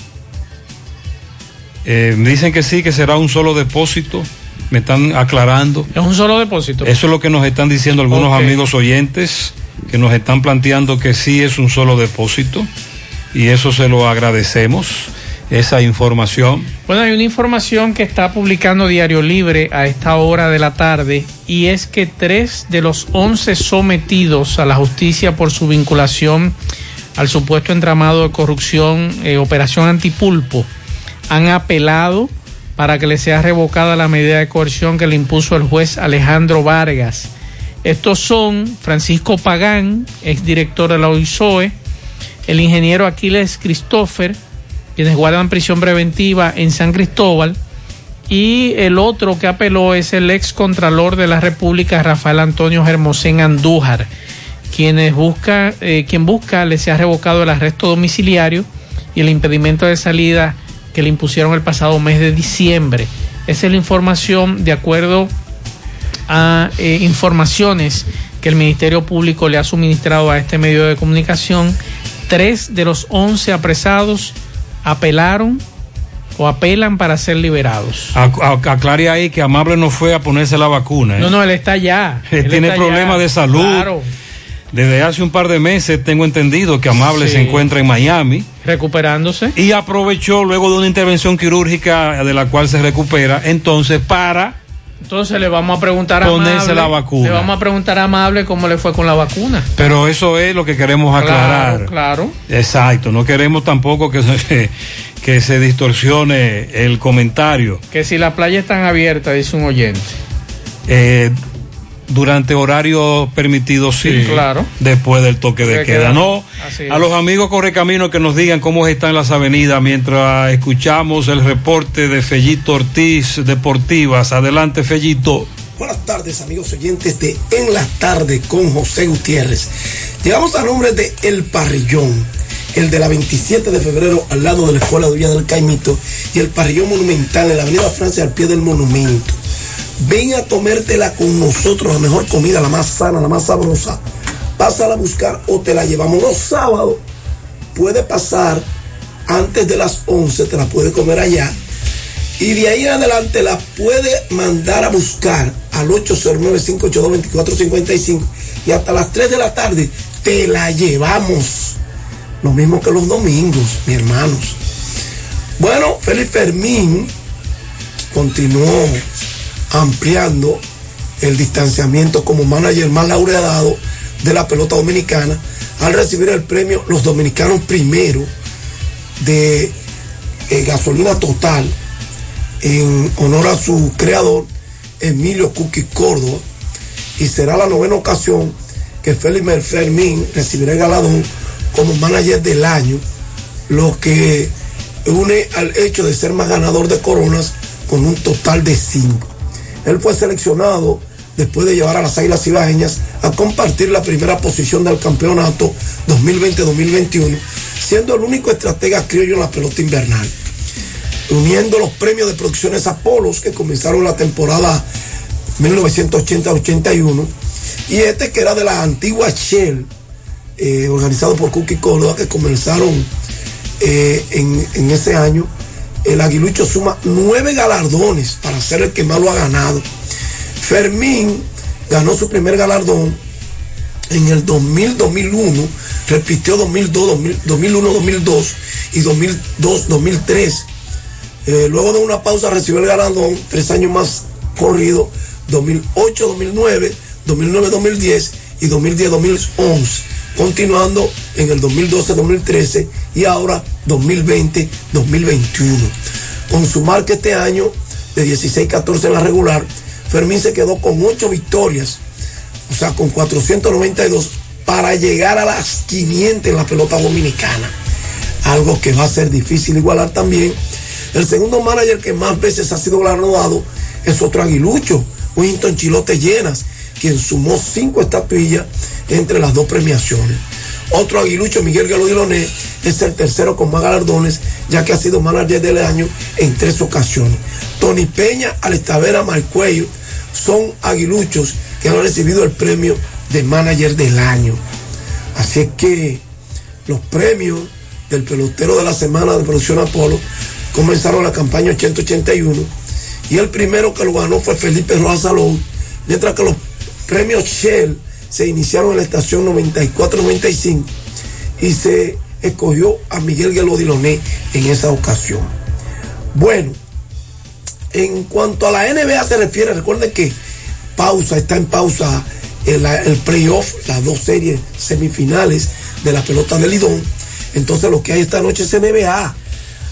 Eh, me dicen que sí, que será un solo depósito. Me están aclarando. Es un solo depósito. Eso es lo que nos están diciendo algunos amigos oyentes, que nos están planteando que sí es un solo depósito. Y eso se lo agradecemos, esa información. Bueno, hay una información que está publicando Diario Libre a esta hora de la tarde y es que tres de los once sometidos a la justicia por su vinculación al supuesto entramado de corrupción, eh, Operación Antipulpo, han apelado para que le sea revocada la medida de coerción que le impuso el juez Alejandro Vargas. Estos son Francisco Pagán, exdirector de la OISOE, el ingeniero Aquiles Christopher, quienes guardan prisión preventiva en San Cristóbal, y el otro que apeló es el ex contralor de la República, Rafael Antonio Hermosén Andújar, quienes busca, eh, quien busca le se ha revocado el arresto domiciliario y el impedimento de salida que le impusieron el pasado mes de diciembre. Esa es la información de acuerdo a eh, informaciones que el Ministerio Público le ha suministrado a este medio de comunicación. Tres de los once apresados apelaron o apelan para ser liberados. Aclare ahí que Amable no fue a ponerse la vacuna. ¿eh? No, no, él está allá. [laughs] Él tiene está problemas allá. de salud. Claro. Desde hace un par de meses tengo entendido que Amable Sí. se encuentra en Miami Recuperándose. y aprovechó luego de una intervención quirúrgica de la cual se recupera, entonces para Entonces le vamos a preguntar a Ponerse Amable. la vacuna. Le vamos a preguntar a Amable cómo le fue con la vacuna. Pero eso es lo que queremos aclarar. Claro, claro. Exacto, no queremos tampoco que se, que se distorsione el comentario. Que si las playas están abiertas, dice un oyente. Eh, durante horario permitido, sí. Sí, claro. Después del toque de queda. queda. No, Así a es. los amigos Correcamino que nos digan cómo están las avenidas mientras escuchamos el reporte de Fellito Ortiz Deportivas. Adelante, Fellito. Buenas tardes, amigos oyentes de En la Tarde con José Gutiérrez. Llegamos a nombre de El Parrillón, el de la 27 de febrero al lado de la Escuela de Villa del Caimito y el Parrillón Monumental en la Avenida Francia al pie del monumento. Ven a tomártela con nosotros, la mejor comida, la más sana, la más sabrosa. Pásala a buscar o te la llevamos los sábados. Puede pasar antes de las 11, te la puede comer allá. Y de ahí en adelante la puede mandar a buscar al 809-582-2455 y hasta las 3 de la tarde te la llevamos. Lo mismo que los domingos, mis hermanos. Bueno, Félix Fermín continuó ampliando el distanciamiento como manager más laureado de la pelota dominicana al recibir el premio Los Dominicanos Primero de eh, gasolina total en honor a su creador, Emilio Cuqui Córdoba, y será la novena ocasión que Félix Fermín recibirá el galardón como manager del año, lo que une al hecho de ser más ganador de coronas con un total de cinco. Él fue seleccionado después de llevar a las Águilas Ibaeñas a compartir la primera posición del campeonato 2020-2021, siendo el único estratega criollo en la pelota invernal. Uniendo los premios de producciones Apolos que comenzaron la temporada 1980-81 y este que era de la antigua Shell eh, organizado por Cookie Córdoba que comenzaron eh, en, en ese año el aguilucho suma nueve galardones para ser el que más lo ha ganado Fermín ganó su primer galardón en el 2000-2001 repitió 2002-2001-2002 y 2002-2003 eh, luego de una pausa recibió el galardón tres años más corrido, 2008-2009, 2009-2010 y 2010-2011, continuando en el 2012-2013 y ahora 2020-2021. Con su marca este año de 16-14 en la regular, Fermín se quedó con 8 victorias, o sea, con 492 para llegar a las 500 en la pelota dominicana. Algo que va a ser difícil igualar también el segundo manager que más veces ha sido galardonado es otro aguilucho, Winston Chilote Llenas, quien sumó cinco estatuillas entre las dos premiaciones. Otro aguilucho, Miguel Galo Diloné, es el tercero con más galardones, ya que ha sido manager del año en tres ocasiones. Tony Peña, Alestavera, Marcuello son aguiluchos que han recibido el premio de manager del año. Así es que los premios del pelotero de la semana de producción Apolo comenzaron la campaña 8081 y el primero que lo ganó fue Felipe Rojas Salón, mientras que los premios Shell se iniciaron en la estación 94-95 y se escogió a Miguel Gelodiloné en esa ocasión. Bueno, en cuanto a la NBA se refiere, recuerden que pausa, está en pausa el, playoff, las dos series semifinales de la pelota del Lidón. Entonces lo que hay esta noche es NBA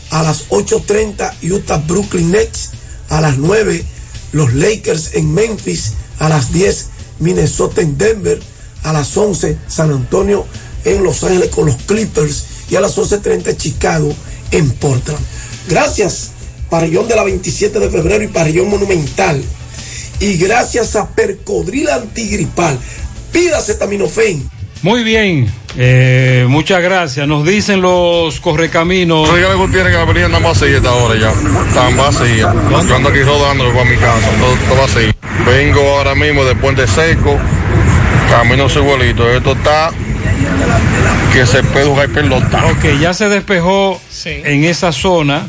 a las 8.30 Utah Brooklyn Nets, a las 9 los Lakers en Memphis, a las 10 Minnesota en Denver, a las 11 San Antonio en Los Ángeles con los Clippers y a las 11.30 Chicago en Portland. Gracias, Parrillón de la 27 de febrero y Parrillón Monumental. Y gracias a Percodril Antigripal. Pídase Taminofen. Muy bien, eh, muchas gracias. Nos dicen los correcaminos. Dígale Gutiérrez que la avenida está vacía esta hora ya. Están vacías. Yo ando aquí rodando para mi casa, todo, todo vacío. Vengo ahora mismo de Puente Seco, camino su vuelito. Esto está que se puede jugar pelota. Ok, ya se despejó en esa zona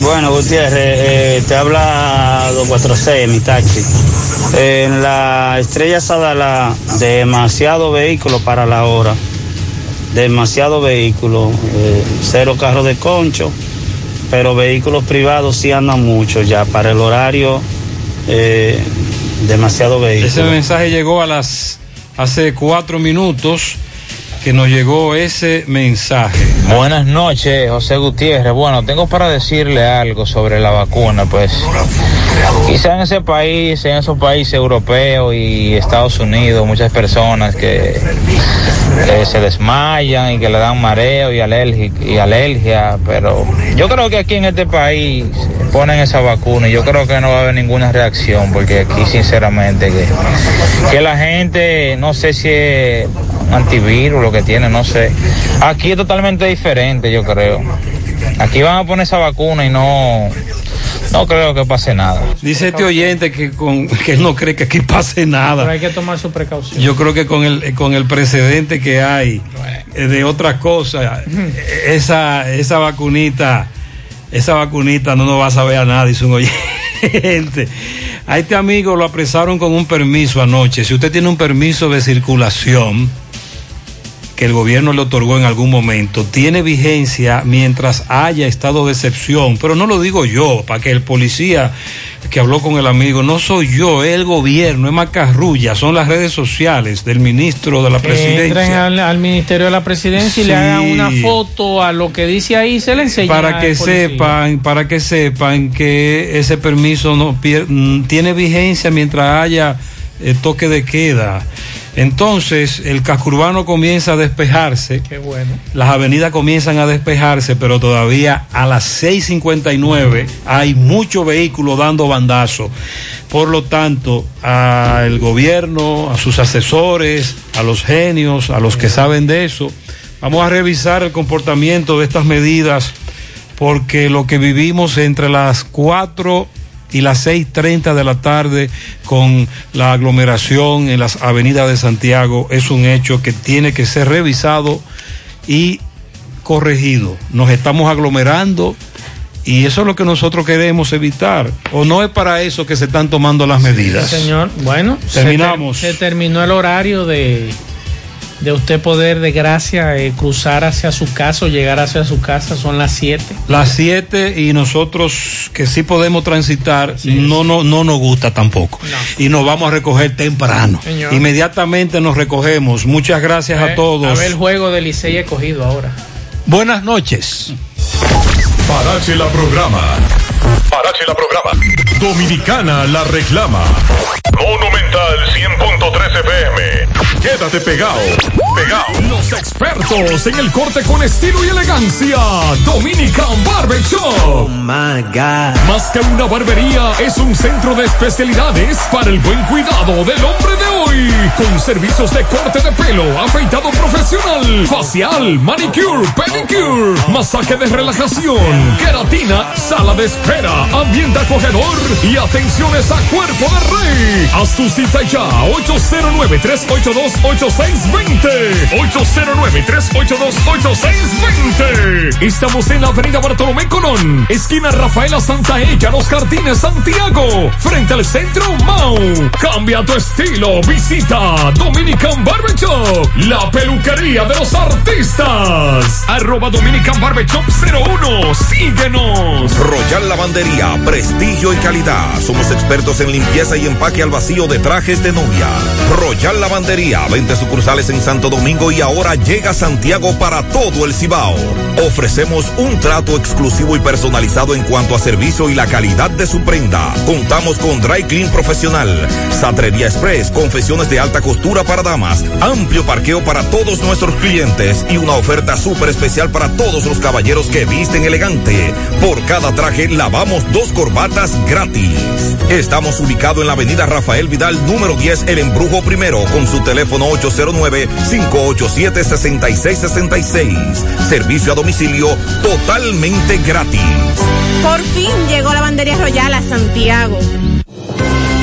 Bueno, Gutiérrez, eh, te habla 246, mi taxi. En la estrella Sadala, demasiado vehículo para la hora. Demasiado vehículo. eh, cero carros de concho, pero vehículos privados sí andan mucho ya. Para el horario, eh, demasiado vehículo. Ese mensaje llegó a las hace cuatro minutos que nos llegó ese mensaje. Buenas noches, José Gutiérrez. Bueno, tengo para decirle algo sobre la vacuna, pues quizá en ese país, en esos países europeos y Estados Unidos, muchas personas que eh, se desmayan y que le dan mareo y, alergi- y alergia, pero yo creo que aquí en este país ponen esa vacuna y yo creo que no va a haber ninguna reacción, porque aquí sinceramente que, que la gente, no sé si es antivirus lo que tiene, no sé. Aquí es totalmente diferente, yo creo. Aquí van a poner esa vacuna y no, no creo que pase nada. Dice este oyente que, con, que él no cree que aquí pase nada. Pero hay que tomar su precaución. Yo creo que con el, con el precedente que hay eh, de otras cosas, esa, esa vacunita, esa vacunita no nos va a saber a nada, dice un oyente. A este amigo lo apresaron con un permiso anoche. Si usted tiene un permiso de circulación que el gobierno le otorgó en algún momento, tiene vigencia mientras haya estado de excepción. Pero no lo digo yo, para que el policía que habló con el amigo, no soy yo, es el gobierno, es Macarrulla, son las redes sociales del ministro de la Que entren presidencia. al, al Ministerio de la Presidencia y le hagan una foto a lo que dice ahí se le enseña. Para que sepan, para que sepan que ese permiso no pier- mm, tiene vigencia mientras haya eh, toque de queda. Entonces, el casco urbano comienza a despejarse. Qué bueno. Las avenidas comienzan a despejarse, pero todavía a las 6.59 hay mucho vehículo dando bandazo. Por lo tanto, al gobierno, a sus asesores, a los genios, a los que saben de eso, vamos a revisar el comportamiento de estas medidas, porque lo que vivimos entre las 4 y las 6.30 de la tarde con la aglomeración en las avenidas de Santiago es un hecho que tiene que ser revisado y corregido. Nos estamos aglomerando y eso es lo que nosotros queremos evitar. ¿O no es para eso que se están tomando las medidas? Sí, señor, bueno, se Terminamos. ter- Se, terminó el horario de, de usted poder, de gracia, eh, cruzar hacia su casa o llegar hacia su casa. Son las 7. Las 7 y nosotros que sí podemos transitar, no, no, no nos gusta tampoco. Y nos vamos a recoger temprano. Señor. Inmediatamente nos recogemos. Muchas gracias a todos. A ver el juego del Licey he cogido ahora. Buenas noches. Parache la programa. Parache la programa. Dominicana la reclama. Monumental 100.13 FM. Quédate pegado. Pegado. Los expertos en el corte con estilo y elegancia. Dominican Barber Shop. Más que una barbería, es un centro de especialidades para el buen cuidado del hombre de Con servicios de corte de pelo, afeitado profesional, facial, manicure, pedicure, masaje de relajación, queratina, sala de espera, ambiente acogedor y atenciones a cuerpo de rey. Haz tu cita ya, 809-382-8620. 809-382-8620. Estamos en la avenida Bartolomé Colón, esquina Rafaela Santa Ella, Los Jardines, Santiago, frente al centro Mau. Cambia tu estilo, visita Dominican Barber Shop, la peluquería de los artistas. Arroba Dominican Barber Shop 01, síguenos. Royal Lavandería, prestigio y calidad. Somos expertos en limpieza y empaque al vacío de trajes de novia. Royal Lavandería, 20 sucursales en Santo Domingo y ahora llega Santiago para todo el Cibao. Ofrecemos un trato exclusivo y personalizado en cuanto a servicio y la calidad de su prenda. Contamos con Dry Clean Profesional, Satrería Express, de alta costura para damas, amplio parqueo para todos nuestros clientes y una oferta súper especial para todos los caballeros que visten elegante. Por cada traje lavamos dos corbatas gratis. Estamos ubicados en la avenida Rafael Vidal, número 10, El Embrujo Primero, con su teléfono 809-587-6666. Servicio a domicilio totalmente gratis. Por fin llegó la bandería royal a Santiago.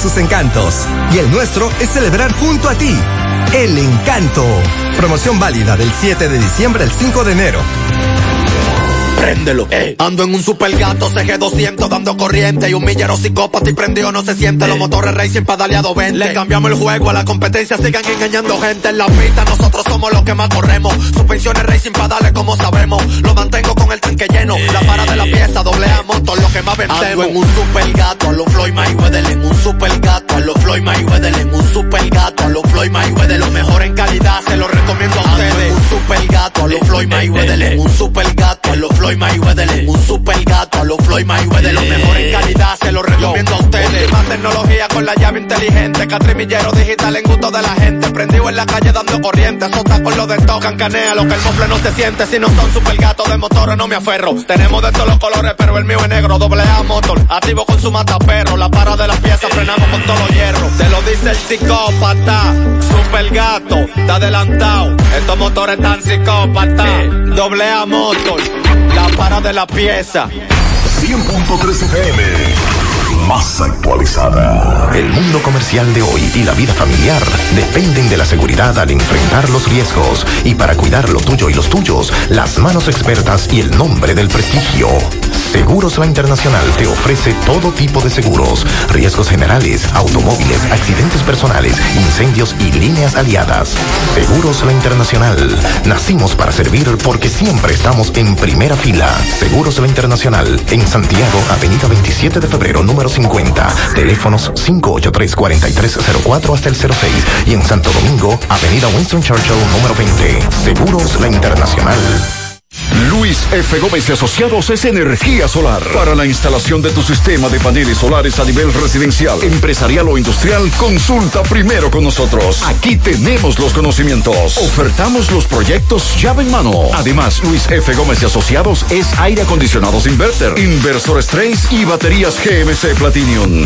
sus encantos y el nuestro es celebrar junto a ti. El encanto. Promoción válida del 7 de diciembre al 5 de enero. Préndelo. Eh. Ando en un super gato CG200 dando corriente y un millero psicópata y prendido no se siente. Los motores racing pedaleado 20. Le cambiamos el juego a la competencia, sigan engañando gente en la pista. Nosotros somos los que más corremos. Suspensiones racing pedales como sabemos. Lo mantengo con el tanque lleno. La para de la pieza, doble A motor, lo que más vendemos. Ando en un super gato a los Floyd Mayweather. En un super gato a los Floyd Mayweather. En un super gato a los Floyd Mayweather. Lo mejor en calidad, se lo recomiendo a ustedes. En un super gato a los Floyd Mayweather. En un super gato a los Floyd Mayweather. En un super gato a los Floyd Mayweather. Lo mejor en calidad, se lo recomiendo a ustedes. Más tecnología con la llave inteligente. Catrimillero digital en gusto de la gente. Prendido en la calle dando corriente. Sota con lo de tocan, canea lo que el mofle no se siente. Si no son super gatos de motores, no me aferro. Tenemos de todos los colores, pero el mío es negro. Doble A motor, activo con su mataperro. La para de las piezas, frenamos con todos los hierros. Te lo dice el psicópata. Super gato, está adelantado. Estos motores están psicópata. Doble A motor, la para de la pieza. 100.3 FM. Más actualizada. El mundo comercial de hoy y la vida familiar dependen de la seguridad al enfrentar los riesgos y para cuidar lo tuyo y los tuyos, las manos expertas y el nombre del prestigio. Seguros La Internacional te ofrece todo tipo de seguros, riesgos generales, automóviles, accidentes personales, incendios y líneas aliadas. Seguros La Internacional. Nacimos para servir porque siempre estamos en primera fila. Seguros La Internacional en Santiago, Avenida 27 de Febrero, número 50. Teléfonos 583-4304 hasta el 06 y en Santo Domingo, Avenida Winston Churchill, número 20. Seguros La Internacional. Luis F. Gómez y Asociados es energía solar. Para la instalación de tu sistema de paneles solares a nivel residencial, empresarial o industrial, consulta primero con nosotros. Aquí tenemos los conocimientos. Ofertamos los proyectos llave en mano. Además, Luis F. Gómez y Asociados es aire acondicionados inverter, inversores trace y baterías GMC Platinum.